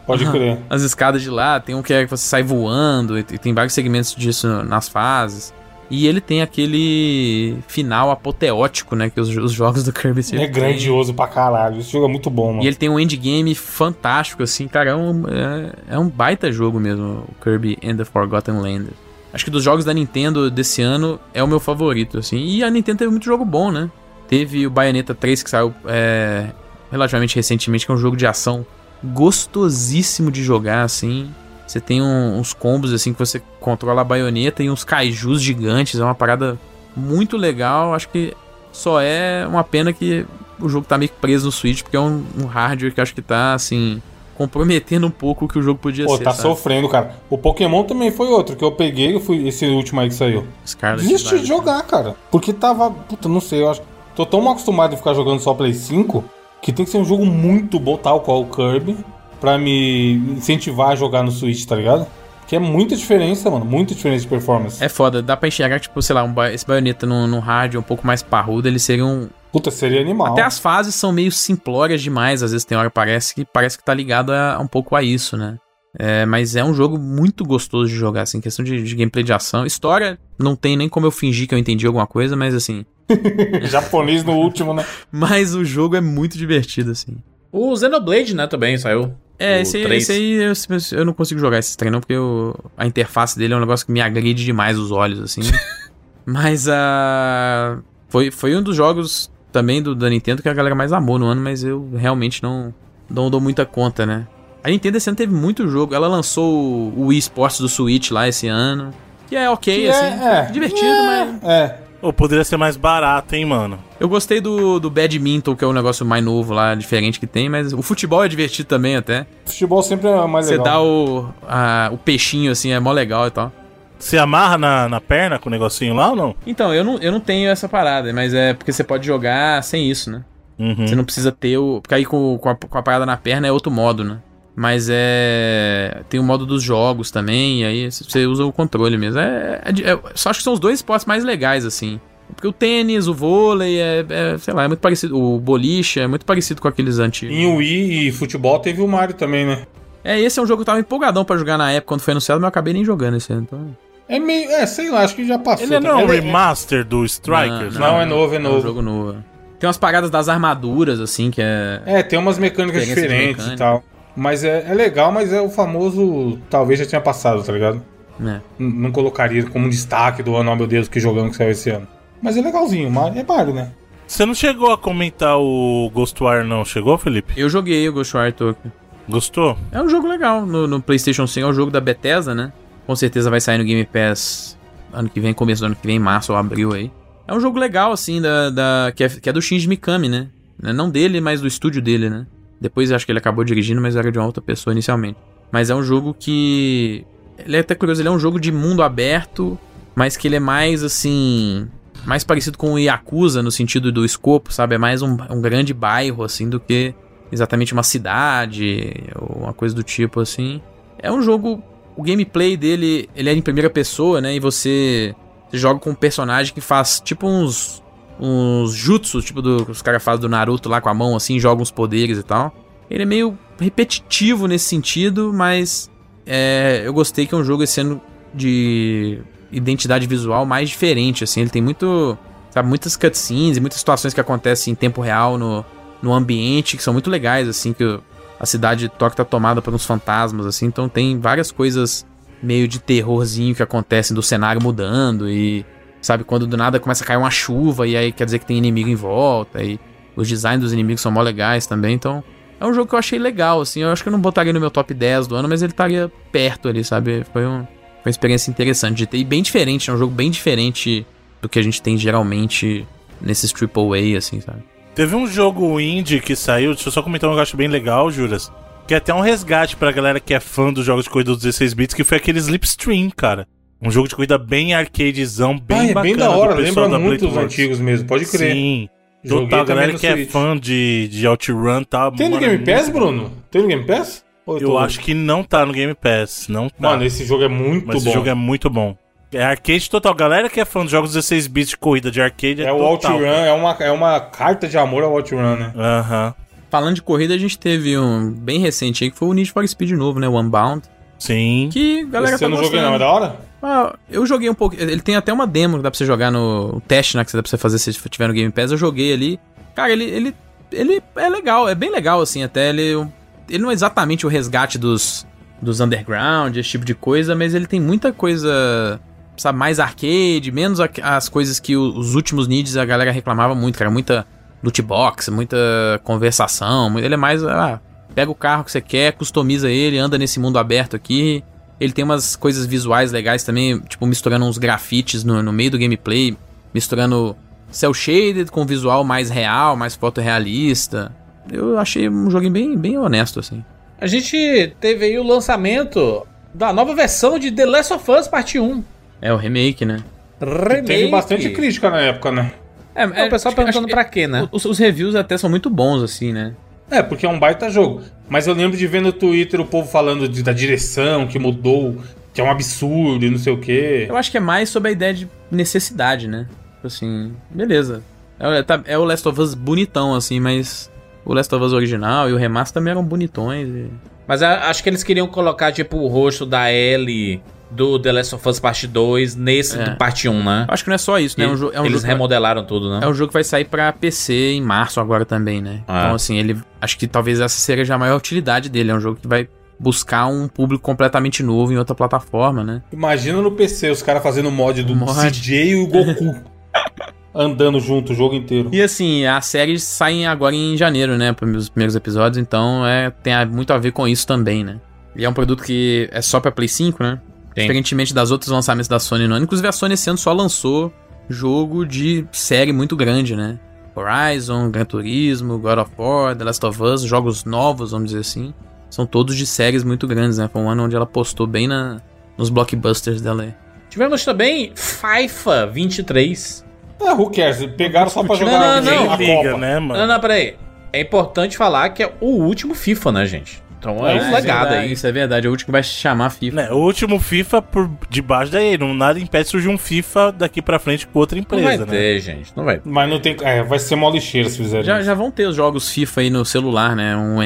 Pode crer. as escadas de lá. Tem um que é que você sai voando, e tem vários segmentos disso nas fases. E ele tem aquele final apoteótico, né? Que os, os jogos do Kirby É grandioso pra caralho. Esse jogo é muito bom, mano. E ele tem um endgame fantástico, assim, cara, é um, é, é um baita jogo mesmo, o Kirby and the Forgotten Land. Acho que dos jogos da Nintendo desse ano é o meu favorito, assim. E a Nintendo teve muito jogo bom, né? Teve o Bayonetta 3 que saiu é, relativamente recentemente, que é um jogo de ação gostosíssimo de jogar, assim. Você tem um- uns combos, assim, que você controla a baioneta e uns kaijus gigantes. É uma parada muito legal. Acho que só é uma pena que o jogo tá meio que preso no Switch, porque é um, um hardware que acho que tá, assim, comprometendo um pouco o que o jogo podia Pô, ser. tá sabe? sofrendo, cara. O Pokémon também foi outro que eu peguei, fui esse último aí que saiu. Scarlet Desisti de jogar, cara. Porque tava. Puta, não sei, eu acho. Tô tão acostumado a ficar jogando só Play 5 que tem que ser um jogo muito bom, tal qual o Kirby, pra me incentivar a jogar no Switch, tá ligado? Que é muita diferença, mano. Muita diferença de performance. É foda, dá pra enxergar, tipo, sei lá, um ba- esse baioneta num, num hardware um pouco mais parrudo, ele seria um. Puta, seria animal. Até as fases são meio simplórias demais, às vezes tem hora parece que parece que tá ligado a, um pouco a isso, né? É, mas é um jogo muito gostoso de jogar, assim, questão de, de gameplay de ação. História, não tem nem como eu fingir que eu entendi alguma coisa, mas assim. Japonês no último, né? Mas o jogo é muito divertido, assim. O Xenoblade, né, também saiu. É, esse esse aí eu, eu não consigo jogar esse trem, não, porque eu- a interface dele é um negócio que me agride demais os olhos, assim. mas a. foi, foi um dos jogos também do, da Nintendo que a galera mais amou no ano, mas eu realmente não, não dou muita conta, né? A Nintendo esse ano teve muito jogo. Ela lançou o, o Wii Sports do Switch lá esse ano. Que é ok, Que assim. é, é. divertido, É, mas. É. Ou poderia ser mais barato, hein, mano? Eu gostei do, do badminton, que é o negócio mais novo lá, diferente que tem, mas o futebol é divertido também até. Futebol sempre é mais Você legal. dá o, a- o peixinho assim, é mó legal e tal. Você amarra na, na perna com o negocinho lá ou não? Então, eu não, eu não tenho essa parada, mas é porque você pode jogar sem isso, né? Uhum. Você não precisa ter o. Porque aí com, com, a, com a parada na perna é outro modo, né? Mas é. Tem o modo dos jogos também, e aí você usa o controle mesmo. É, é, é- só acho que são os dois esportes mais legais, assim. Porque o tênis, o vôlei, é, é, sei lá, é muito parecido. O boliche é muito parecido com aqueles antigos. Em Wii e futebol teve o Mario também, né? É, esse é um jogo que eu tava empolgadão pra jogar na época quando foi anunciado, mas eu acabei nem jogando esse ano. Então... É meio. É, sei lá, acho que já passou. Ele não é um também. remaster do Strikers? Não, é novo, é É um novo. jogo novo. Tem umas paradas das armaduras, assim, que é. É, tem umas mecânicas diferentes mecânica. e tal. Mas é, é legal, mas é o famoso. Talvez já tinha passado, tá ligado? N- Não colocaria como um destaque do ano, oh meu Deus, que jogão que saiu esse ano. Mas é legalzinho, é Mario, né? Você não chegou a comentar o Ghostwire, não? Chegou, Felipe? Eu joguei o Ghostwire Tokyo. Gostou? É um jogo legal no, no PlayStation 5, é um jogo da Bethesda, né? Com certeza vai sair no Game Pass ano que vem, começo do ano que vem, março ou abril aí. É um jogo legal, assim, da, da, que, é, que é do Shinji Mikami, né? Não dele, mas do estúdio dele, né? Depois acho que ele acabou dirigindo, mas era de uma outra pessoa inicialmente. Mas é um jogo que. Ele é até curioso, ele é um jogo de mundo aberto, mas que ele é mais assim. Mais parecido com o Yakuza no sentido do escopo, sabe? É mais um, um grande bairro, assim, do que exatamente uma cidade ou uma coisa do tipo, assim. É um jogo. O gameplay dele, ele é em primeira pessoa, né? E você, você joga com um personagem que faz tipo uns. Uns jutsu, tipo do, que os caras fazem do Naruto lá com a mão, assim, joga uns poderes e tal. Ele é meio repetitivo nesse sentido, mas é, eu gostei que é um jogo esse ano de identidade visual mais diferente, assim. Ele tem muito, sabe, muitas cutscenes e muitas situações que acontecem em tempo real no, no ambiente que são muito legais, assim, que a cidade de Tóquio tá tomada por uns fantasmas, assim. Então tem várias coisas meio de terrorzinho que acontecem do cenário mudando e, sabe, quando do nada começa a cair uma chuva e aí quer dizer que tem inimigo em volta e os designs dos inimigos são mó legais também, então... É um jogo que eu achei legal, assim. Eu acho que eu não botaria no meu top 10 do ano, mas ele estaria perto ali, sabe? Foi, um- foi uma experiência interessante de ter. E bem diferente, é um jogo bem diferente do que a gente tem geralmente nesses AAA, assim, sabe? Teve um jogo indie que saiu, deixa eu só comentar um negócio bem legal, Juras. Que é até um resgate pra galera que é fã dos jogos de corrida dos 16 bits, que foi aquele Slipstream, cara. Um jogo de corrida bem arcadezão, bem ah, é bacana bem da hora, lembra da muito os Bladeworks. antigos mesmo, pode crer. Sim. Joguei Total, também galera que é Switch. fã de, de OutRun tá. Tem no mano, Game é Pass, muito- Bruno? Tem no Game Pass? Ou Eu tô- acho que não tá no Game Pass, não tá. Mano, esse jogo é muito Mas bom. esse jogo é muito bom. É arcade total. Galera que é fã dos jogos 16 bits de corrida de arcade é, É o total. OutRun, é uma, é uma carta de amor ao OutRun, né? Aham. Falando de corrida, a gente teve um bem recente aí, que foi o Need for Speed novo, né? O Unbound. Sim. Que a galera Esse eu tá não joguei não, é da hora? Ah, eu joguei um pouco. Ele tem até uma demo que dá pra você jogar no. Teste, né? Que dá pra você fazer se tiver no Game Pass. Eu joguei ali. Cara, ele. Ele, ele é legal, é bem legal, assim, até. Ele, ele não é exatamente o resgate dos. Dos underground, esse tipo de coisa, mas ele tem muita coisa. Sabe, mais arcade, menos a- as coisas que o- os últimos Needs a galera reclamava muito, cara. Muita loot box, muita conversação. Ele é mais. Ah, pega o carro que você quer, customiza ele, anda nesse mundo aberto aqui. Ele tem umas coisas visuais legais também, tipo misturando uns grafites no, no meio do gameplay, misturando cel shaded com visual mais real, mais fotorrealista. Eu achei um joguinho bem, bem honesto, assim. A gente teve aí o lançamento da nova versão de The Last of Us Parte 1. É o remake, né? Remake. Teve bastante crítica na época, né? É, É, o pessoal perguntando pra quê, né? Os, os reviews até são muito bons, assim, né? É, porque é um baita jogo. Mas eu lembro de ver no Twitter o povo falando de- da direção, que mudou, que é um absurdo e não sei o quê. Eu acho que é mais sobre a ideia de necessidade, né? Tipo Assim, beleza. É, tá- é o Last of Us bonitão, assim, mas o Last of Us original e o remaster também eram bonitões. e- Mas a- acho que eles queriam colocar, tipo, o rosto da Ellie do The Last of Us Parte 2 nesse É. do Parte 1, né? Acho que não é só isso, né? É um, é um eles jogo que vai- remodelaram tudo, né? É um jogo que vai sair pra PC em março agora também, né? Ah. Então, assim, ele. Acho que talvez essa seja a maior utilidade dele. É um jogo que vai buscar um público completamente novo em outra plataforma, né? Imagina no PC os caras fazendo mod do Mod. CJ e o Goku andando junto o jogo inteiro. E assim, as séries saem agora em janeiro, né? Os primeiros episódios, então é, tem muito a ver com isso também, né? E é um produto que é só pra Play 5, né? Diferentemente das outros lançamentos da Sony no ano. Inclusive a Sony esse ano só lançou jogo de série muito grande, né? Horizon, Gran Turismo, God of War, The Last of Us, jogos novos, vamos dizer assim. São todos de séries muito grandes, né? Foi um ano onde ela postou bem na, nos blockbusters dela aí. Tivemos também FIFA 23. Ah, who cares? Pegaram só pra Não, jogar não, não. a Liga, Copa. né, mano? Não, não, peraí. É importante falar que é o último FIFA, né, gente? Então é, Ah, um legado aí. Isso é verdade, é o último que vai se chamar FIFA. Né, o último FIFA por debaixo daí, não nada impede de surgir um FIFA daqui pra frente com outra Não empresa, vai né? ter, gente. Não vai ter. Mas não tem. É, vai ser mó lixeira se fizerem Já, isso. já vão ter os jogos FIFA aí no celular, né? Um,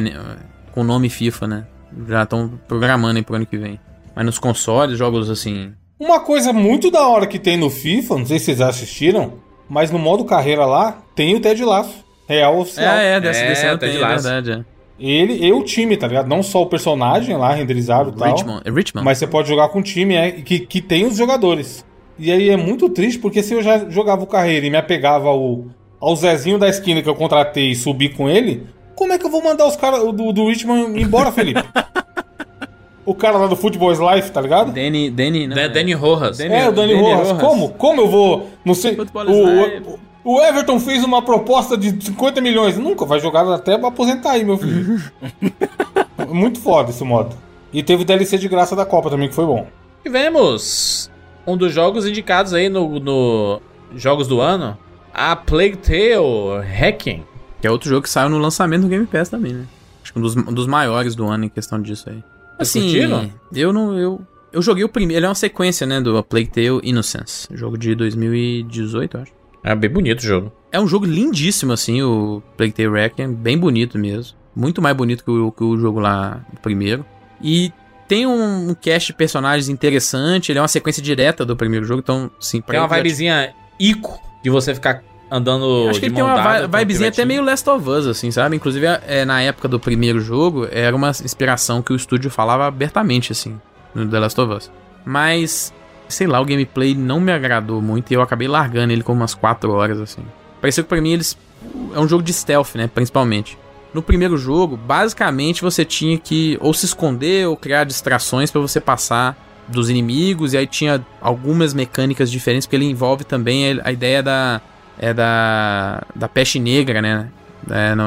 com o nome FIFA, né? Já estão programando aí pro ano que vem. Mas nos consoles, jogos assim. Uma coisa muito da hora que tem no FIFA, não sei se vocês assistiram, mas no modo carreira lá, tem o Ted Laço. Real oficial. É, é, desse, É, desse ano tem, é verdade. É. Ele e o time, tá ligado? Não só o personagem lá renderizado e tal. Richmond. É Richmond? Mas você pode jogar com um time é, que, que tem os jogadores. E aí é muito triste, porque se eu já jogava o carreira e me apegava ao, ao Zezinho da esquina que eu contratei e subi com ele, como é que eu vou mandar os caras do, do Richmond embora, Felipe? o cara lá do Football Life, tá ligado? Danny. Danny, não, Da- Danny Rojas. Danny- É, o Dani Dani Rojas. Rojas. Como? Como eu vou. Não sei. Football O, Life. o, o Everton fez uma proposta de 50 milhões. Nunca vai jogar até pra aposentar aí, meu filho. Muito foda esse modo. E teve DLC de graça da Copa também, que foi bom. Tivemos um dos jogos indicados aí no, no Jogos do Ano. A Plague Tale Hacking. Que é outro jogo que saiu no lançamento do Game Pass também, né? Acho que um dos, um dos maiores do ano em questão disso aí. Assim, curtiram? eu não. Eu, eu joguei o primeiro. Ele é uma sequência, né? Do A Plague Tale Innocence. Jogo de 2018, eu acho. É bem bonito o jogo. É um jogo lindíssimo, assim, o Plague Tale Requiem. Bem bonito mesmo. Muito mais bonito que o, que o jogo lá primeiro. E tem um, um cast de personagens interessante. Ele é uma sequência direta do primeiro jogo, então, sim, pra Tem uma vibezinha ico de você ficar andando Acho que de ele tem uma dada vibezinha até meio Last of Us, assim, sabe? Inclusive, é, na época do primeiro jogo, era uma inspiração que o estúdio falava abertamente, assim, no The Last of Us. Mas, sei lá, o gameplay não me agradou muito e eu acabei largando ele com umas 4 horas, assim. Pareceu que pra mim eles. É um jogo de stealth, né? Principalmente. No primeiro jogo, basicamente você tinha que ou se esconder ou criar distrações pra você passar dos inimigos, e aí tinha algumas mecânicas diferentes, porque ele envolve também a ideia da. É da. Da peste negra, né? É, no-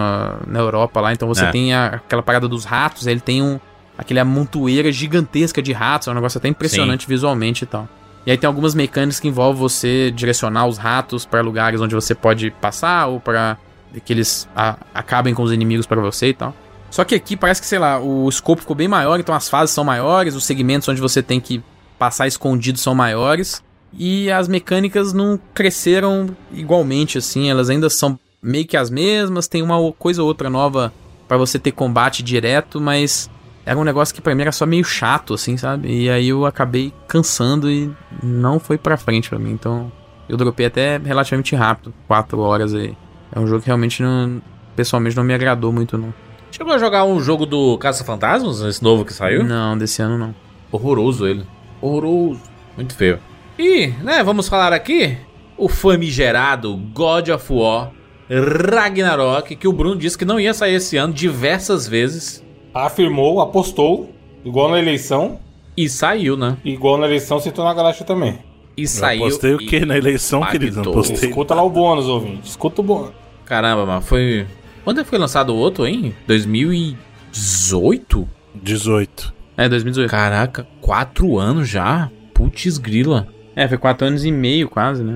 na Europa lá. Então você É. tem a- aquela parada dos ratos, ele tem um. Aquele amontoeira gigantesca de ratos, é um negócio até impressionante visualmente e tal. E aí tem algumas mecânicas que envolvem você direcionar os ratos para lugares onde você pode passar ou para que eles a- acabem com os inimigos para você e tal. Só que aqui parece que, sei lá, o escopo ficou bem maior, então as fases são maiores, os segmentos onde você tem que passar escondido são maiores. E as mecânicas não cresceram igualmente, assim, elas ainda são meio que as mesmas, tem uma coisa ou outra nova para você ter combate direto, mas era um negócio que pra mim era só meio chato, assim, sabe? E aí eu acabei cansando e não foi pra frente pra mim, então eu dropei até relativamente rápido, 4 horas aí. É um jogo que realmente não, pessoalmente não me agradou muito, não. Chegou a jogar um jogo do Caça-Fantasmas, esse novo que saiu? Não, desse ano não. Horroroso ele. Horroroso. Muito feio. E, né, vamos falar aqui o famigerado God of War Ragnarok, que o Bruno disse que não ia sair esse ano diversas vezes. Afirmou, apostou, igual na eleição, E saiu, né? igual na eleição sentou na galáxia também. E Eu saiu. apostei o e- quê na eleição, querido? Não apostei. Escuta lá o bônus, ouvinte. Escuta o bônus. Caramba, mano, foi. Quando é que foi lançado o outro, hein? 2018? 18. É, 2018. Caraca, quatro anos já? Putz grila. É, foi 4 anos e meio quase, né?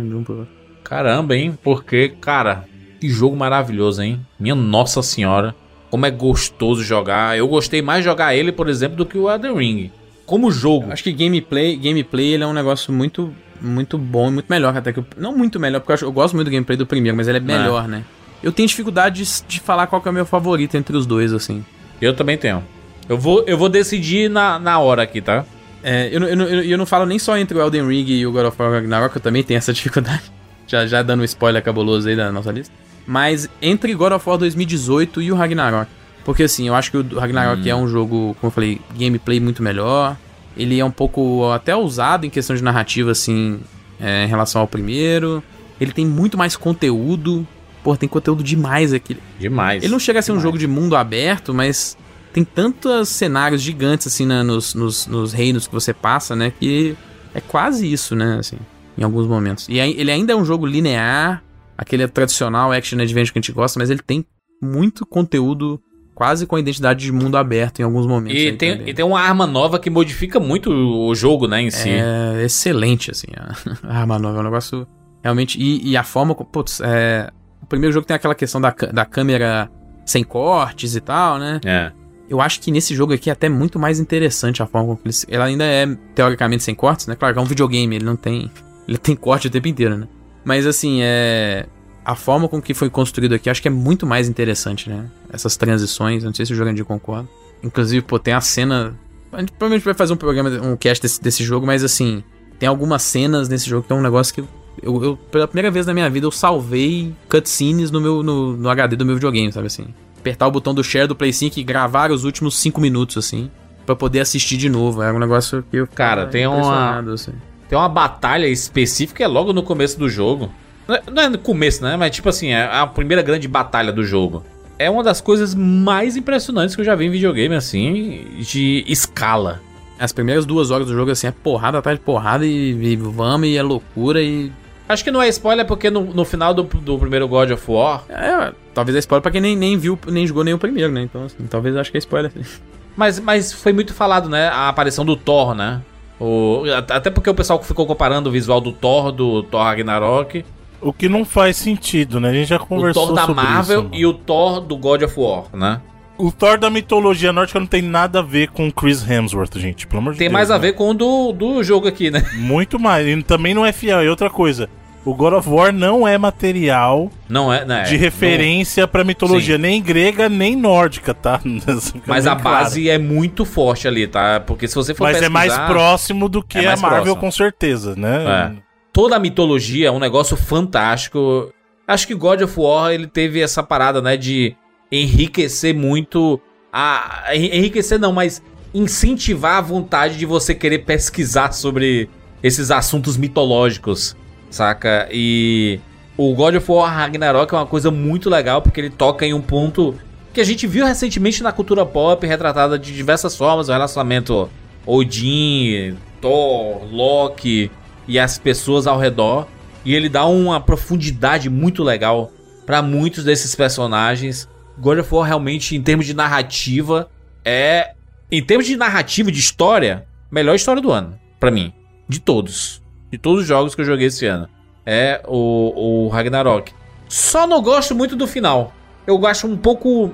Caramba, hein? Porque, cara, que jogo maravilhoso, hein? Minha Nossa Senhora. Como é gostoso jogar. Eu gostei mais de jogar ele, por exemplo, do que o Elden Ring. Como jogo. Eu acho que gameplay, gameplay ele é um negócio muito muito bom e muito melhor até que o- não muito melhor, porque eu, acho- eu gosto muito do gameplay do primeiro, mas ele é melhor, né? Eu tenho dificuldade de, de falar qual que é o meu favorito entre os dois, assim. Eu também tenho. Eu vou, eu vou decidir na, na hora aqui, tá? É, eu, não- eu, eu, eu não falo nem só entre o Elden Ring e o God of War Ragnarok, eu também tenho essa dificuldade. Já, já dando um spoiler cabuloso aí da nossa lista. Mas entre God of War 2018 e o Ragnarok. Porque assim, eu acho que o Ragnarok é um jogo, como eu falei, gameplay muito melhor. Ele é um pouco até ousado em questão de narrativa, assim, é, em relação ao primeiro. Ele tem muito mais conteúdo. Pô, tem conteúdo demais aqui. Demais. Ele não chega a ser um jogo de mundo aberto, mas tem tantos cenários gigantes, assim, né, nos, nos, nos reinos que você passa, né? Que é quase isso, né? Assim, em alguns momentos. E ele ainda é um jogo linear, aquele tradicional action adventure que a gente gosta, mas ele tem muito conteúdo quase com a identidade de mundo aberto em alguns momentos. E tem, também. e tem uma arma nova que modifica muito o jogo, né, em si. É excelente, assim, a, arma nova. É um negócio realmente. E, e a forma. Putz, é, o primeiro jogo tem aquela questão da, da câmera sem cortes e tal, né? É. Eu acho que nesse jogo aqui é até muito mais interessante a forma como ele. Ela ainda é, teoricamente, sem cortes, né? Claro que é um videogame, ele não tem. Ele tem corte o tempo inteiro, né? Mas assim, é. A forma com que foi construído aqui, acho que é muito mais interessante, né? Essas transições, não sei se o Jurandir concorda. Inclusive, pô, tem a cena. A gente provavelmente vai fazer um programa, um cast desse, desse jogo, mas assim, tem algumas cenas nesse jogo que é um negócio que eu, eu, pela primeira vez na minha vida, eu salvei cutscenes no meu no, no HD do meu videogame, sabe assim? Apertar o botão do share do Play 5 e gravar os últimos 5 minutos, assim, pra poder assistir de novo. Era um negócio que eu Cara, tem uma- assim. Tem uma batalha específica, é logo no começo do jogo. Não é- Não é no começo, né? Mas tipo assim, é a primeira grande batalha do jogo. É uma das coisas mais impressionantes que eu já vi em videogame, assim, de escala. As primeiras duas horas do jogo, assim, é porrada atrás de porrada e, e vamos e é loucura e. Acho que não é spoiler porque no, no final do, do primeiro God of War. É, talvez é spoiler pra quem nem, nem viu, nem jogou nem o primeiro, né? Então, assim, talvez acho que é spoiler. Mas, mas foi muito falado, né? A aparição do Thor, né? O, até porque o pessoal ficou comparando o visual do Thor, do Thor Ragnarok, O que não faz sentido, né? A gente já o conversou Thor da sobre Marvel isso. e o Thor do God of War, né? O Thor da mitologia nórdica não tem nada a ver com Chris Hemsworth, gente. Pelo amor de Tem Deus. mais a né? ver com o do, do jogo aqui, né? Muito mais. E também não é fiel. E outra coisa. O God of War não é material Não é, né? de referência pra mitologia, nem grega, nem nórdica, tá? Fica Mas a claro. base é muito forte ali, tá? Porque se você for Mas é mais pesquisar, próximo do que é a mais Marvel, próximo. com certeza, né? É. Toda a mitologia é um negócio fantástico. Acho que God of War ele teve essa parada, né, de enriquecer muito a en- enriquecer não, mas incentivar a vontade de você querer pesquisar sobre esses assuntos mitológicos, saca? E o God of War Ragnarok é uma coisa muito legal porque ele toca em um ponto que a gente viu recentemente na cultura pop retratada de diversas formas, o relacionamento Odin, Thor, Loki e as pessoas ao redor. E ele dá uma profundidade muito legal pra muitos desses personagens. God of War realmente, em termos de narrativa, é. Em termos de narrativa, de história, melhor história do ano, pra mim. De todos. De todos os jogos que eu joguei esse ano. É o, o Ragnarok. Só não gosto muito do final. Eu acho um pouco.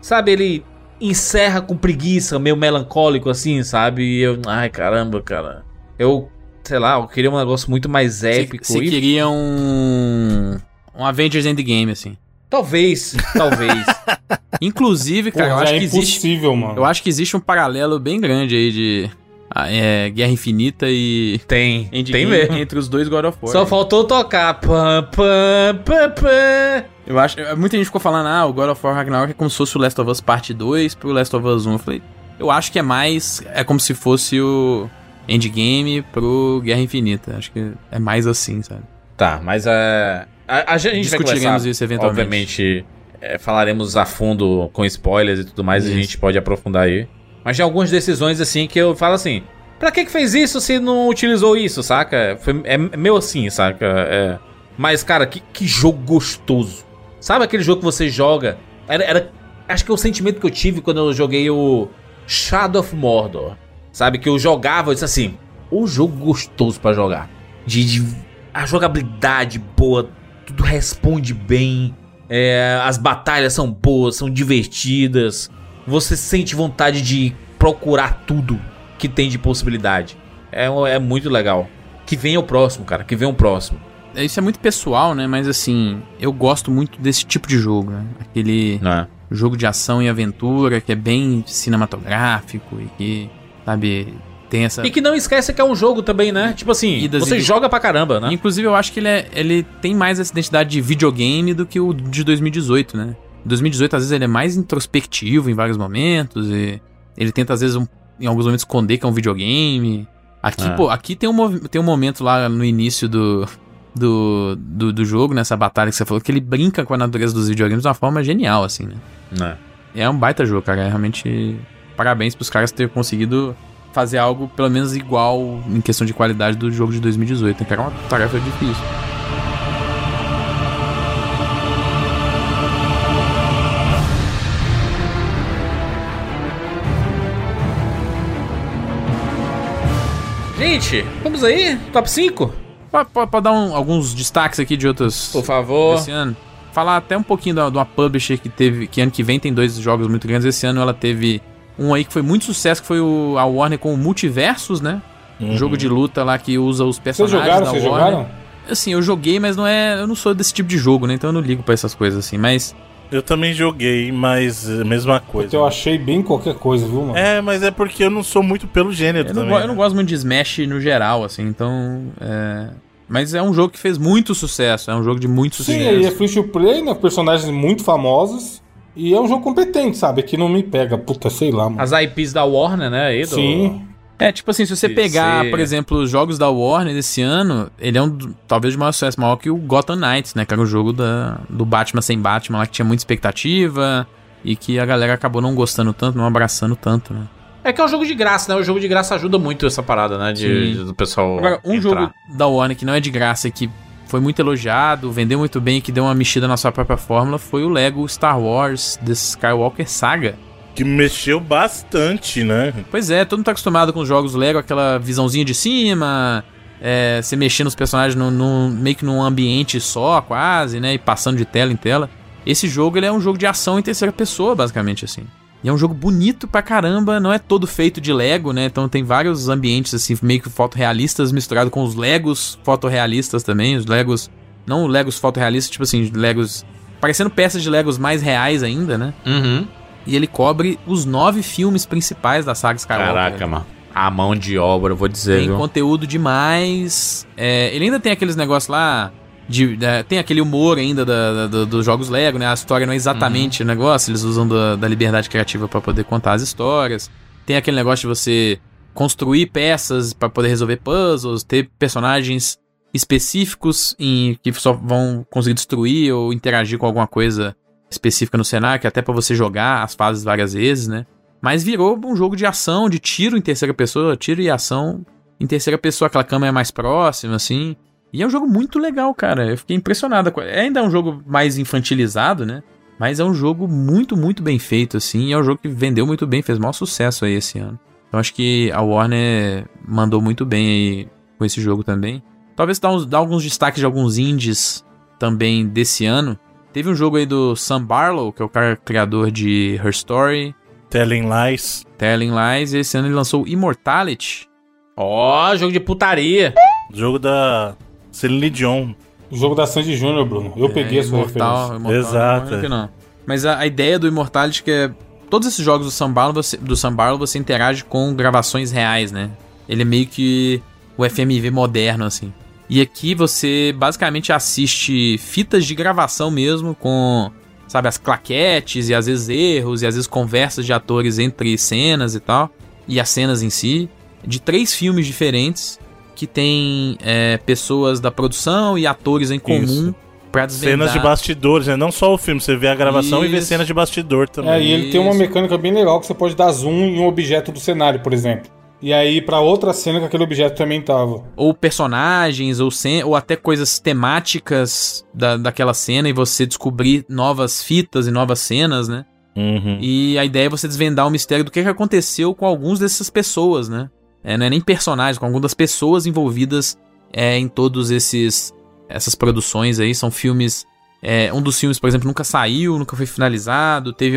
Sabe, ele encerra com preguiça, meio melancólico assim, sabe? E eu. Ai, caramba, cara. Eu. Sei lá, eu queria um negócio muito mais épico. Você e- queria um. Um Avengers Endgame, assim. Talvez, talvez. Inclusive, cara, eu Porra, acho é que existe. impossível, mano. Eu acho que existe um paralelo bem grande aí de. Ah, é, Guerra Infinita e. Tem. Endgame Tem mesmo. Entre os dois God of War. Só faltou tocar. Pam, pam, pam, pam. Eu acho. Muita gente ficou falando, ah, o God of War Ragnarok é como se fosse o Last of Us Parte 2 pro Last of Us 1. Eu falei, eu acho que é mais. É como se fosse o Endgame pro Guerra Infinita. Acho que é mais assim, sabe? Tá, mas é. A, a gente vai Discutiremos conversar, isso eventualmente. Obviamente, é, falaremos a fundo com spoilers e tudo mais, e a Isso. gente pode aprofundar aí. Mas tem algumas decisões assim que eu falo assim: pra que que fez isso se não utilizou isso, saca? Foi, é meio assim, saca? É. Mas, cara, que, que jogo gostoso. Sabe aquele jogo que você joga? Era, era. Acho que é o sentimento que eu tive quando eu joguei o Shadow of Mordor. Sabe? Que eu jogava, eu disse assim: o jogo gostoso pra jogar. De, de- a jogabilidade boa, tudo responde bem. é, as batalhas são boas, são divertidas. Você sente vontade de procurar tudo que tem de possibilidade. É, é muito legal. Que venha o próximo, cara. Que venha o próximo. É, Isso é muito pessoal, né? Mas assim, eu gosto muito desse tipo de jogo, né? Aquele é? jogo de ação e aventura que é bem cinematográfico e que, sabe, tem essa. E que não esquece que é um jogo também, né? Tipo assim, você joga pra caramba, né? Inclusive, eu acho que ele, é, ele tem mais essa identidade de videogame do que o de 2018, né? 2018, às vezes, ele é mais introspectivo em vários momentos. E ele tenta, às vezes, um- em alguns momentos, esconder que é um videogame. Aqui, É. pô, aqui tem um, tem um momento lá no início do, do, do, do jogo, nessa batalha que você falou, que ele brinca com a natureza dos videogames de uma forma genial, assim, né? É. é um baita jogo, cara. É realmente parabéns pros caras terem conseguido fazer algo pelo menos igual em questão de qualidade do jogo de 2018, né? que era uma tarefa difícil. Gente, vamos aí? Top 5? Pode, pode- pode dar um- alguns destaques aqui de outros Por favor. desse ano. Falar até um pouquinho da- de uma publisher que teve, que ano que vem tem dois jogos muito grandes. Esse ano ela teve um aí que foi muito sucesso, que foi o, a Warner com o Multiversus, né? Um jogo de luta lá que usa os Vocês personagens jogaram? da Vocês Warner. jogaram? Assim, eu joguei, mas não é. Eu não sou desse tipo de jogo, né? Então eu não ligo pra essas coisas assim. Mas Eu também joguei, mas é a mesma coisa. Porque eu achei bem qualquer coisa, viu, mano? É, mas é porque eu não sou muito pelo gênero eu não, também. go- eu não né? gosto muito de Smash no geral, assim. Então. É... Mas é um jogo que fez muito sucesso. É um jogo de muito Sim, sucesso. aí é free to play, né? Personagens muito famosos. E é um jogo competente, sabe? Que não me pega. Puta, sei lá, mano. As IPs da Warner, né? Aí, do- Sim. É, tipo assim, se você pegar, por exemplo, os jogos da Warner desse ano, ele é um, talvez de maior sucesso, maior que o Gotham Knights, né? Que era o jogo da, do Batman sem Batman lá, que tinha muita expectativa e que a galera acabou não gostando tanto, não abraçando tanto, né? É que é um jogo de graça, né? O jogo de graça ajuda muito essa parada, né? De, Sim. do pessoal. Agora, um entrar. jogo da Warner que não é de graça e que foi muito elogiado, vendeu muito bem e que deu uma mexida na sua própria fórmula foi o Lego Star Wars The Skywalker Saga. Que mexeu bastante, né? Pois é, todo mundo tá acostumado com os jogos Lego, aquela visãozinha de cima, é, você mexendo nos personagens num, num- meio que num ambiente só, quase, né? E passando de tela em tela. Esse jogo ele é um jogo de ação em terceira pessoa, basicamente, assim. E é um jogo bonito pra caramba, não é todo feito de Lego, né? Então tem vários ambientes, assim, meio que fotorrealistas misturado com os Legos fotorrealistas também. Os Legos. Não Legos fotorrealistas, tipo assim, Legos. Parecendo peças de Legos mais reais ainda, né? Uhum. E ele cobre os nove filmes principais da saga Skywalker. Caraca, mano. A mão de obra, eu vou dizer, Tem viu? conteúdo demais. É, ele ainda tem aqueles negócios lá. De, da- tem aquele humor ainda da- da- do- dos jogos Lego, né? A história não é exatamente o negócio, eles usam da, da liberdade criativa pra poder contar as histórias. Tem aquele negócio de você construir peças pra poder resolver puzzles, ter personagens específicos em, que só vão conseguir destruir ou interagir com alguma coisa específica no que é até pra você jogar as fases várias vezes, né? Mas virou um jogo de ação, de tiro em terceira pessoa, tiro e ação em terceira pessoa, aquela câmera é mais próxima, assim. E é um jogo muito legal, cara. Eu fiquei impressionado. com- Ainda é um jogo mais infantilizado, né? Mas é um jogo muito, muito bem feito, assim. E é um jogo que vendeu muito bem, fez maior sucesso aí esse ano. Então acho que a Warner mandou muito bem aí com esse jogo também. Talvez dar, uns- dar alguns destaques de alguns indies também desse ano. Teve um jogo aí do Sam Barlow, que é o cara criador de Her Story, Telling Lies. Telling Lies, e esse ano ele lançou Immortality. Ó, jogo de putaria. Jogo da Celine Dion. O jogo da Sandy Júnior, Bruno. Eu peguei a sua referência. É, Imortal, Exato. Não, é que não. Mas a, a ideia do Immortality é que é, todos esses jogos do Sam Barlow, você, do Sam Barlow, você interage com gravações reais, né? Ele é meio que o FMV moderno, assim. E aqui você basicamente assiste fitas de gravação mesmo com, sabe, as claquetes e às vezes erros e às vezes conversas de atores entre cenas e tal. E as cenas em si. De três filmes diferentes que tem é, pessoas da produção e atores em comum Isso. Cenas de bastidores, né? Não só o filme, você vê a gravação e vê Isso. cenas de bastidor também. É, e ele tem uma Isso. mecânica bem legal que você pode dar zoom em um objeto do cenário, por exemplo. E aí pra outra cena que aquele objeto também tava. ou personagens, ou, ou até coisas temáticas da, daquela cena e você descobrir novas fitas e novas cenas, né? Uhum. E a ideia é você desvendar o mistério do que, que aconteceu com alguns dessas pessoas, né? É, não é nem personagens, com algumas das pessoas envolvidas é, em todos esses essas produções aí. São filmes. é, um dos filmes, por exemplo, nunca saiu, nunca foi finalizado. Teve.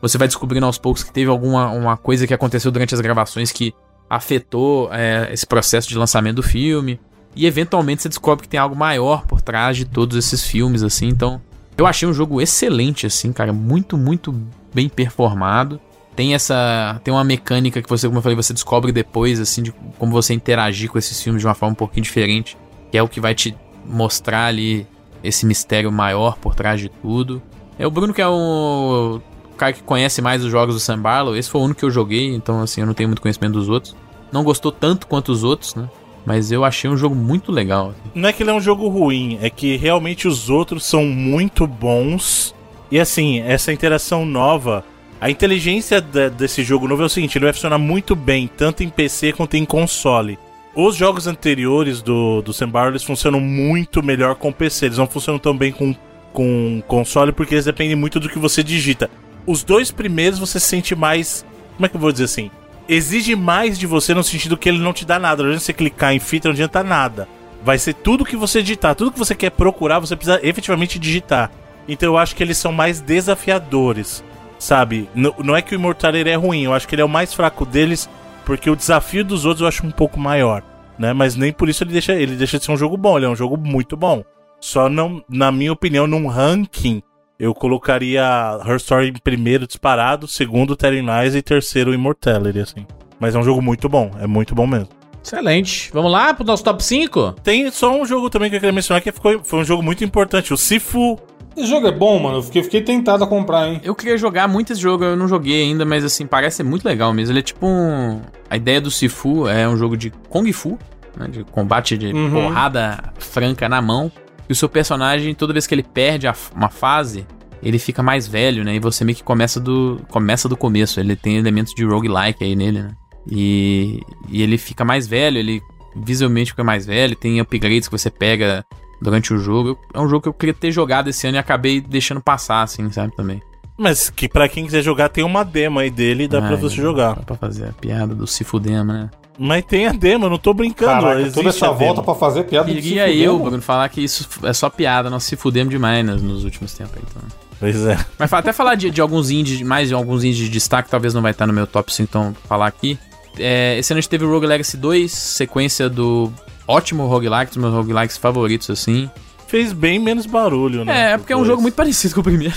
Você vai descobrindo aos poucos que teve alguma uma coisa que aconteceu durante as gravações que afetou é, esse processo de lançamento do filme. E eventualmente você descobre que tem algo maior por trás de todos esses filmes, assim. Então, eu achei um jogo excelente, assim, cara. Muito, muito bem performado. Tem essa. Tem uma mecânica que você, como eu falei, você descobre depois, assim, de como você interagir com esses filmes de uma forma um pouquinho diferente. Que é o que vai te mostrar ali esse mistério maior por trás de tudo. É o Bruno que é um cara que conhece mais os jogos do Sam Barlow. Esse foi o único que eu joguei, então assim, eu não tenho muito conhecimento dos outros. Não gostou tanto quanto os outros, né? Mas eu achei um jogo muito legal. assim. Não é que ele é um jogo ruim, é que realmente os outros são muito bons. E assim, essa interação nova A inteligência de- desse jogo novo é o seguinte: ele vai funcionar muito bem, tanto em PC quanto em console. Os jogos anteriores do, do Sam Barlow, eles funcionam muito melhor com PC. Eles não funcionam tão bem com, com console porque eles dependem muito do que você digita. Os dois primeiros você sente mais. Como é que eu vou dizer assim? Exige mais de você no sentido que ele não te dá nada. Não adianta você clicar em fita, não adianta nada. Vai ser tudo que você digitar. Tudo que você quer procurar, você precisa efetivamente digitar. Então eu acho que eles são mais desafiadores. Sabe? N- não é que o Immortality é ruim, eu acho que ele é o mais fraco deles, porque o desafio dos outros eu acho um pouco maior, né? Mas nem por isso ele deixa, ele deixa de ser um jogo bom, ele é um jogo muito bom. Só não, na minha opinião, num ranking, eu colocaria Her Story em primeiro disparado, segundo Telling Lies e terceiro Immortality, assim. Mas é um jogo muito bom, é muito bom mesmo. Excelente. Vamos lá pro nosso top 5? Tem só um jogo também que eu queria mencionar que ficou, foi um jogo muito importante, o Sifu. Esse jogo é bom, mano. Eu fiquei, fiquei tentado a comprar, hein? Eu queria jogar muito esse jogo, eu não joguei ainda, mas assim, parece ser muito legal mesmo. Ele é tipo um. A ideia do Sifu é um jogo de Kung Fu, né? De combate de Uhum. porrada franca na mão. E o seu personagem, toda vez que ele perde uma fase, ele fica mais velho, né? E você meio que começa do, começa do começo. Ele tem elementos de roguelike aí nele, né? E, e ele fica mais velho, ele visualmente fica mais velho, tem upgrades que você pega durante o jogo. É um jogo que eu queria ter jogado esse ano e acabei deixando passar, assim, sabe? Também. Mas que pra quem quiser jogar tem uma demo aí dele e dá pra Ai, você Dá jogar. pra fazer a piada do se fudema, né? Mas tem a demo, eu não tô brincando. Caraca, existe toda essa volta pra fazer piada de Queria eu. Bruno, falar que isso é só piada, nós se fudemos demais nos, nos últimos tempos aí, então. Pois é. Mas até falar de, de alguns indies, mais de alguns indies de destaque, talvez não vai estar no meu top 5, então falar aqui. É, esse ano a gente teve o Rogue Legacy 2, sequência do ótimo roguelike, dos meus roguelikes favoritos, assim. Fez bem menos barulho, né? É, é porque é um jogo muito parecido com o primeiro.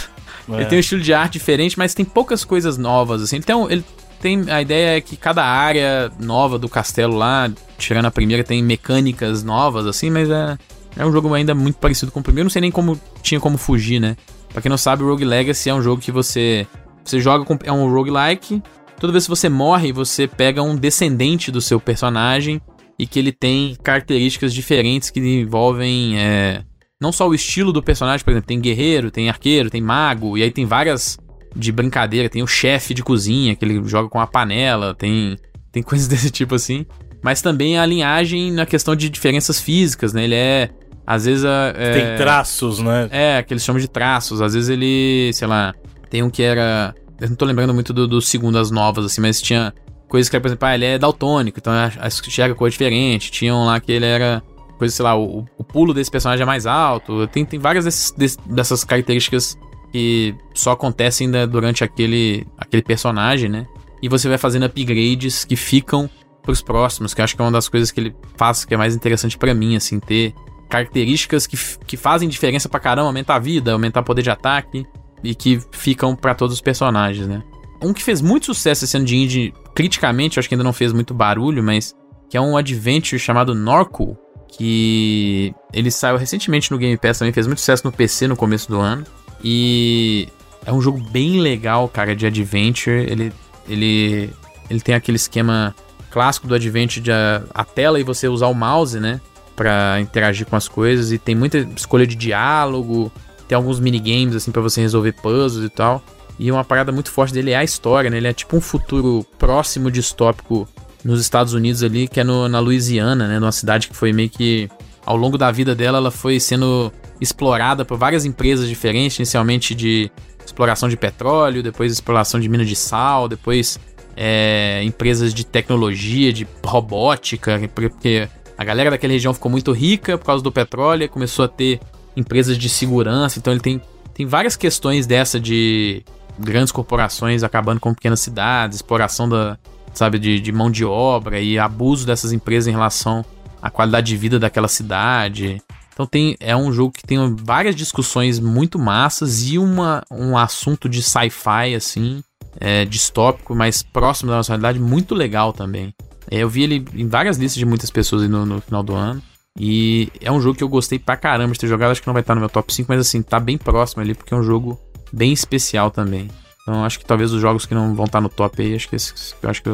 É. Ele tem um estilo de arte diferente, mas tem poucas coisas novas, assim. Ele tem, um- ele tem a ideia é que cada área nova do castelo lá, tirando a primeira, tem mecânicas novas, assim, mas é, é um jogo ainda muito parecido com o primeiro. Não sei nem como tinha como fugir, né? Pra quem não sabe, Rogue Legacy é um jogo que você você joga com é um roguelike. Toda vez que você morre, você pega um descendente do seu personagem e que ele tem características diferentes que envolvem é, não só o estilo do personagem, por exemplo, tem guerreiro, tem arqueiro, tem mago, e aí tem várias de brincadeira, tem o chefe de cozinha, que ele joga com a panela, tem, tem coisas desse tipo assim. Mas também a linhagem na questão de diferenças físicas, né? Ele é. Às vezes. É, Tem traços, né? é, que eles chamam de traços. Às vezes ele, sei lá, tem um que era. Eu não tô lembrando muito do, do segundo as novas, assim, mas tinha coisas que, por exemplo, ah, ele é daltônico, então a- a- enxerga coisa diferente. Tinham lá que ele era. Coisa, sei lá, o, o pulo desse personagem é mais alto. Tem, tem várias desses- des- dessas características que só acontecem ainda durante aquele, aquele personagem, né? E você vai fazendo upgrades que ficam pros próximos, que eu acho que é uma das coisas que ele faz que é mais interessante pra mim, assim, ter características que, que fazem diferença pra caramba, aumentar a vida, aumentar o poder de ataque e que ficam pra todos os personagens, né? Um que fez muito sucesso esse ano de indie, criticamente, acho que ainda não fez muito barulho, mas que é um adventure chamado Norco, que ele saiu recentemente no Game Pass também, fez muito sucesso no PC no começo do ano. E é um jogo bem legal, cara, de adventure. Ele ele ele tem aquele esquema clássico do adventure de a, a tela e você usar o mouse, né, Pra interagir com as coisas e tem muita escolha de diálogo, tem alguns minigames assim pra você resolver puzzles e tal. E uma parada muito forte dele é a história, né? Ele é tipo um futuro próximo distópico nos Estados Unidos ali, que é no, na Louisiana, né? Numa cidade que foi meio que ao longo da vida dela, ela foi sendo explorada por várias empresas diferentes, inicialmente de exploração de petróleo, depois exploração de minas de sal, depois é, empresas de tecnologia, de robótica, porque a galera daquela região ficou muito rica por causa do petróleo, começou a ter empresas de segurança, então ele tem, tem várias questões dessa de grandes corporações acabando com pequenas cidades, exploração da, sabe, de, de mão de obra e abuso dessas empresas em relação à qualidade de vida daquela cidade. Então tem, é um jogo que tem várias discussões muito massas e uma, um assunto de sci-fi, assim, é, distópico, mas próximo da nossa realidade, muito legal também. É, eu vi ele em várias listas de muitas pessoas no, no final do ano. E é um jogo que eu gostei pra caramba de ter jogado. Acho que não vai estar no meu top 5, mas assim, tá bem próximo ali, porque é um jogo bem especial também. Então acho que talvez os jogos que não vão estar no top aí, acho que acho que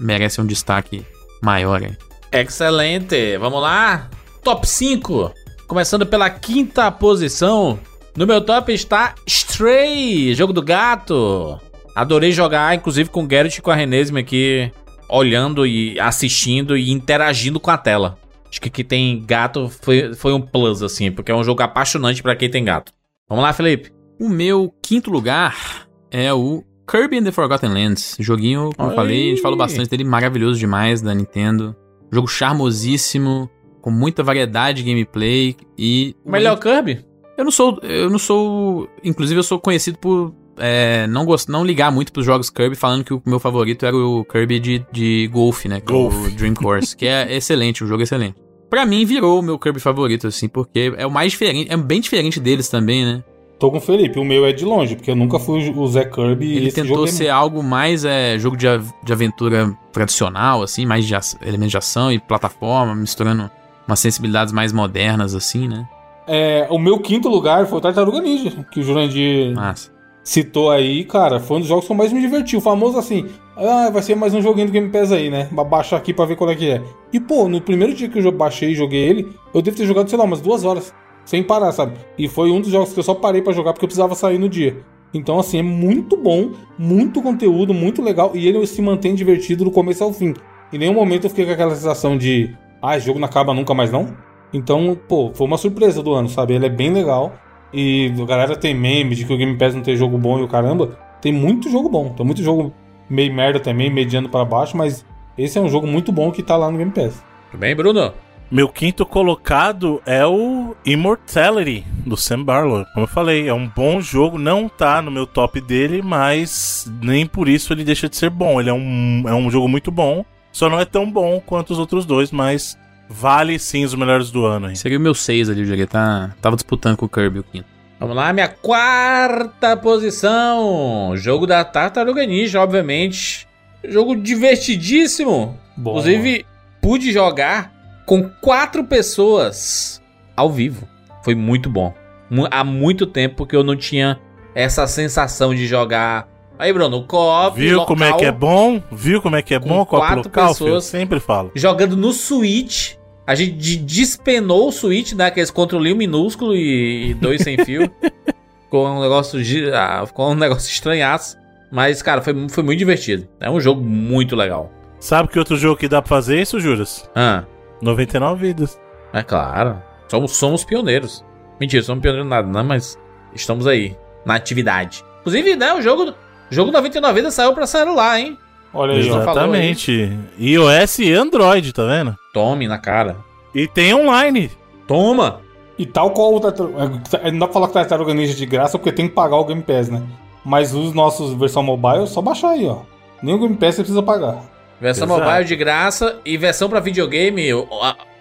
merecem um destaque maior aí. Excelente. Vamos lá? Top 5. Começando pela quinta posição. No meu top está Stray, jogo do gato. Adorei jogar, inclusive com o Garrett e com a Renesme aqui, olhando e assistindo e interagindo com a tela. Acho que aqui tem gato foi, foi um plus, assim, porque é um jogo apaixonante pra quem tem gato. Vamos lá, Felipe. O meu quinto lugar é o Kirby and the Forgotten Lands. Joguinho, como eu Oi. falei, a gente falou bastante dele, maravilhoso demais da Nintendo. Jogo charmosíssimo, com muita variedade de gameplay e O melhor Kirby? Eu não sou, eu não sou, inclusive eu sou conhecido por é, não gost, não ligar muito pros jogos Kirby, falando que o meu favorito era o Kirby de, de golfe, né, que é o. Dream Course, que é excelente, um jogo excelente. Pra mim virou o meu Kirby favorito assim, porque é o mais diferente, é bem diferente deles também, né? Tô com o Felipe, o meu é de longe, porque eu nunca fui o Zé Kirby e Ele esse tentou jogo é ser algo mais é, jogo de, de aventura tradicional, assim, mais de elementos de ação e plataforma, misturando umas sensibilidades mais modernas, assim, né? É, o meu quinto lugar foi o Tartaruga Ninja, que o Jurandir Massa. citou aí, cara. Foi um dos jogos que eu mais me diverti. O famoso assim, ah, vai ser mais um joguinho do Game Pass aí, né? Ba- Baixar aqui pra ver qual é que é. E, pô, no primeiro dia que eu baixei e joguei ele, eu devo ter jogado, sei lá, umas duas horas. Sem parar, sabe? E foi um dos jogos que eu só parei pra jogar porque eu precisava sair no dia. Então, assim, é muito bom, muito conteúdo, muito legal. E ele se mantém divertido do começo ao fim. Em nenhum momento eu fiquei com aquela sensação de, ah, esse jogo não acaba nunca mais não. Então, pô, foi uma surpresa do ano, sabe? Ele é bem legal. E a galera tem meme de que o Game Pass não tem jogo bom e o caramba. Tem muito jogo bom. Tem muito jogo meio merda também, mediano pra baixo, mas esse é um jogo muito bom que tá lá no Game Pass. Tudo bem, Bruno? Meu quinto colocado é o Immortality, do Sam Barlow. Como eu falei, é um bom jogo, não tá no meu top dele, mas nem por isso ele deixa de ser bom. Ele é um, é um jogo muito bom, só não é tão bom quanto os outros dois, mas vale sim os melhores do ano. Hein? Seria o meu 6 ali, eu joguei. Tá, tava disputando com o Kirby o quinto. Vamos lá, minha quarta posição. Jogo da Tartaruga Ninja, obviamente. Jogo divertidíssimo. Bom, Inclusive, pude jogar com quatro pessoas ao vivo. Foi muito bom. Há muito tempo que eu não tinha essa sensação de jogar. Aí, Bruno, co-op. Viu como é local, que é bom? Viu como é que é Com bom com a quatro local? pessoas. sempre falo. Jogando no Switch. A gente de- despenou o Switch, né? Aqueles controlinho minúsculo e, e dois sem fio. Ficou um negócio. ah, ficou um negócio estranhaço. Mas, cara, foi, foi muito divertido. É um jogo muito legal. Sabe que outro jogo que dá pra fazer isso, Juras? Ah, 99 vidas. é claro. Somos, somos pioneiros. Mentira, somos pioneiros nada, não, mas estamos aí, na atividade. Inclusive, né, o jogo, Jogo da vezes saiu pra celular, hein? Olha aí, Exatamente. Aí. iOS e Android, tá vendo? Tome na cara. E tem online. Toma! E tal qual o Tartaruga... É, é, não dá pra falar que Tartaruga Ninja de graça, porque tem que pagar o Game Pass, né? Mas os nossos versão mobile, só baixar aí, ó. Nem o Game Pass você precisa pagar. Versão Exato. mobile de graça e versão pra videogame.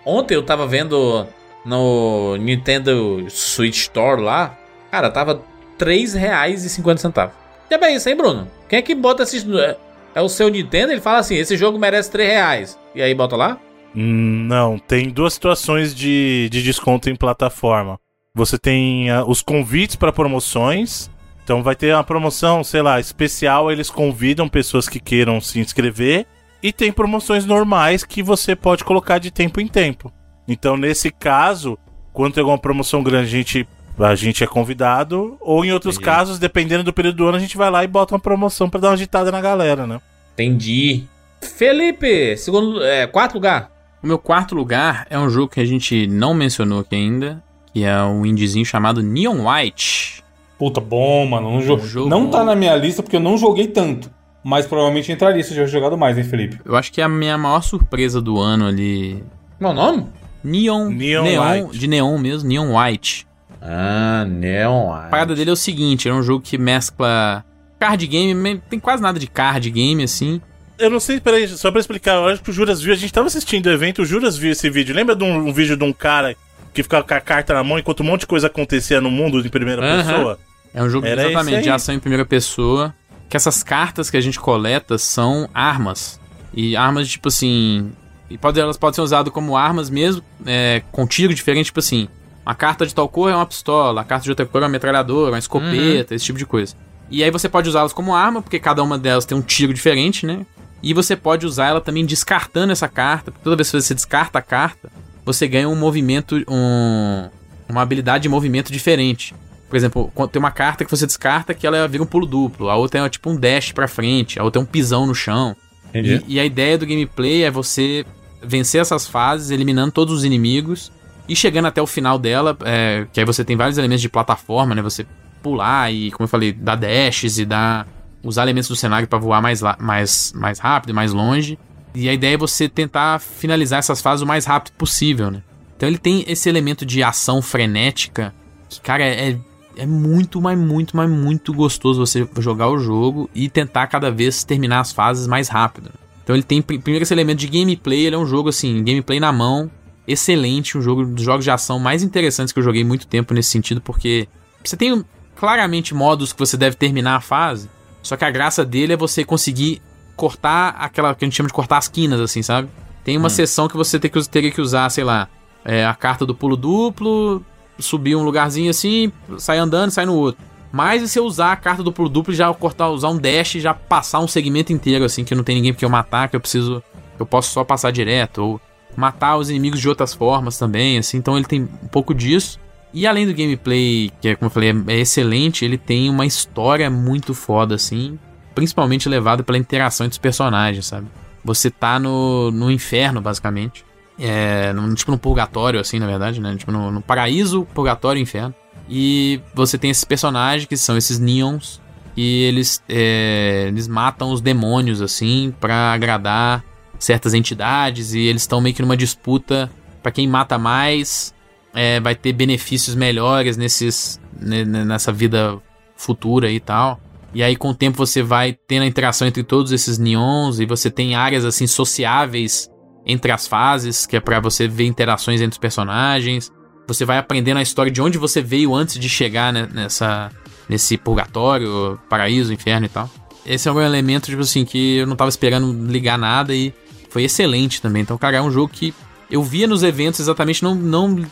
Ontem eu tava vendo no Nintendo Switch Store lá. Cara, tava R$3,50. Até bem isso, hein, Bruno? Quem é que bota esses. É, é o seu Nintendo? Ele fala assim: esse jogo merece 3 reais. E aí bota lá? Hum, não, tem duas situações de, de desconto em plataforma. Você tem uh, os convites para promoções. Então vai ter uma promoção, sei lá, especial. Eles convidam pessoas que queiram se inscrever. E tem promoções normais que você pode colocar de tempo em tempo. Então, nesse caso, quando tem alguma promoção grande, a gente a gente é convidado. Ou em outros Entendi. casos, dependendo do período do ano, a gente vai lá e bota uma promoção para dar uma agitada na galera, né? Entendi. Felipe, segundo. É, quarto lugar. O meu quarto lugar é um jogo que a gente não mencionou aqui ainda, que é um indiezinho chamado Neon White. Puta, bom, mano. Um jogo. Um jogo Não tá na minha lista porque eu não joguei tanto. Mas provavelmente entraria se eu tivesse jogado mais, hein, Felipe? Eu acho que é a minha maior surpresa do ano ali. Qual o nome? Neon, Neon neon White. de neon mesmo, Neon White. Ah, Neon A parada dele é o seguinte, é um jogo que mescla card game, me- tem quase nada de card game assim. Eu não sei, peraí, só pra explicar, eu acho que o Juras viu, a gente tava assistindo o evento, o Juras viu esse vídeo. Lembra de um, um vídeo de um cara que ficava com a carta na mão enquanto um monte de coisa acontecia no mundo em primeira pessoa? É um jogo Era exatamente de ação em primeira pessoa, que essas cartas que a gente coleta são armas. E armas tipo assim, e pode, elas podem ser usadas como armas mesmo, é, com tiro diferente, tipo assim, uma carta de tal cor é uma pistola, a carta de outra cor é uma metralhadora, uma escopeta, esse tipo de coisa. E aí você pode usá-las como arma, porque cada uma delas tem um tiro diferente, né? E você pode usar ela também descartando essa carta. Toda vez que você descarta a carta, você ganha um movimento, um, uma habilidade de movimento diferente. Por exemplo, quando tem uma carta que você descarta que ela vira um pulo duplo, a outra é tipo um dash pra frente, a outra é um pisão no chão. Entendi. E, e a ideia do gameplay é você vencer essas fases, eliminando todos os inimigos e chegando até o final dela, é, que aí você tem vários elementos de plataforma, né? Você pular e, como eu falei, dar dashes e dar usar elementos do cenário pra voar mais, mais, mais rápido mais longe. E a ideia é você tentar finalizar essas fases o mais rápido possível, né? Então ele tem esse elemento de ação frenética que, cara, é, é muito, mas muito, mas muito gostoso você jogar o jogo e tentar cada vez terminar as fases mais rápido. Então ele tem pri- primeiro esse elemento de gameplay, ele é um jogo assim, gameplay na mão, excelente, um jogo dos jogos de ação mais interessantes que eu joguei muito tempo nesse sentido, porque você tem claramente modos que você deve terminar a fase, só que a graça dele é você conseguir cortar aquela que a gente chama de cortar as quinas, assim, sabe? Tem uma seção que você teria que usar, sei lá, é, a carta do pulo duplo, subir um lugarzinho assim, sai andando, sai no outro. Mas e se eu usar a carta do pulo duplo e já cortar, usar um dash e já passar um segmento inteiro, assim, que não tem ninguém porque eu matar, que eu preciso. Eu posso só passar direto, ou matar os inimigos de outras formas também, assim, então ele tem um pouco disso. E além do gameplay, que é, como eu falei, é, é excelente, ele tem uma história muito foda, assim, principalmente levada pela interação entre os personagens, sabe? Você tá no, no inferno, basicamente. É, no- tipo no purgatório, assim, na verdade, né? Tipo no, no paraíso, purgatório e inferno. E você tem esses personagens que são esses Neons. E eles, é, eles matam os demônios, assim, pra agradar certas entidades. E eles estão meio que numa disputa pra quem mata mais é, vai ter benefícios melhores nesses, ne- ne- nessa vida futura e tal. E aí, com o tempo, você vai tendo a interação entre todos esses neons e você tem áreas assim sociáveis entre as fases, que é pra você ver interações entre os personagens. Você vai aprendendo a história de onde você veio antes de chegar né, nessa nesse purgatório, paraíso, inferno e tal. Esse é um elemento tipo assim que eu não tava esperando ligar nada e foi excelente também. Então, cara, é um jogo que eu via nos eventos exatamente não não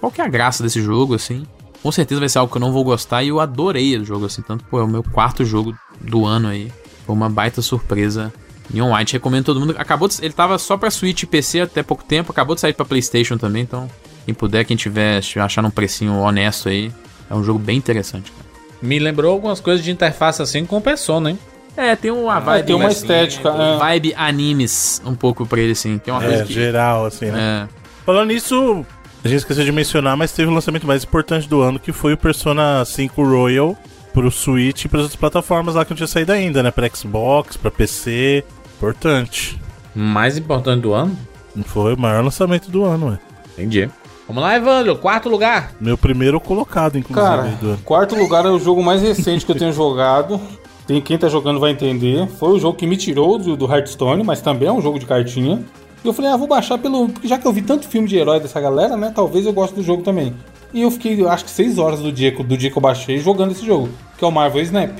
qual que é a graça desse jogo assim? Com certeza vai ser algo que eu não vou gostar e eu adorei o jogo assim, tanto pô, é o meu quarto jogo do ano aí. Foi uma baita surpresa. Neon White recomendo todo mundo. Acabou de- ele tava só pra Switch e PC até pouco tempo, acabou de sair pra PlayStation também, então quem puder, quem tiver achar um precinho honesto aí, é um jogo bem interessante. cara. Me lembrou algumas coisas de interface assim com Persona, hein? É, tem uma vibe. tem uma estética, é. Vibe animes um pouco pra ele, assim. Que é uma coisa É, que. geral, assim, né? É. Falando nisso, a gente esqueceu de mencionar, mas teve o lançamento mais importante do ano, que foi o Persona 5 Royal pro Switch e para outras plataformas lá que não tinha saído ainda, né? Pra Xbox, pra PC. Importante. Mais importante do ano? Foi o maior lançamento do ano, ué. Entendi. Vamos lá, Evandro. Quarto lugar. Meu primeiro colocado, inclusive, Cara, quarto lugar é o jogo mais recente que eu tenho jogado. Tem quem tá jogando vai entender. Foi o jogo que me tirou do, do Hearthstone, mas também é um jogo de cartinha. E eu falei, ah, vou baixar pelo. Porque já que eu vi tanto filme de herói dessa galera, né? Talvez eu goste do jogo também. E eu fiquei, eu acho que 6 horas do dia, do dia que eu baixei jogando esse jogo, que é o Marvel Snap.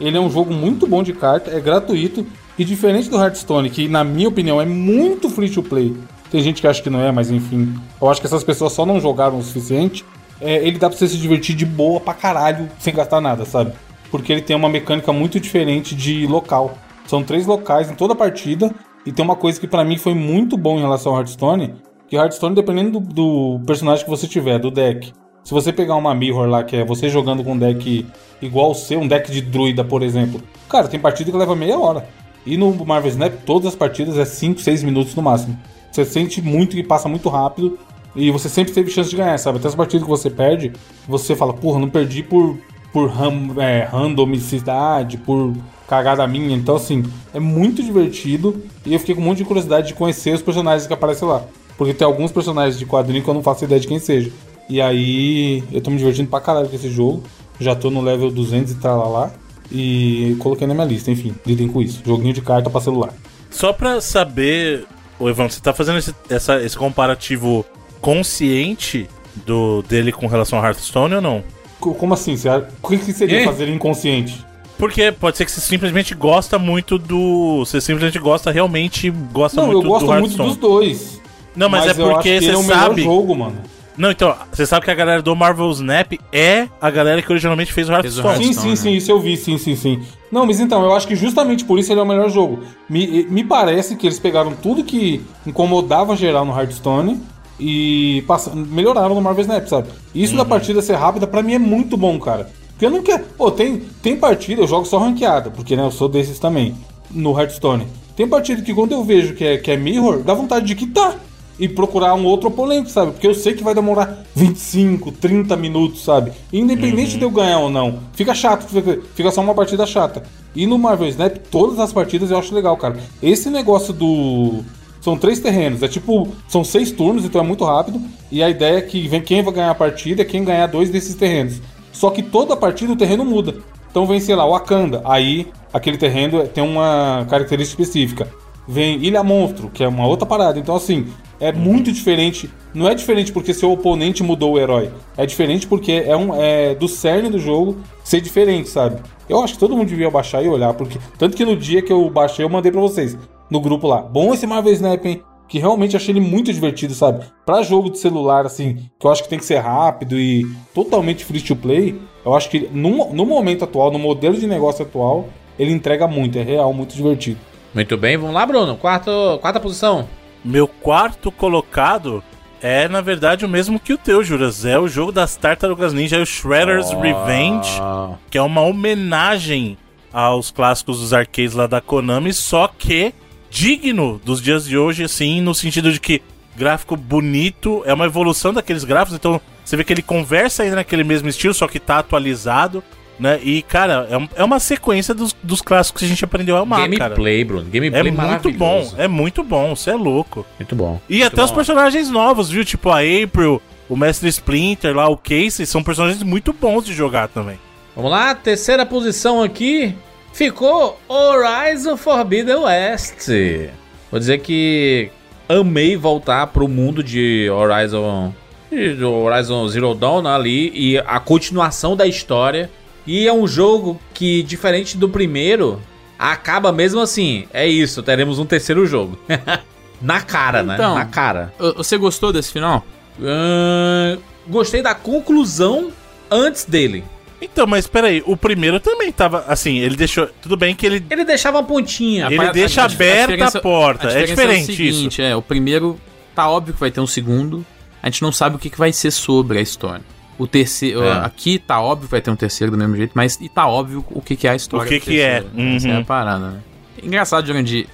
Ele é um jogo muito bom de carta, é gratuito. E diferente do Hearthstone, que na minha opinião é muito free to play. Tem gente que acha que não é, mas enfim. Eu acho que essas pessoas só não jogaram o suficiente. É, ele dá pra você se divertir de boa pra caralho, sem gastar nada, sabe? Porque ele tem uma mecânica muito diferente de local. São três locais em toda a partida. E tem uma coisa que pra mim foi muito bom em relação ao Hearthstone. Que o Hearthstone, dependendo do, do personagem que você tiver, do deck. Se você pegar uma Mirror lá, que é você jogando com um deck igual o seu, um deck de druida, por exemplo. Cara, tem partida que leva meia hora. E no Marvel Snap, todas as partidas é 5, 6 minutos no máximo. Você sente muito que passa muito rápido. E você sempre teve chance de ganhar, sabe? Até as partidas que você perde, você fala, porra, não perdi por, por ram, é, randomicidade, por cagada minha. Então, assim, é muito divertido. E eu fiquei com um monte de curiosidade de conhecer os personagens que aparecem lá. Porque tem alguns personagens de quadrinho que eu não faço ideia de quem seja. E aí, eu tô me divertindo pra caralho com esse jogo. Já tô no level 200 e tralalá. E coloquei na minha lista, enfim, lidem com isso. Joguinho de carta pra celular. Só pra saber, ô Evandro, você tá fazendo esse, essa- esse comparativo consciente do dele com relação a Hearthstone ou não? Co- Como assim? Você, o que que seria Ih. fazer inconsciente? Porque pode ser que você simplesmente gosta muito do. Você simplesmente gosta, realmente gosta Não, muito eu gosto do muito Hearthstone. dos dois. Não, mas, é eu acho que porque você é o melhor sabe. jogo, mano. Não, então, você sabe que a galera do Marvel Snap é a galera que originalmente fez o Fez o Hearthstone. Sim, Hearthstone, sim, né? sim, isso eu vi, sim, sim, sim. Não, mas então, eu acho que justamente por isso ele é o melhor jogo. Me, me parece que eles pegaram tudo que incomodava geral no Hearthstone e passa, melhoraram no Marvel Snap, sabe? Isso Uhum. da partida ser rápida, pra mim é muito bom, cara. Porque eu não quero. Pô, tem, tem partida, eu jogo só ranqueada, porque né, eu sou desses também, no Hearthstone. Tem partida que quando eu vejo que é, que é Mirror, dá vontade de quitar e procurar um outro oponente, sabe? Porque eu sei que vai demorar 25, 30 minutos, sabe? Independente de eu ganhar ou não. Fica chato, fica, fica só uma partida chata. E no Marvel Snap, todas as partidas eu acho legal, cara. Esse negócio do. São três terrenos, é tipo. São seis turnos, então é muito rápido. E a ideia é que vem quem vai ganhar a partida é quem ganhar dois desses terrenos. Só que toda partida o terreno muda. Então vem, sei lá, Wakanda. Aí aquele terreno tem uma característica específica. Vem Ilha Monstro, que é uma outra parada. Então, assim, é muito diferente. Não é diferente porque seu oponente mudou o herói. É diferente porque é, um, é do cerne do jogo ser diferente, sabe? Eu acho que todo mundo devia baixar e olhar, porque. Tanto que no dia que eu baixei, eu mandei pra vocês. No grupo lá. Bom esse Marvel Snap, hein? Que realmente achei ele muito divertido, sabe? Pra jogo de celular, assim, que eu acho que tem que ser rápido e totalmente free to play, eu acho que no, no momento atual, no modelo de negócio atual, ele entrega muito, é real, muito divertido. Muito bem, vamos lá, Bruno. Quarto, quarta posição. Meu quarto colocado é, na verdade, o mesmo que o teu, Juras. É o jogo das Tartarugas Ninja, é o Shredder's Revenge, Ah, que é uma homenagem aos clássicos dos arcades lá da Konami, só que digno dos dias de hoje, assim, no sentido de que gráfico bonito, é uma evolução daqueles gráficos, então você vê que ele conversa ainda naquele mesmo estilo, só que tá atualizado, né? E, cara, é, um- é uma sequência dos, dos clássicos que a gente aprendeu a amar, cara. gameplay, Bruno. Gameplay É muito bom, é muito bom, você é louco. Muito bom. E Muito até os bom. personagens novos, viu? Tipo a April, o Mestre Splinter lá, o Casey, são personagens muito bons de jogar também. Vamos lá, terceira posição aqui. Ficou Horizon Forbidden West. Vou dizer que amei voltar pro mundo de Horizon, de Horizon Zero Dawn ali e a continuação da história. E é um jogo que, diferente do primeiro, acaba mesmo assim. É isso, teremos um terceiro jogo. Na cara, né? Então. Na cara. Você gostou desse final? Ahn, gostei da conclusão antes dele. Então, mas peraí, o primeiro também tava assim, ele deixou. Tudo bem que ele. Ele deixava uma pontinha. Ele pa- deixa aberta a diferença- porta. É diferente o seguinte, É, o primeiro tá óbvio que vai ter um segundo. A gente não sabe o que, que vai ser sobre a história. O terceiro. É. Aqui tá óbvio que vai ter um terceiro do mesmo jeito, mas e tá óbvio o que, que é a história. O que que é. terceiro. Essa é Uhum. a parada, né? Engraçado, Jurandir.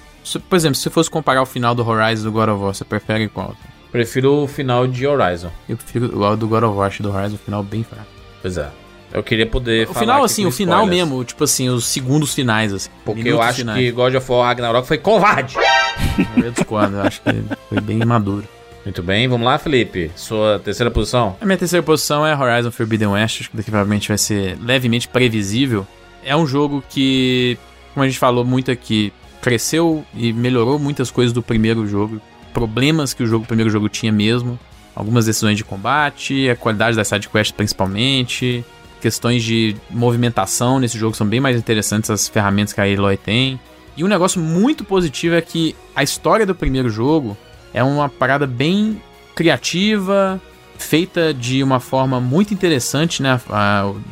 Por exemplo, se você fosse comparar o final do Horizon e do God of War, você prefere qual? Prefiro o final de Horizon. Eu prefiro o do God of War, acho do Horizon, o final bem fraco. Pois é. Eu queria poder O falar final, assim, o final spoilers, mesmo, tipo assim, os segundos finais, assim. Porque eu acho finais. que God of War Ragnarok foi covarde. Eu discordo, eu acho que foi bem maduro. Muito bem, vamos lá, Felipe. Sua terceira posição. A minha terceira posição é Horizon Forbidden West, acho que daqui provavelmente vai ser levemente previsível. É um jogo que, como a gente falou muito aqui, cresceu e melhorou muitas coisas do primeiro jogo. Problemas que o jogo, o primeiro jogo tinha mesmo. Algumas decisões de combate, a qualidade das sidequests principalmente. Questões de movimentação nesse jogo são bem mais interessantes, as ferramentas que a Aloy tem. E um negócio muito positivo é que a história do primeiro jogo é uma parada bem criativa, feita de uma forma muito interessante, né?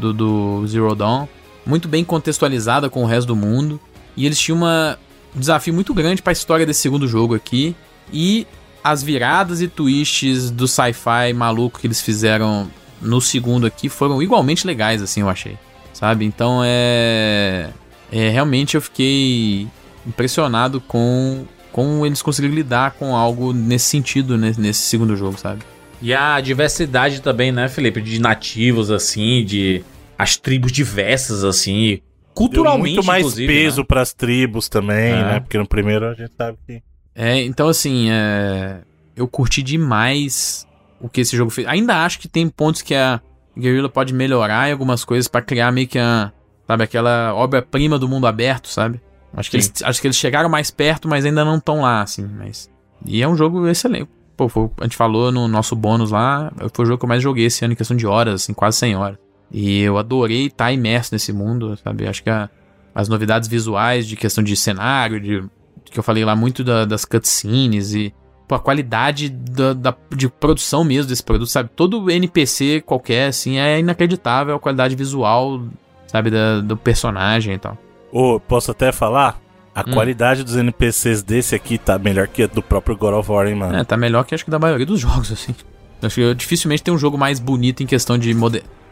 do, do Zero Dawn. Muito bem contextualizada com o resto do mundo. E eles tinham uma, um desafio muito grande para a história desse segundo jogo aqui. E as viradas e twists do sci-fi maluco que eles fizeram no segundo aqui foram igualmente legais, assim, eu achei. Sabe? Então é. É, realmente eu fiquei impressionado com como eles conseguiram lidar com algo nesse sentido né, nesse segundo jogo, sabe? E a diversidade também, né, Felipe? De nativos, assim, de. As tribos diversas, assim. Deu Culturalmente. muito mais inclusive, peso né? pras tribos também, É. né? Porque no primeiro a gente sabe que. É, então assim, é, eu curti demais o que esse jogo fez. Ainda acho que tem pontos que a Guerrilla pode melhorar em algumas coisas pra criar meio que a, sabe, aquela obra-prima do mundo aberto, sabe? Acho que, eles, acho que eles chegaram mais perto, mas ainda não estão lá, assim, mas... E é um jogo excelente. Pô, foi- a gente falou no nosso bônus lá, foi o jogo que eu mais joguei esse ano em questão de horas, assim, quase 100 horas. E eu adorei estar imerso nesse mundo, sabe? Acho que a- as novidades visuais de questão de cenário, de que eu falei lá muito da- das cutscenes e a qualidade da, da- de produção mesmo desse produto, sabe? Todo NPC qualquer, assim, é inacreditável a qualidade visual, sabe, da- do personagem e tal. Ô, posso até falar? A qualidade dos NPCs desse aqui tá melhor que a do próprio God of War, hein, mano? É, tá melhor que acho que da maioria dos jogos, assim. Acho que dificilmente tem um jogo mais bonito em questão de.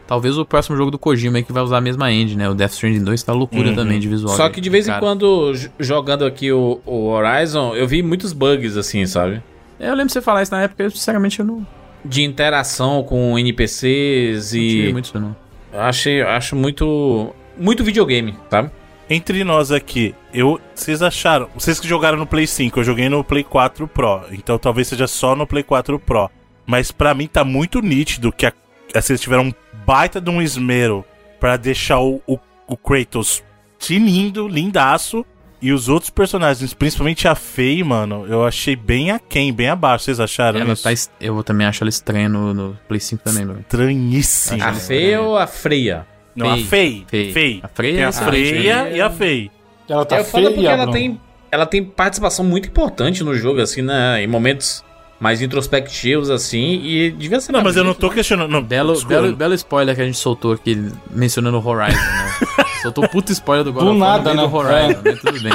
Talvez o próximo jogo do Kojima aí que vai usar a mesma engine, né? O Death Stranding 2 tá loucura Uhum. também de visual. Só que de vez em Cara, quando, j- jogando aqui o, o Horizon, eu vi muitos bugs assim, sabe? Eu lembro você falar isso na época, eu, sinceramente eu não, não De interação com NPCs tive e. muito isso, não. Eu achei, acho muito. Muito videogame, sabe? Entre nós aqui, eu, vocês acharam? Vocês que jogaram no Play 5, eu joguei no Play 4 Pro, então talvez seja só no Play 4 Pro. Mas pra mim tá muito nítido que a, a- vocês tiveram um baita de um esmero pra deixar o, o, o Kratos tinindo, lindaço, e os outros personagens, principalmente a Faye, mano, eu achei bem aquém, bem abaixo. Vocês acharam Ela isso? tá, est- eu também acho ela estranha no, no Play 5 também, mano. estranhíssimo. A feia ou a freia? Não, a Faye. Faye. Faye. A Tem é a né? e a Faye. Ela tá é foda porque feia, ela tem, ela tem participação muito importante no jogo, assim, né? Em momentos mais introspectivos, assim, e devia ser. Não, mas eu não tô né? questionando. Não, Belo, desculpa. belo, belo spoiler que a gente soltou aqui, mencionando o Horizon, né? soltou puto spoiler do God Do of nada, meio do né? Horizon, né? Tudo bem.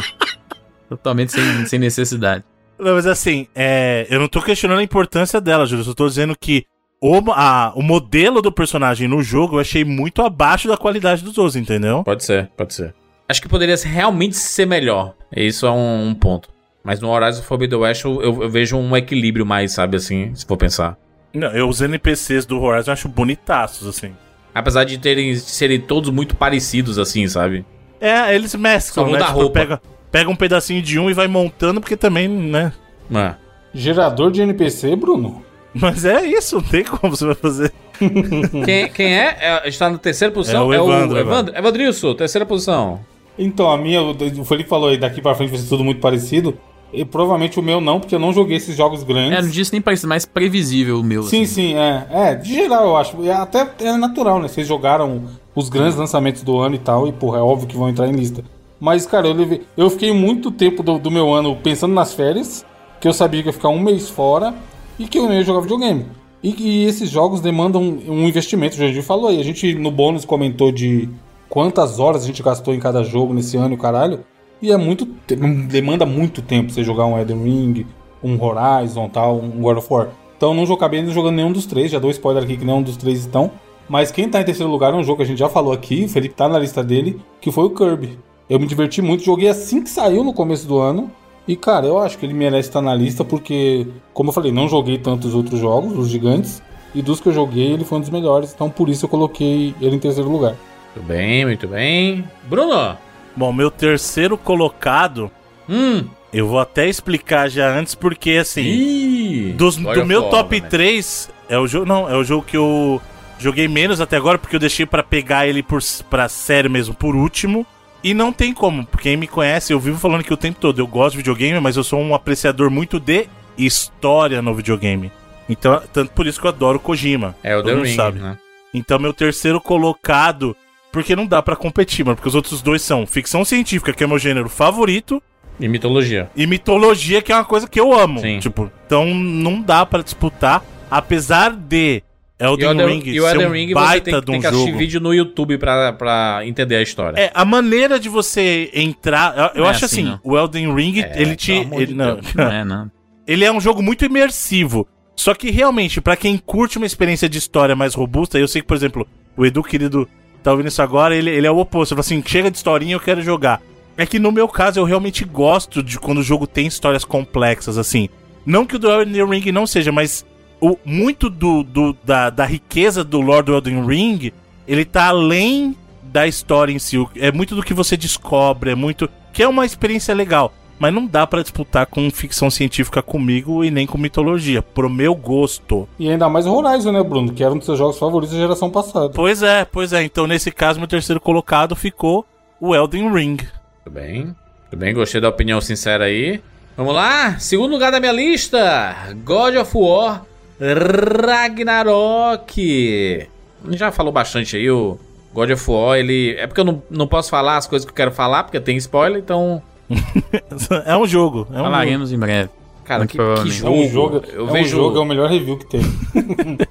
Totalmente sem, sem necessidade. Não, mas assim, é, eu não tô questionando a importância dela, Júlio. Eu só tô dizendo que o, a- o modelo do personagem no jogo eu achei muito abaixo da qualidade dos outros, entendeu? Pode ser, pode ser. Acho que poderia realmente ser melhor. Isso é um, um ponto. Mas no Horizon Forbidden West eu, eu- eu vejo um equilíbrio mais, sabe, assim, se for pensar. Não, eu, os NPCs do Horizon eu acho bonitaços, assim. Apesar de terem de serem todos muito parecidos, assim, sabe? É, eles mesclam, Só né? Tipo, roupa. pega, pega um pedacinho de um e vai montando, porque também, né? É. Gerador de NPC, Bruno? Mas é isso, não tem como você vai fazer. Quem, quem é? é? Está na terceira posição? É o Evandro, Evandro. Evandrilson, terceira posição. Então, a minha, o o Felipe falou aí, daqui pra frente vai ser tudo muito parecido. E provavelmente o meu não, porque eu não joguei esses jogos grandes. É, não disse nem parece mais previsível o meu. Sim, assim. sim, é. É, de geral eu acho. E até é natural, né? Vocês jogaram os grandes lançamentos do ano e tal, e porra, é óbvio que vão entrar em lista. Mas, cara, eu, levei, eu fiquei muito tempo do, do meu ano pensando nas férias, que eu sabia que ia ficar um mês fora e que eu não ia jogar videogame. E, e esses jogos demandam um investimento, o Jandir falou aí. A gente no bônus comentou de quantas horas a gente gastou em cada jogo nesse ano e caralho. E é muito. demanda muito tempo você jogar um Elden Ring, um Horizon tal, um God of War. Então não acabei jogando nenhum dos três, já dou spoiler aqui que nenhum dos três estão. Mas quem tá em terceiro lugar é um jogo que a gente já falou aqui, o Felipe tá na lista dele, que foi o Kirby. Eu me diverti muito, joguei assim que saiu no começo do ano. E cara, eu acho que ele merece estar na lista porque, como eu falei, não joguei tantos outros jogos, os gigantes. E dos que eu joguei, ele foi um dos melhores, então por isso eu coloquei ele em terceiro lugar. Muito bem, muito bem. Bruno! Bom, meu terceiro colocado, Hum! eu vou até explicar já antes, porque assim. Ih! Dos- do meu top né? 3 é o jogo. Não, é o jogo que eu joguei menos até agora, porque eu deixei pra pegar ele por, pra série mesmo por último. E não tem como, porque quem me conhece, eu vivo falando que o tempo todo eu gosto de videogame, mas eu sou um apreciador muito de história no videogame. Então, tanto por isso que eu adoro Kojima. É o The Ring, sabe. né? Então, meu terceiro colocado, porque não dá pra competir, mano, porque os outros dois são ficção científica, que é meu gênero favorito, E mitologia. e mitologia, que é uma coisa que eu amo. Sim. Tipo, então não dá pra disputar, apesar de Elden Elden, Ring e o ser Elden um Ring você baita tem, de tem que assistir jogo. vídeo no YouTube pra, pra entender a história. É, a maneira de você entrar, eu, eu é acho assim, assim, não. o Elden Ring, É, ele te, ele, de não. Não é, não. ele é um jogo muito imersivo. Só que realmente, pra quem curte uma experiência de história mais robusta, eu sei que, por exemplo, o Edu querido tá ouvindo isso agora, ele, ele é o oposto. Ele fala assim: chega de historinha, eu quero jogar. É que no meu caso, eu realmente gosto de quando o jogo tem histórias complexas, assim. Não que o do Elden Ring não seja, mas o, muito do, do- da, da riqueza do Lord Elden Ring, ele tá além da história em si. É muito do que você descobre, é muito. Que é uma experiência legal. Mas não dá pra disputar com ficção científica comigo e nem com mitologia, pro meu gosto. E ainda mais o Horizon, né, Bruno? Que era um dos seus jogos favoritos da geração passada. Pois é, pois é. Então, nesse caso, meu terceiro colocado ficou o Elden Ring. Muito bem. Muito bem, gostei da opinião sincera aí. Vamos lá, segundo lugar da minha lista: God of War Ragnarok. A gente já falou bastante aí, o God of War, ele. É porque eu não, não posso falar as coisas que eu quero falar, porque tem spoiler, então. é um jogo. É um jogo. Falaremos em breve. Cara, que, que provavelmente. É jogo. um jogo, Eu é um vejo. jogo, é o melhor review que tem.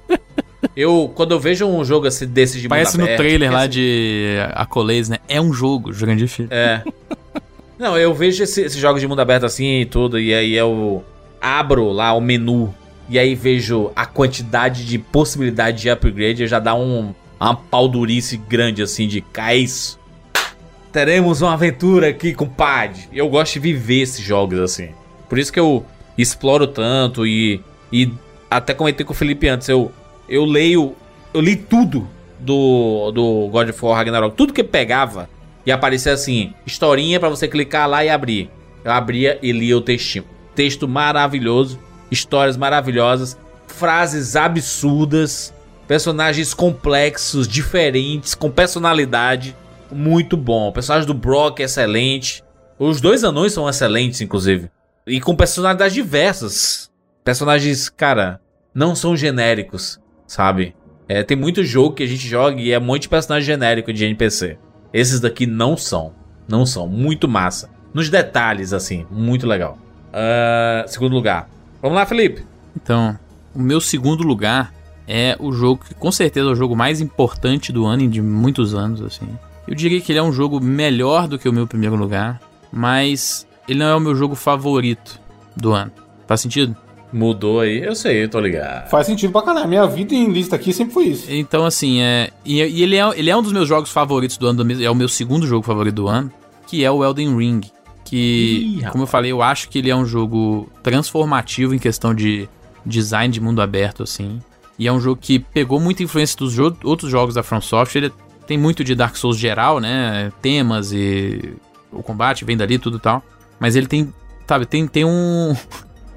Eu, quando eu vejo um jogo assim, desses de mundo Parece no aberto, trailer lá assim, de Acolês, né? É um jogo, Jurandir Filho. É. Não, eu vejo esse- esses jogos de mundo aberto assim e tudo, e aí eu abro lá o menu e aí vejo a quantidade de possibilidade de upgrade, eu já dá um, uma paudurice grande assim de cais. Teremos uma aventura aqui, compadre. Eu gosto de viver esses jogos assim. Por isso que eu exploro tanto e, e até comentei com o Felipe antes, eu, eu leio, eu li tudo do, do God of War Ragnarok, tudo que pegava e aparecia assim, historinha pra você clicar lá e abrir. Eu abria e lia o textinho. Texto maravilhoso, histórias maravilhosas, frases absurdas, personagens complexos, diferentes, com personalidade. Muito bom. O personagem do Brock é excelente. Os dois anões são excelentes, inclusive. E com personalidades diversas. Personagens, cara, não são genéricos, sabe? É, tem muito jogo que a gente joga e é um monte de personagem genérico de NPC. Esses daqui não são. Não são. Muito massa. Nos detalhes, assim. Muito legal. Ah, segundo lugar. Vamos lá, Felipe. Então, o meu segundo lugar é o jogo que com certeza é o jogo mais importante do ano e de muitos anos, assim. Eu diria que ele é um jogo melhor do que o meu primeiro lugar, mas ele não é o meu jogo favorito do ano. Faz sentido? Mudou aí. Eu sei, eu tô ligado. Faz sentido pra caralho. Minha vida em lista aqui sempre foi isso. Então, assim, é. E, e ele, é, ele é um dos meus jogos favoritos do ano, é o meu segundo jogo favorito do ano, que é o Elden Ring. Que, Ih, como eu falei, eu acho que ele é um jogo transformativo em questão de design de mundo aberto, assim. E é um jogo que pegou muita influência dos jo- outros jogos da From Software. Ele tem muito de Dark Souls geral, né? Temas e o combate vem dali, tudo tal. Mas ele tem, sabe, tem, tem um.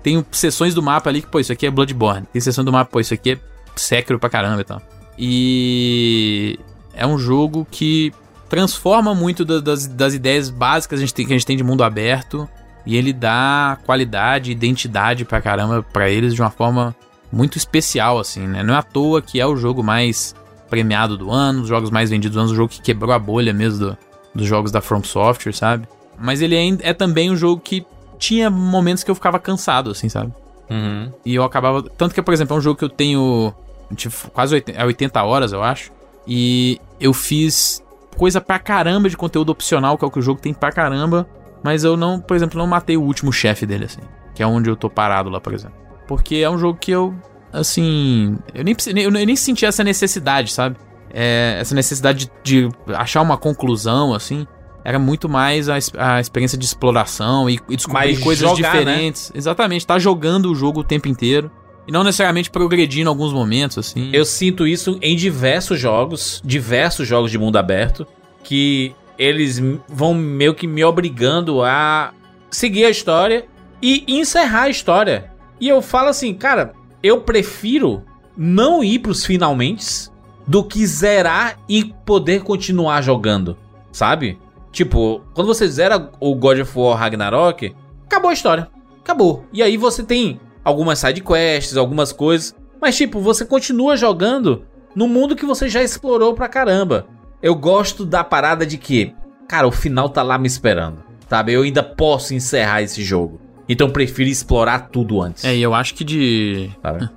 Tem sessões do mapa ali que, pô, isso aqui é Bloodborne. Tem sessão do mapa, pô, isso aqui é Sekiro pra caramba e tal. E é um jogo que transforma muito da- das, das ideias básicas que a, gente tem, que a gente tem de mundo aberto. E ele dá qualidade, identidade pra caramba pra eles de uma forma muito especial, assim, né? Não é à toa que é o jogo mais premiado do ano, os jogos mais vendidos do ano, o jogo que quebrou a bolha mesmo do- dos jogos da From Software, sabe? Mas ele ainda é também um jogo que tinha momentos que eu ficava cansado, assim, sabe? Uhum. E eu acabava. Tanto que, por exemplo, é um jogo que eu tenho tipo, quase 80, é 80 horas, eu acho. E eu fiz coisa pra caramba de conteúdo opcional, que é o que o jogo tem pra caramba. Mas eu não, por exemplo, não matei o último chefe dele, assim. Que é onde eu tô parado lá, por exemplo. Porque é um jogo que eu, assim. Eu nem, eu nem senti essa necessidade, sabe? É, essa necessidade de, de achar uma conclusão, assim. Era muito mais a, a experiência de exploração e, e descobrir Mas coisas jogar, né? diferentes. Exatamente, tá jogando o jogo o tempo inteiro. E não necessariamente progredir em alguns momentos, assim. Eu sinto isso em diversos jogos, diversos jogos de mundo aberto, que eles vão meio que me obrigando a seguir a história e encerrar a história. E eu falo assim, cara, eu prefiro não ir pros finalmente do que zerar e poder continuar jogando, sabe? Tipo, quando você zera o God of War Ragnarok, acabou a história. Acabou. E aí você tem algumas side quests, algumas coisas, mas tipo, você continua jogando no mundo que você já explorou pra caramba. Eu gosto da parada de que, cara, o final tá lá me esperando, sabe? Eu ainda posso encerrar esse jogo. Então prefiro explorar tudo antes. É, e eu acho que de. sabe?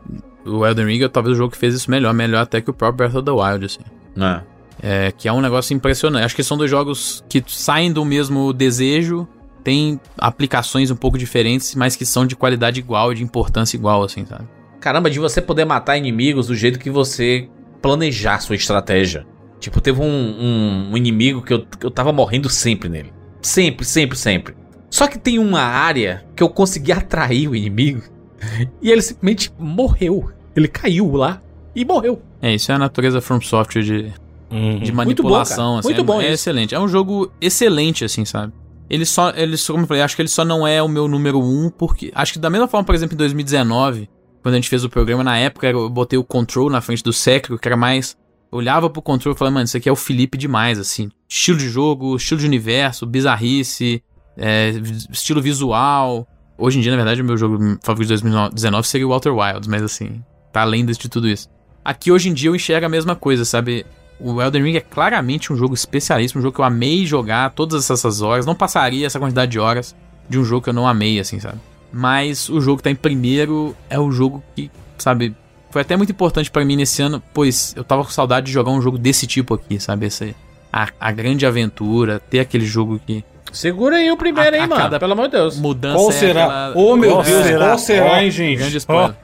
O Elden Ring é talvez o jogo que fez isso melhor, melhor até que o próprio Breath of the Wild, assim. É. É, que é um negócio impressionante. Acho que são dois jogos que saem do mesmo desejo, têm aplicações um pouco diferentes, mas que são de qualidade igual, de importância igual, assim, sabe? Caramba, de você poder matar inimigos do jeito que você planejar sua estratégia. Tipo, teve um, um- um inimigo que eu, que eu tava morrendo sempre nele. Sempre, sempre, sempre. Só que tem uma área que eu consegui atrair o inimigo e ele simplesmente morreu. Ele caiu lá e morreu. É, isso é a natureza From Software de, Uhum. de Muito bom, manipulação, assim. Muito é, bom é isso. excelente. É um jogo excelente, assim, sabe? Ele só, ele só, como eu falei, acho que ele só não é o meu número um, porque. Acho que da mesma forma, por exemplo, em 2019, quando a gente fez o programa, na época eu botei o Control na frente do Sekiro, que era mais. eu Olhava pro Control e falava, mano, isso aqui é o Felipe demais, assim. Estilo de jogo, estilo de universo, bizarrice, é, estilo visual. Hoje em dia, na verdade, o meu jogo favorito de 2019 seria o Walter Wilds, mas assim, tá além de tudo isso. Aqui hoje em dia eu enxergo a mesma coisa, sabe? O Elden Ring é claramente um jogo especialíssimo, um jogo que eu amei jogar todas essas horas. Não passaria essa quantidade de horas de um jogo que eu não amei, assim, sabe? Mas o jogo que tá em primeiro é o jogo que, sabe, foi até muito importante pra mim nesse ano, pois eu tava com saudade de jogar um jogo desse tipo aqui, sabe? Esse, a, a grande aventura, ter aquele jogo que. Segura aí o primeiro, A- hein, a mano. Pelo amor de Deus. Mudança Qual é será? aquela- Ô, meu Qual Deus, será? qual será, hein, gente? Grande spoiler.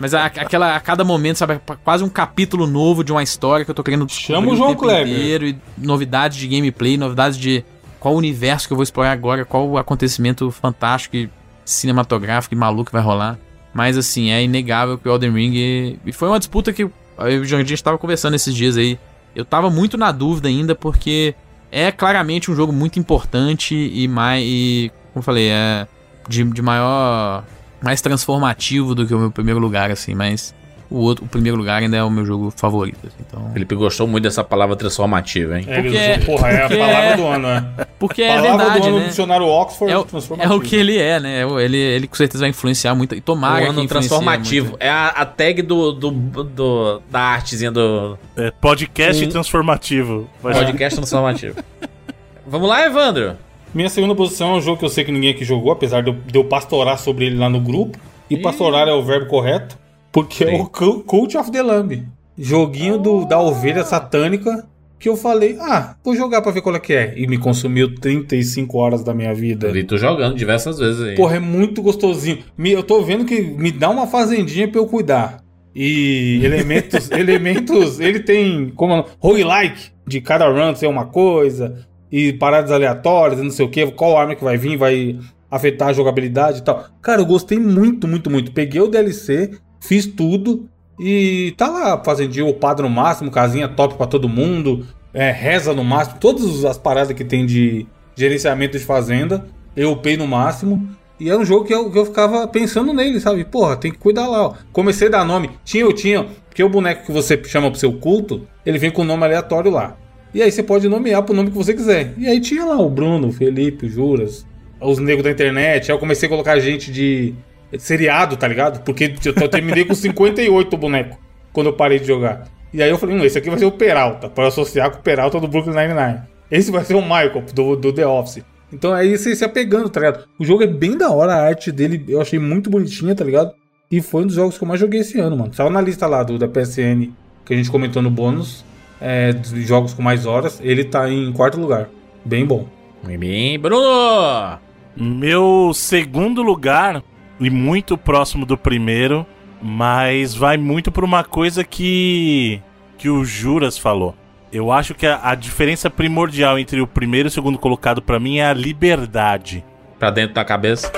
Mas a, aquela, a cada momento, sabe, quase um capítulo novo de uma história que eu tô querendo Chama o João Kleber. e novidades de gameplay, novidades de qual universo que eu vou explorar agora, qual o acontecimento fantástico e cinematográfico e maluco que vai rolar. Mas assim, é inegável que o Elden Ring. E, e foi uma disputa que eu e o Jandir estava conversando esses dias aí. Eu tava muito na dúvida ainda, porque é claramente um jogo muito importante e mais. E, como eu falei, é de, de maior. mais transformativo do que o meu primeiro lugar, assim, mas. O, outro, o primeiro lugar ainda é o meu jogo favorito. assim, então, Felipe gostou muito dessa palavra transformativa, hein? É, ele Porque- usou, porra, é a palavra é- do ano, é. porque é palavra do ano né? do dicionário Oxford, É o, é transformativo. o que ele é, né? Ele, ele com certeza vai influenciar muito. E O tomara que ano transformativo. muito. É a, a tag do, do, do- da artezinha do É, podcast Um- transformativo. Vai podcast transformativo. Vamos lá, Evandro. Minha segunda posição é um jogo que eu sei que ninguém aqui jogou, apesar de eu, de eu pastorar sobre ele lá no grupo. E pastorar é o verbo correto, porque é Sim. o Cu- Cult of the Lamb. Joguinho do, da ovelha satânica que eu falei, ah, vou jogar pra ver qual é que é. E me consumiu 35 horas da minha vida. Eu vi tu jogando diversas vezes aí. Porra, é muito gostosinho. Me- eu tô vendo que me dá uma fazendinha pra eu cuidar. E elementos, elementos, ele tem como é? roguelike de cada run ser uma coisa e paradas aleatórias, e não sei o que, qual arma que vai vir, vai afetar a jogabilidade e tal. Cara, eu gostei muito, muito, muito. Peguei o DLC, fiz tudo e tá lá fazendinha upado no máximo, casinha top pra todo mundo, é, reza no máximo, todas as paradas que tem de gerenciamento de fazenda, eu upei no máximo. E era um jogo que eu, que eu ficava pensando nele, sabe? Porra, tem que cuidar lá, ó. Comecei a dar nome. Tinha, eu tinha. Porque o boneco que você chama pro seu culto, ele vem com um nome aleatório lá. E aí você pode nomear pro nome que você quiser. E aí tinha lá o Bruno, o Felipe, o Juras, os negros da internet. Aí eu comecei a colocar gente de seriado, tá ligado? Porque eu, eu terminei com 58 boneco quando eu parei de jogar. E aí eu falei, hum, esse aqui vai ser o Peralta, para associar com o Peralta do Brooklyn Nine-Nine. Esse vai ser o Michael, do, do The Office. Então aí você se apegando, tá ligado? O jogo é bem da hora, a arte dele eu achei muito bonitinha, tá ligado? E foi um dos jogos que eu mais joguei esse ano, mano. Saiu na lista lá do, da PSN que a gente comentou no bônus, é, de jogos com mais horas, ele tá em quarto lugar. Bem bom. Bem, Bruno. Meu segundo lugar, e muito próximo do primeiro, mas vai muito por uma coisa que, que o Juras falou. Eu acho que a, a diferença primordial entre o primeiro e o segundo colocado pra mim é a liberdade. Pra dentro da cabeça.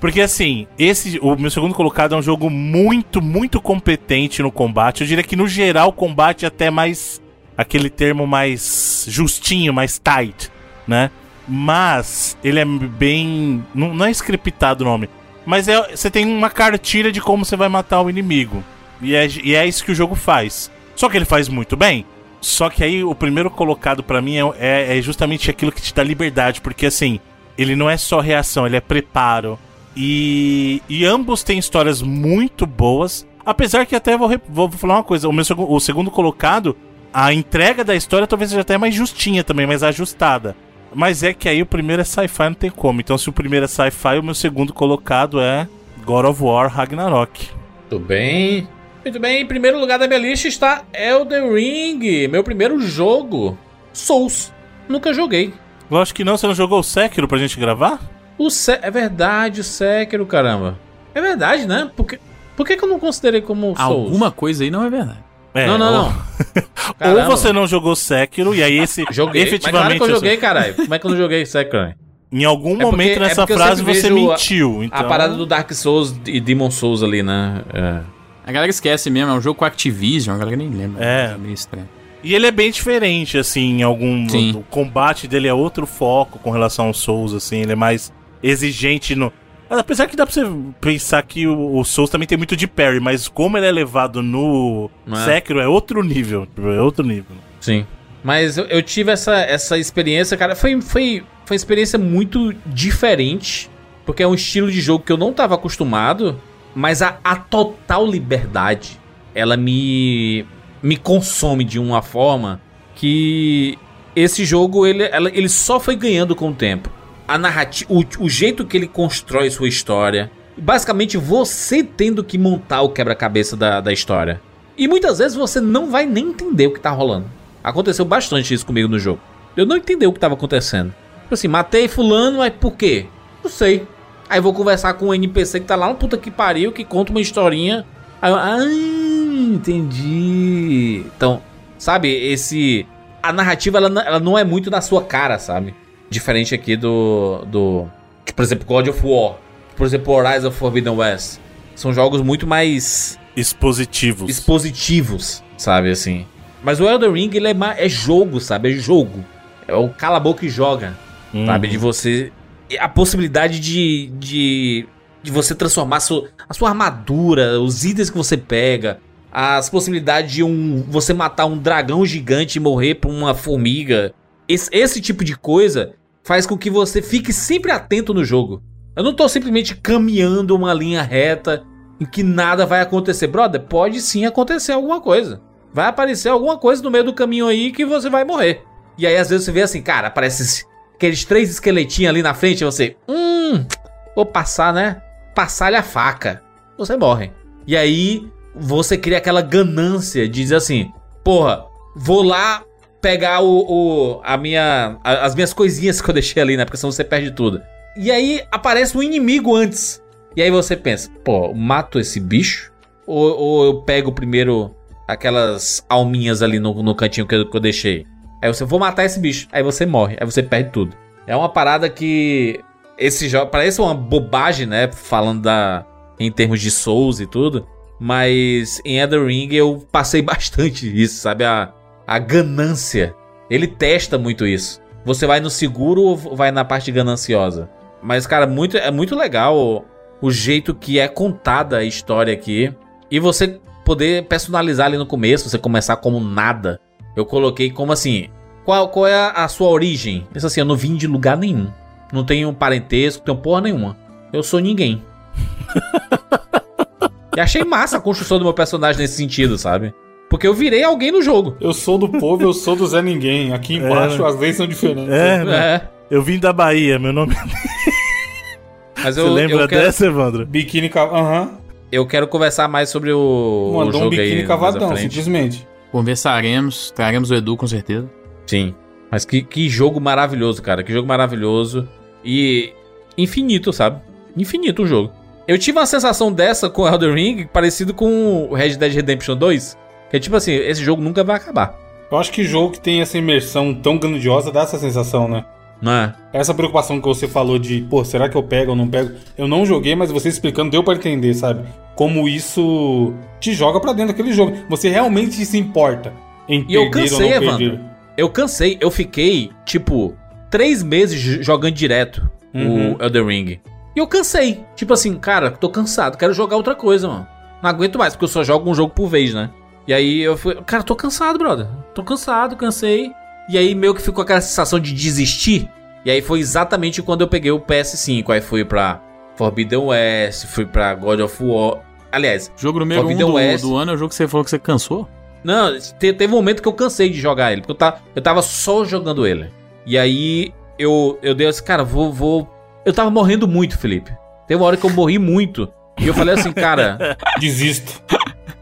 Porque assim, esse o meu segundo colocado é um jogo muito, muito competente no combate. Eu diria que no geral o combate é até mais aquele termo mais justinho, mais tight, né? Mas ele é bem, não, não é scriptado o nome, mas é você tem uma cartilha de como você vai matar o inimigo. E é, e é isso que o jogo faz. Só que ele faz muito bem. Só que aí o primeiro colocado pra mim é, é, é justamente aquilo que te dá liberdade, porque assim, ele não é só reação, ele é preparo. E, e ambos têm histórias muito boas. Apesar que até vou, vou falar uma coisa: o, meu o segundo colocado, a entrega da história talvez seja até mais justinha também, mais ajustada. Mas é que aí o primeiro é sci-fi, não tem como. Então, se o primeiro é sci-fi, o meu segundo colocado é God of War Ragnarok. Muito bem. Muito bem, em primeiro lugar da minha lista está Elden Ring, meu primeiro jogo. Souls. Nunca joguei. Lógico que não, você não jogou o Sekiro pra gente gravar? O Se... É verdade, o Sekiro, caramba. É verdade, né? Por que, Por que, que eu não considerei como Souls? Alguma coisa aí não é verdade. É, Não, não, ou- não. Ou você não jogou Sekiro, e aí esse Joguei. efetivamente. Mas claro que eu joguei, caralho. Como é que eu não joguei Sekiro? Em algum porque- momento é nessa eu frase você vejo a- mentiu. Então... A parada do Dark Souls e Demon Souls ali, né? É. A galera esquece mesmo, é um jogo com Activision, a galera nem lembra. É. meio estranho. E ele é bem diferente, assim, em algum. Sim. O combate dele é outro foco com relação ao Souls, assim, ele é mais exigente no. Apesar que dá pra você pensar que o, o Souls também tem muito de parry, mas como ele é levado no é? Sekiro é outro nível. É outro nível. Sim. Mas eu, eu tive essa, essa experiência, cara. Foi, foi, foi uma experiência muito diferente. Porque é um estilo de jogo que eu não tava acostumado. Mas a, a total liberdade, ela me, me consome de uma forma que esse jogo ele, ele só foi ganhando com o tempo. A narrativa, o, o jeito que ele constrói sua história. Basicamente, você tendo que montar o quebra-cabeça da, da história. E muitas vezes você não vai nem entender o que tá rolando. Aconteceu bastante isso comigo no jogo. Eu não entendi o que tava acontecendo. Tipo assim, matei fulano, mas por quê? Não sei. Aí vou conversar com um NPC que tá lá no puta que pariu, que conta uma historinha. Aí eu, ah, entendi. Então, sabe, esse. A narrativa, ela, ela não é muito na sua cara, sabe? Diferente aqui do. do por exemplo, God of War. Por exemplo, Horizon Forbidden West. São jogos muito mais Expositivos. expositivos, sabe, assim. Mas o Elden Ring, ele é, é jogo, sabe? É jogo. É o cala a boca e joga, Uhum. sabe? De você... A possibilidade de... de, de você transformar a sua, a sua armadura, os itens que você pega, as possibilidades de um, você matar um dragão gigante e morrer por uma formiga. Esse, esse tipo de coisa faz com que você fique sempre atento no jogo. Eu não tô simplesmente caminhando uma linha reta em que nada vai acontecer. Brother, pode sim acontecer alguma coisa. Vai aparecer alguma coisa no meio do caminho aí que você vai morrer. E aí às vezes você vê assim, cara, aparece aqueles três esqueletinhos ali na frente e você, hum, vou passar, né? Passar-lhe a faca. Você morre. E aí você cria aquela ganância de dizer assim, porra, vou lá pegar o, o- a minha a- as minhas coisinhas que eu deixei ali, né? Porque senão você perde tudo. E aí aparece um inimigo antes. E aí você pensa, pô, mato esse bicho? Ou, ou eu pego primeiro aquelas alminhas ali no, no cantinho que eu, que eu deixei? Aí você, vou matar esse bicho. Aí você morre, aí você perde tudo. É uma parada que. Esse jogo parece uma bobagem, né? Falando da. Em termos de Souls e tudo. Mas em Elden Ring eu passei bastante isso, sabe? A, a ganância. Ele testa muito isso. Você vai no seguro ou vai na parte gananciosa? Mas, cara, muito, é muito legal o, o jeito que é contada a história aqui. E você poder personalizar ali no começo, você começar como nada. Eu coloquei como assim: qual, qual é a, sua origem? Pensa assim, eu não vim de lugar nenhum. Não tenho parentesco, não tenho porra nenhuma. Eu sou ninguém. e achei massa a construção do meu personagem nesse sentido, sabe? Porque eu virei alguém no jogo. Eu sou do povo, eu sou do Zé Ninguém. Aqui embaixo as leis são diferentes. É, né? É. Eu vim da Bahia, meu nome. Mas Você eu, lembra eu, quero, dessa, Evandro? Biquíni cavadão. Aham. eu quero conversar mais sobre o, o Mandou um jogo aí. biquíni cavadão, frente. simplesmente. Conversaremos, traremos o Edu com certeza. Sim. Mas que, que jogo maravilhoso, cara. Que jogo maravilhoso. E infinito, sabe? Infinito o jogo. Eu tive uma sensação dessa com Elden Ring, parecido com o Red Dead Redemption 2. Que é tipo assim, esse jogo nunca vai acabar. Eu acho que jogo que tem essa imersão tão grandiosa dá essa sensação, né? Não é? Essa preocupação que você falou de, pô, será que eu pego ou não pego? Eu não joguei, mas você explicando deu pra entender, sabe? Como isso te joga pra dentro daquele jogo. Você realmente se importa em E eu cansei, ou não Evandro. Eu cansei, eu fiquei, tipo, três meses jogando direto Uhum. o Elden Ring. E eu cansei. Tipo assim, cara, tô cansado, quero jogar outra coisa, mano. Não aguento mais, porque eu só jogo um jogo por vez, né? E aí eu fui, cara, tô cansado, brother. Tô cansado, cansei. E aí meio que ficou aquela sensação de desistir. E aí foi exatamente quando eu peguei o PS5. Aí fui pra Forbidden West, fui pra God of War. Aliás, Jogo número 1 um Forbidden do, West. do ano é o jogo que você falou que você cansou? Não, te- teve um momento que eu cansei de jogar ele, porque eu tava, eu tava só jogando ele. E aí eu, eu dei assim, cara, vou, vou. Eu tava morrendo muito, Felipe. Teve uma hora que eu morri muito. E eu falei assim, cara, Desisto.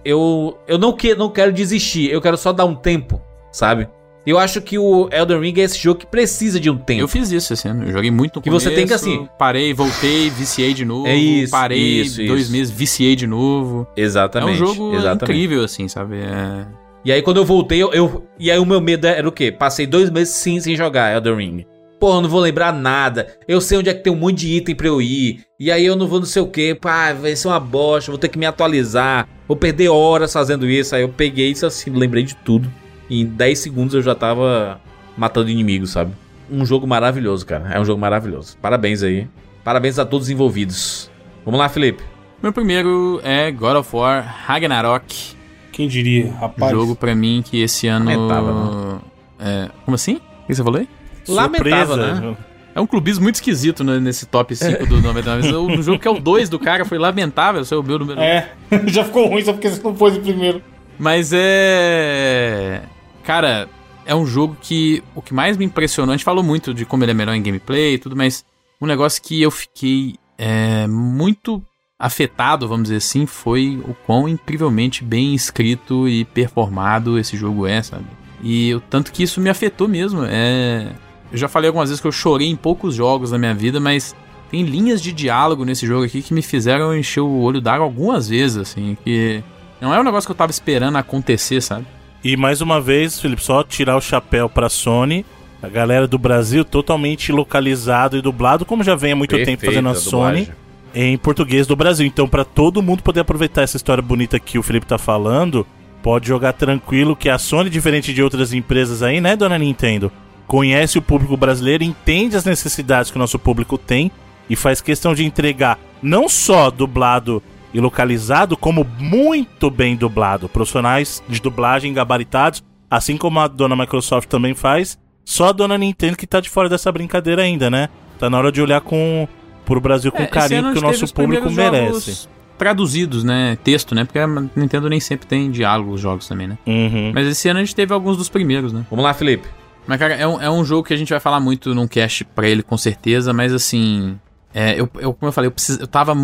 Eu, eu não, que, não quero desistir, eu quero só dar um tempo, sabe? Eu acho que o Elden Ring é esse jogo que precisa de um tempo. Eu fiz isso esse ano. Eu joguei muito no Que você tem que, começo, assim- Parei, voltei, viciei de novo. É isso, Parei, isso, dois isso. meses, viciei de novo. Exatamente. é um jogo exatamente. incrível, assim, sabe? É... E aí quando eu voltei, eu, eu- E aí o meu medo era o quê? Passei dois meses sim sem jogar Elden Ring. Porra, eu não vou lembrar nada. Eu sei onde é que tem um monte de item pra eu ir. E aí eu não vou não sei o quê. Pá, vai ser uma bosta. Vou ter que me atualizar. Vou perder horas fazendo isso. Aí eu peguei isso assim, lembrei de tudo. E em 10 segundos eu já tava matando inimigos, sabe? Um jogo maravilhoso, cara. É um jogo maravilhoso. Parabéns aí. Parabéns a todos os envolvidos. Vamos lá, Felipe. Meu primeiro é God of War Ragnarok. Quem diria, rapaz? jogo pra mim que esse ano. Lamentável, É, como assim? O que você falou aí? Lamentável, né? É um clubismo muito esquisito né, nesse top 5 do 99. O jogo que é o 2 do cara foi lamentável, é o meu número. É, já ficou ruim só porque você não pôs o primeiro. Mas é. Cara, é um jogo que o que mais me impressionou, a gente falou muito de como ele é melhor em gameplay e tudo, mas um negócio que eu fiquei é, muito afetado, vamos dizer assim, foi o quão incrivelmente bem escrito e performado esse jogo é, sabe? E o tanto que isso me afetou mesmo. É. Eu já falei algumas vezes que eu chorei em poucos jogos na minha vida, mas tem linhas de diálogo nesse jogo aqui que me fizeram encher o olho d'água algumas vezes, assim, que não é um negócio que eu tava esperando acontecer, sabe? E mais uma vez, Felipe, só tirar o chapéu pra Sony. A galera do Brasil totalmente localizado e dublado, como já vem há muito tempo fazendo a Sony em português do Brasil. Então, pra todo mundo poder aproveitar essa história bonita que o Felipe tá falando, pode jogar tranquilo que a Sony, diferente de outras empresas aí, né, dona Nintendo, conhece o público brasileiro, entende as necessidades que o nosso público tem e faz questão de entregar não só dublado e localizado, como muito bem dublado. Profissionais de dublagem gabaritados, assim como a dona Microsoft também faz. Só a dona Nintendo que tá de fora dessa brincadeira ainda, né? Tá na hora de olhar com pro Brasil com É, o carinho que o nosso público merece. jogos Traduzidos, né? Texto, né? Porque a Nintendo nem sempre tem diálogo os jogos também, né? Uhum. Mas esse ano a gente teve alguns dos primeiros, né? Vamos lá, Felipe. Mas, cara, é um, é um jogo que a gente vai falar muito num cast pra ele, com certeza, mas assim. É, eu, eu, como eu falei, eu, precis, eu tava.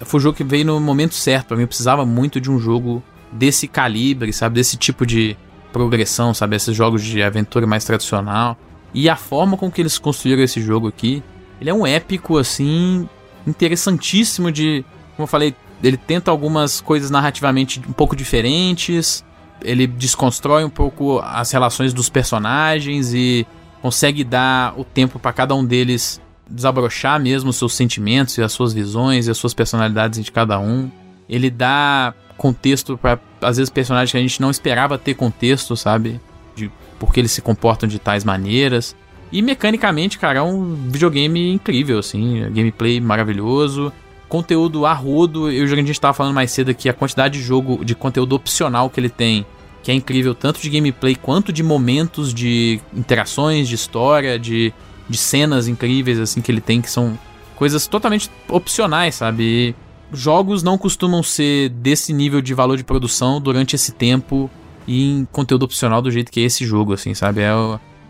Foi um jogo que veio no momento certo pra mim. Eu precisava muito de um jogo desse calibre, sabe? Desse tipo de progressão, sabe? Esses jogos de aventura mais tradicional. E a forma com que eles construíram esse jogo aqui, ele é um épico, assim, interessantíssimo de. Como eu falei, ele tenta algumas coisas narrativamente um pouco diferentes. Ele desconstrói um pouco as relações dos personagens e consegue dar o tempo pra cada um deles desabrochar mesmo os seus sentimentos e as suas visões e as suas personalidades de cada um. Ele dá contexto pra, às vezes, personagens que a gente não esperava ter contexto, sabe? De porque eles se comportam de tais maneiras. E mecanicamente, cara, é um videogame incrível, assim. Gameplay maravilhoso. Conteúdo a rodo. Eu a gente estava falando mais cedo aqui, a quantidade de jogo, de conteúdo opcional que ele tem. Que é incrível, tanto de gameplay quanto de momentos de interações, de história, de, de cenas incríveis, assim, que ele tem, que são coisas totalmente opcionais, sabe? E jogos não costumam ser desse nível de valor de produção durante esse tempo e em conteúdo opcional do jeito que é esse jogo, assim, sabe? É,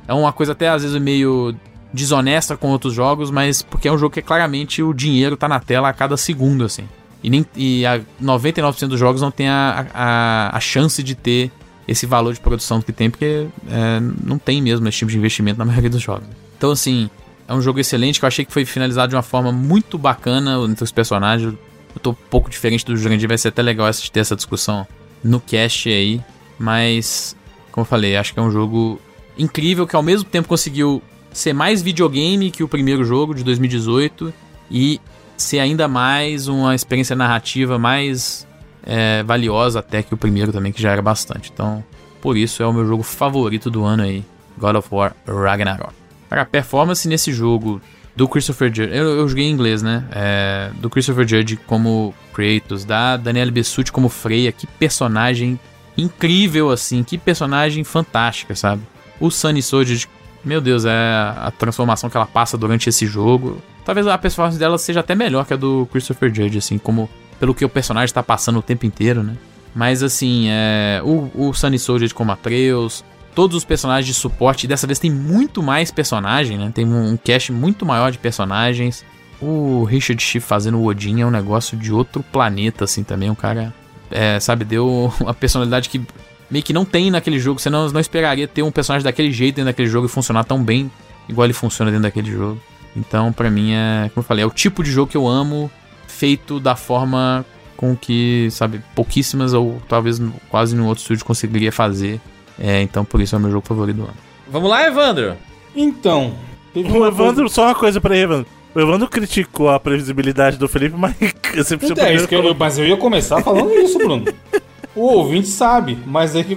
é uma coisa até às vezes meio desonesta com outros jogos, mas porque é um jogo que claramente o dinheiro tá na tela a cada segundo, assim. E, nem, e a 99% dos jogos não tem a, a, a chance de ter esse valor de produção que tem, porque é, não tem mesmo esse tipo de investimento na maioria dos jogos. Então, assim, é um jogo excelente que eu achei que foi finalizado de uma forma muito bacana entre os personagens. Eu tô um pouco diferente do Jurandir, vai ser até legal ter essa discussão no cast aí. Mas, como eu falei, acho que é um jogo incrível que ao mesmo tempo conseguiu ser mais videogame que o primeiro jogo de 2018 e ser ainda mais uma experiência narrativa mais é, valiosa até que o primeiro também, que já era bastante. Então, por isso é o meu jogo favorito do ano aí, God of War Ragnarok. A performance nesse jogo do Christopher Judge, eu, eu joguei em inglês, né? É, do Christopher Judge como Kratos, da Daniela Bessucci como Freya, que personagem incrível assim, que personagem fantástica, sabe? O Sunny Soldier, meu Deus, é a transformação que ela passa durante esse jogo. Talvez a performance dela seja até melhor que a do Christopher Judge, assim, como pelo que o personagem tá passando o tempo inteiro, né? Mas assim, é, o, o Sunny Soldier como Atreus, todos os personagens de suporte, dessa vez tem muito mais personagem, né? Tem um, um cast muito maior de personagens. O Richard Schiff fazendo o Odin é um negócio de outro planeta, assim, também. Um cara, é, sabe, deu uma personalidade que meio que não tem naquele jogo. Você não, não esperaria ter um personagem daquele jeito dentro daquele jogo e funcionar tão bem igual ele funciona dentro daquele jogo. Então, pra mim, é, como eu falei, é o tipo de jogo que eu amo, feito da forma com que, sabe, pouquíssimas ou talvez quase nenhum outro estúdio conseguiria fazer. É, então, por isso é o meu jogo favorito do ano. Vamos lá, Evandro. Então. O Evandro, só uma coisa pra ele, Evandro. O Evandro criticou a previsibilidade do Felipe, mas você precisa Então, é isso que eu- mas eu ia começar falando isso, Bruno. O ouvinte sabe, mas é que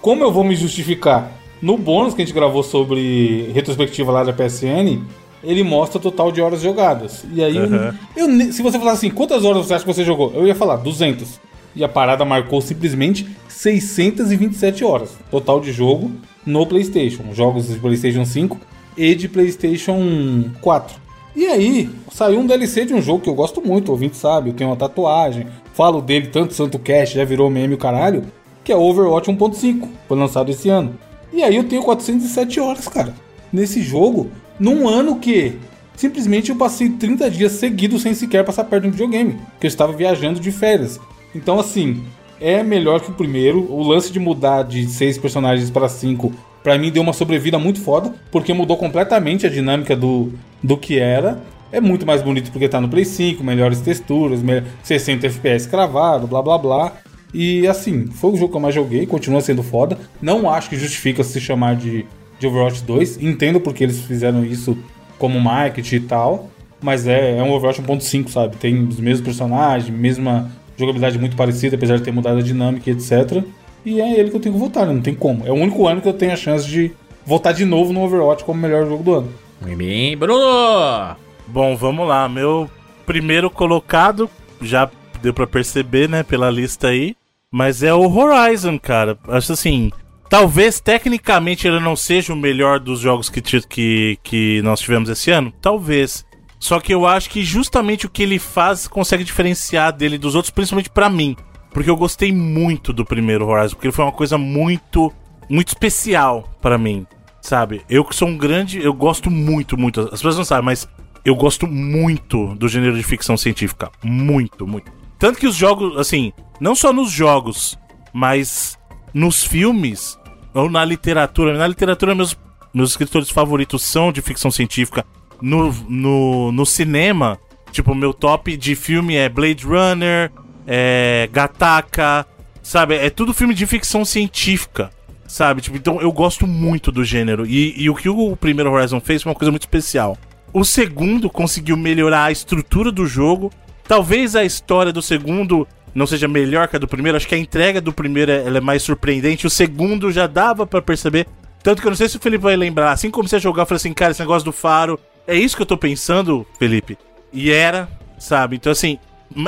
como eu vou me justificar? No bônus que a gente gravou sobre retrospectiva lá da PSN, ele mostra o total de horas jogadas. E aí, eu- Aham. eu, se você falasse assim, quantas horas você acha que você jogou? Eu ia falar 200. E a parada marcou simplesmente 627 horas total de jogo no PlayStation. Jogos de PlayStation 5 e de PlayStation 4. E aí, saiu um DLC de um jogo que eu gosto muito, o ouvinte sabe, eu tenho uma tatuagem, falo dele tanto Santo Cast, já virou meme o caralho, que é Overwatch 1.5, foi lançado esse ano. E aí eu tenho 407 horas, cara, nesse jogo, num ano que simplesmente eu passei 30 dias seguidos sem sequer passar perto de um videogame, que eu estava viajando de férias. Então assim, é melhor que o primeiro. O lance de mudar de seis personagens para cinco, pra mim deu uma sobrevida muito foda, porque mudou completamente a dinâmica do, do que era. É muito mais bonito porque tá no Play 5, melhores texturas, me- 60 FPS cravado, blá blá blá. E assim, foi o jogo que eu mais joguei, continua sendo foda. Não acho que justifica se chamar de, de Overwatch 2. Entendo porque eles fizeram isso como marketing e tal. Mas é, é um Overwatch 1.5, sabe? Tem os mesmos personagens, mesma jogabilidade muito parecida, apesar de ter mudado a dinâmica e etc. E é ele que eu tenho que votar, né? Não tem como. É o único ano que eu tenho a chance de votar de novo no Overwatch como melhor jogo do ano. Muito Bruno! Bom, vamos lá. Meu primeiro colocado, já deu pra perceber, né, pela lista aí. Mas é o Horizon, cara. Acho assim. Talvez tecnicamente ele não seja o melhor dos jogos que, que, que nós tivemos esse ano. Talvez. Só que eu acho que justamente o que ele faz consegue diferenciar dele dos outros, principalmente pra mim. Porque eu gostei muito do primeiro Horizon, porque ele foi uma coisa muito, muito especial pra mim, sabe? Eu que sou um grande, eu gosto muito, muito. As pessoas não sabem, mas eu gosto muito do gênero de ficção científica, muito, muito. Tanto que os jogos, assim, não só nos jogos, mas nos filmes ou na literatura. Na literatura, meus, meus escritores favoritos são de ficção científica. No, no, no cinema, tipo, meu top de filme é Blade Runner, é Gattaca, sabe? É tudo filme de ficção científica, sabe? Tipo, então eu gosto muito do gênero. E, e o que o primeiro Horizon fez foi uma coisa muito especial. O segundo conseguiu melhorar a estrutura do jogo. Talvez a história do segundo não seja melhor que a do primeiro. Acho que a entrega do primeiro é, mais surpreendente. O segundo já dava pra perceber. Tanto que eu não sei se o Felipe vai lembrar. Assim como você jogar, eu falei assim, cara, esse negócio do faro. É isso que eu tô pensando, Felipe. E era, sabe? Então, assim,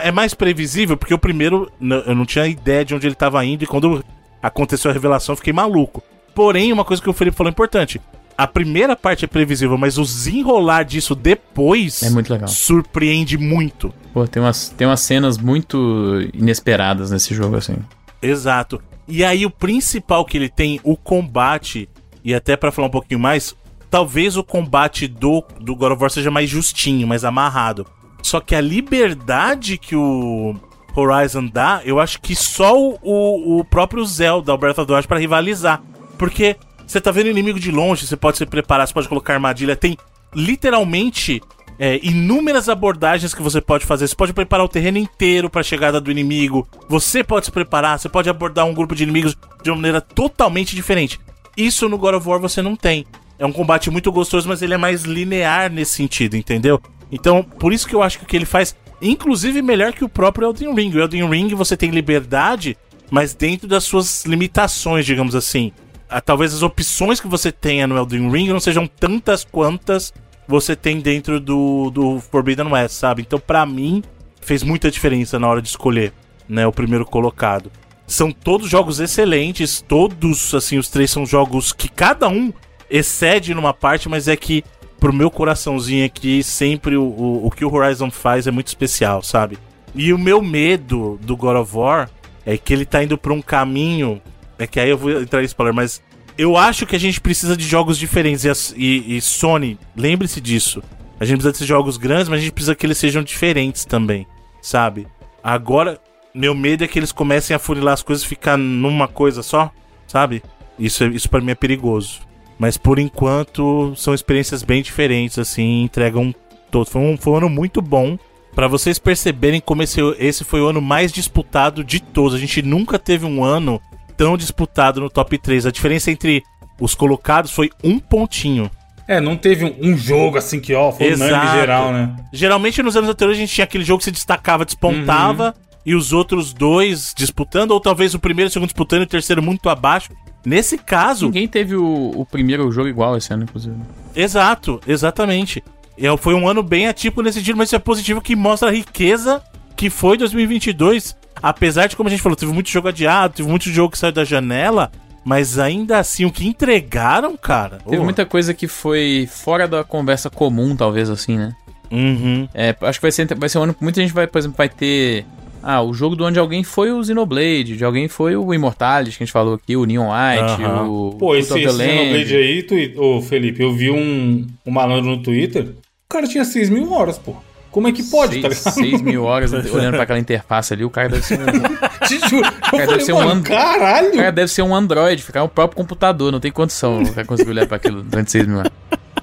é mais previsível, porque o primeiro eu não tinha ideia de onde ele tava indo. E quando aconteceu a revelação, eu fiquei maluco. Porém, uma coisa que o Felipe falou é importante. A primeira parte é previsível, mas o desenrolar disso depois É muito legal. surpreende muito. Pô, tem umas, tem umas cenas muito inesperadas nesse jogo, assim. Exato. E aí o principal que ele tem, o combate, e até pra falar um pouquinho mais, talvez o combate do, do God of War seja mais justinho, mais amarrado. Só que a liberdade que o Horizon dá, eu acho que só o, o, o próprio Zelda, o Breath of the Wild, pra rivalizar. Porque você tá vendo inimigo de longe, você pode se preparar, você pode colocar armadilha, tem literalmente é, inúmeras abordagens que você pode fazer. Você pode preparar o terreno inteiro para a chegada do inimigo. Você pode se preparar, você pode abordar um grupo de inimigos de uma maneira totalmente diferente. Isso no God of War você não tem. É um combate muito gostoso, mas ele é mais linear nesse sentido, entendeu? Então, por isso que eu acho que o que ele faz, inclusive, melhor que o próprio Elden Ring. O Elden Ring você tem liberdade, mas dentro das suas limitações, digamos assim. Ah, Talvez as opções que você tenha no Elden Ring não sejam tantas quantas você tem dentro do, do Forbidden West, sabe? Então, pra mim, fez muita diferença na hora de escolher, né, o primeiro colocado. São todos jogos excelentes, todos, assim, os três são jogos que cada um excede numa parte, mas é que pro meu coraçãozinho aqui, sempre o, o, o que o Horizon faz é muito especial, sabe? E o meu medo do God of War é que ele tá indo pra um caminho. É que aí eu vou entrar em spoiler, mas eu acho que a gente precisa de jogos diferentes. E, e- e Sony, lembre-se disso. A gente precisa desses jogos grandes, mas a gente precisa que eles sejam diferentes também, sabe? Agora, meu medo é que eles comecem a funilar as coisas e ficar numa coisa só, sabe? Isso, é- isso para mim é perigoso. Mas por enquanto, são experiências bem diferentes, assim, entregam todo. Foi um, foi um ano muito bom. Pra vocês perceberem como esse, esse foi o ano mais disputado de todos. A gente nunca teve um ano tão disputado no top 3. A diferença entre os colocados foi um pontinho. É, não teve um, um jogo assim que, ó, foi unânime Exato. geral, né? Geralmente nos anos anteriores a gente tinha aquele jogo que se destacava, despontava, e os outros dois disputando, ou talvez o primeiro e o segundo disputando e o terceiro muito abaixo. Nesse caso, Ninguém teve o, o primeiro jogo igual esse ano, inclusive. Exato, exatamente. É, foi um ano bem atípico nesse sentido, mas isso é positivo que mostra a riqueza que foi 2022. Apesar de, como a gente falou, teve muito jogo adiado, teve muito jogo que saiu da janela, mas ainda assim, o que entregaram, cara. Teve ô, muita coisa que foi fora da conversa comum, talvez, assim, né? Uhum. É, acho que vai ser, vai ser um ano que muita gente vai, por exemplo, vai ter. Ah, o jogo do onde alguém foi o Xenoblade, de alguém foi o Immortalis, que a gente falou aqui, o Neon White, o. Pô, esse, esse Land. Xenoblade aí, tu, ô Felipe, eu vi um, um malandro no Twitter. O cara tinha 6 mil horas, pô. Como é que pode, tá seis, ligado? seis mil horas olhando pra aquela interface ali, o cara deve ser um, o Te juro. Eu deve ser um and- caralho. cara deve ser um Android, ficar o próprio computador, não tem condição o cara conseguir olhar pra aquilo durante seis mil horas.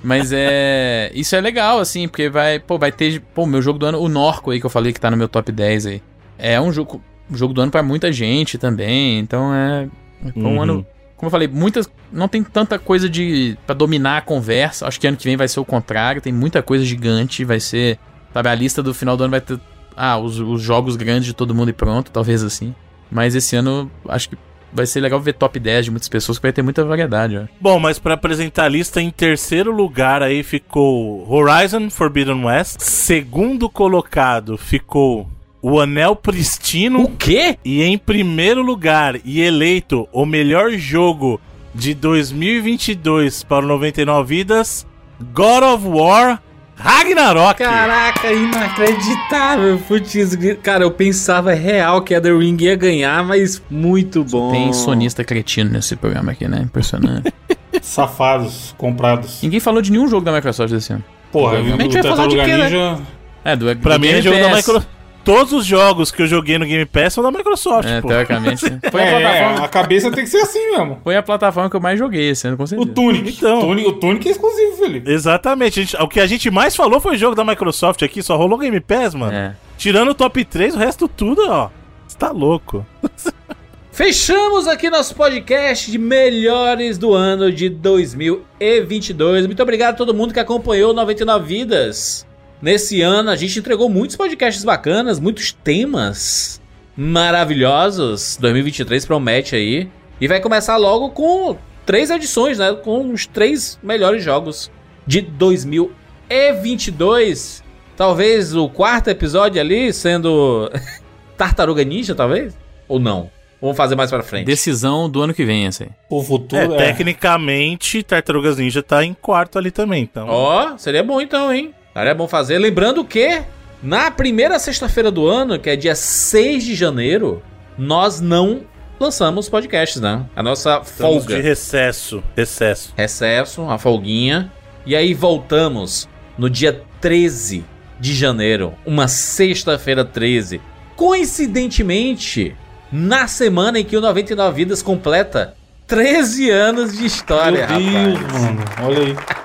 Mas é. Isso é legal, assim, porque vai. Pô, vai ter. Pô, meu jogo do ano, o Norco aí que eu falei que tá no meu top 10 aí. É um jogo, jogo do ano pra muita gente também. Então é. Foi um Uhum. ano. Como eu falei, muitas. Não tem tanta coisa de. pra dominar a conversa. Acho que ano que vem vai ser o contrário. Tem muita coisa gigante. Vai ser. Sabe, a lista do final do ano vai ter. Ah, os, os jogos grandes de todo mundo e pronto, talvez assim. Mas esse ano acho que vai ser legal ver top 10 de muitas pessoas, que vai ter muita variedade, ó. Bom, mas pra apresentar a lista, em terceiro lugar aí ficou Horizon Forbidden West. Segundo colocado ficou o Anel Pristino. quê? E em primeiro lugar, e eleito o melhor jogo de 2022 para o 99 Vidas, God of War Ragnarok. Caraca, inacreditável. Putz, cara, eu pensava real que a The Ring ia ganhar, mas muito bom. Tem sonista cretino nesse programa aqui, né? Impressionante. Safados, comprados. Ninguém falou de nenhum jogo da Microsoft desse ano. Porra, o Provavelmente vai falar de Tartaruga quê, né? Ninja... É, do Pra mim é jogo da. Microsoft. Todos os jogos que eu joguei no Game Pass são da Microsoft, É, pô. teoricamente. né? Foi, a É, plataforma, a cabeça tem que ser assim mesmo. foi a plataforma que eu mais joguei esse ano, com O certeza. Tunic. Então. Tunic- O Tunic é exclusivo, Felipe. Exatamente. a gente- o que a gente mais falou foi jogo da Microsoft aqui, só rolou Game Pass, mano. É. Tirando o top 3, o resto tudo, ó. Você tá louco. Fechamos aqui nosso podcast de melhores do ano de 2022. Muito obrigado a todo mundo que acompanhou o 99 Vidas. Nesse ano a gente entregou muitos podcasts bacanas, muitos temas maravilhosos. 2023 promete aí. E vai começar logo com três edições, né? Com os três melhores jogos de 2022. Talvez o quarto episódio ali sendo Tartaruga Ninja, talvez? Ou não? Vamos fazer mais pra frente. Decisão do ano que vem, aí. O futuro É, é... tecnicamente, Tartarugas Ninja tá em quarto ali também, então. Ó, seria bom então, hein? Seria bom fazer. Lembrando que na primeira sexta-feira do ano, que é dia 6 de janeiro, nós não lançamos podcasts, né? A nossa Estamos folga. de recesso. Recesso. Recesso, a folguinha. E aí voltamos no dia 13 de janeiro, uma sexta-feira 13. Coincidentemente, na semana em que o 99 Vidas completa 13 anos de história, Meu Deus, rapaz. mano. Olha aí.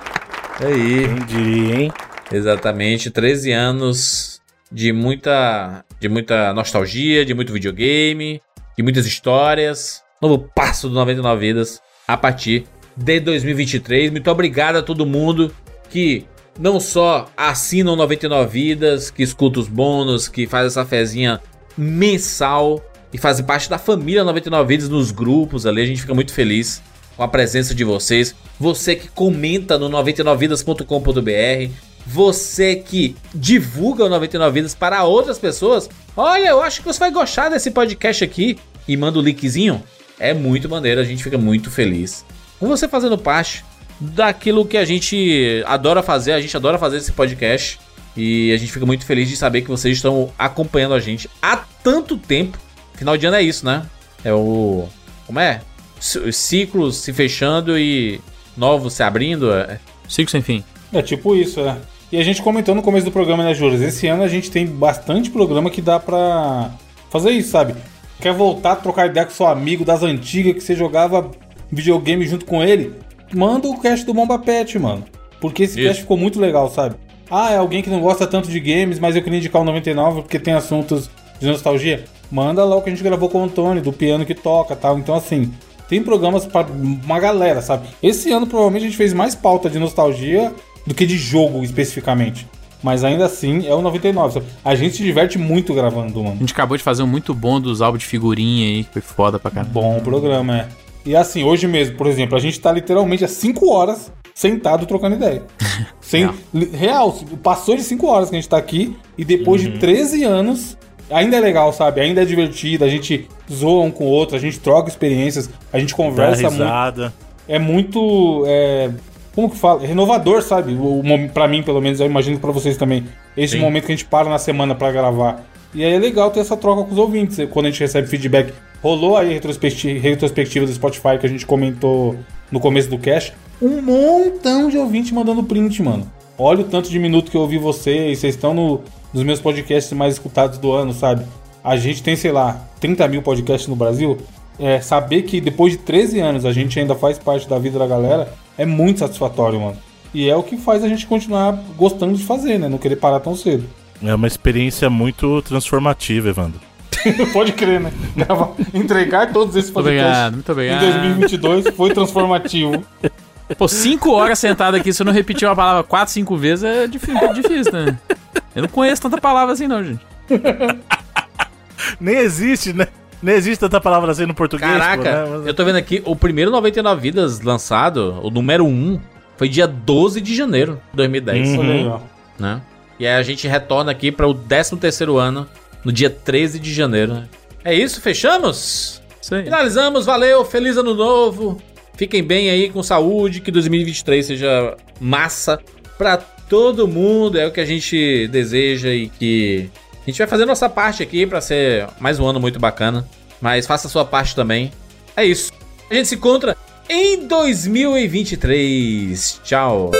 Aí. Quem diria, hein? Exatamente, 13 anos de muita de muita nostalgia, de muito videogame, de muitas histórias. Novo passo do 99 Vidas a partir de 2023. Muito obrigado a todo mundo que não só assina o 99 Vidas, que escuta os bônus, que faz essa fezinha mensal e faz parte da família 99 Vidas nos grupos ali. A gente fica muito feliz com a presença de vocês. Você que comenta no 99vidas.com.br, você que divulga o 99 Vidas para outras pessoas. Olha, eu acho que você vai gostar desse podcast aqui e manda o linkzinho. É muito maneiro, a gente fica muito feliz com você fazendo parte daquilo que a gente adora fazer. A gente adora fazer esse podcast e a gente fica muito feliz de saber que vocês estão acompanhando a gente há tanto tempo. Final de ano é isso, né? É o. Como é? Os ciclos se fechando e novos se abrindo. é- Ciclo sem fim. É tipo isso, é. E a gente comentou no começo do programa, né, Juras? Esse ano a gente tem bastante programa que dá pra fazer isso, sabe? Quer voltar a trocar ideia com seu amigo das antigas que você jogava videogame junto com ele? Manda o cast do Bomba Pet, mano. Porque esse Isso. cast ficou muito legal, sabe? Ah, é alguém que não gosta tanto de games, mas eu queria indicar o 99 porque tem assuntos de nostalgia. Manda lá o que a gente gravou com o Antônio, do piano que toca e tal. Então, assim, tem programas pra uma galera, sabe? Esse ano provavelmente a gente fez mais pauta de nostalgia do que de jogo especificamente. Mas ainda assim é o 99. sabe? A gente se diverte muito gravando, A mano. gente acabou de fazer um muito bom dos álbuns de figurinha aí, que foi foda pra caramba. Bom programa, é. E assim, hoje mesmo, por exemplo, a gente tá literalmente há 5 horas sentado trocando ideia. Sem, Real. passou de 5 horas que a gente tá aqui e depois de 13 anos ainda é legal, sabe? Ainda é divertido, a gente zoa um com o outro, a gente troca experiências, a gente Dá conversa muito. risada. é muito. é, como que fala? Renovador, sabe? O, o, pra mim, pelo menos, eu imagino pra vocês também. Esse Sim. momento que a gente para na semana pra gravar. E aí é legal ter essa troca com os ouvintes. Quando a gente recebe feedback. Rolou aí a retrospecti- retrospectiva do Spotify que a gente comentou no começo do cast. Um montão de ouvinte mandando print, mano. Olha o tanto de minuto que eu ouvi vocês. Vocês estão no, dos meus podcasts mais escutados do ano, sabe? A gente tem, sei lá, 30 mil podcasts no Brasil. É, saber que depois de 13 anos a gente ainda faz parte da vida da galera é muito satisfatório, mano. E é o que faz a gente continuar gostando de fazer, né? Não querer parar tão cedo. É uma experiência muito transformativa, Evandro. Pode crer, né? Entregar todos esses Muito podcasts obrigado, muito em obrigado. 2022 foi transformativo. Pô, cinco horas sentado aqui, se eu não repetir uma palavra quatro, cinco vezes, é difícil, é difícil, né? Eu não conheço tanta palavra assim, não, gente. Nem existe, né? Nem existe tanta palavra assim no português. Caraca, pô, né? Mas- eu tô vendo aqui, o primeiro 99 Vidas lançado, o número 1, foi dia 12 de janeiro de 2010, Hum. Olha aí, ó. né? E aí a gente retorna aqui para o 13º ano, no dia 13 de janeiro. É isso, fechamos? Aí. Finalizamos, valeu, feliz ano novo. Fiquem bem aí com saúde, que 2023 seja massa pra todo mundo, é o que a gente deseja e que a gente vai fazer nossa parte aqui pra ser mais um ano muito bacana, mas faça a sua parte também. É isso. A gente se encontra em 2023. Tchau.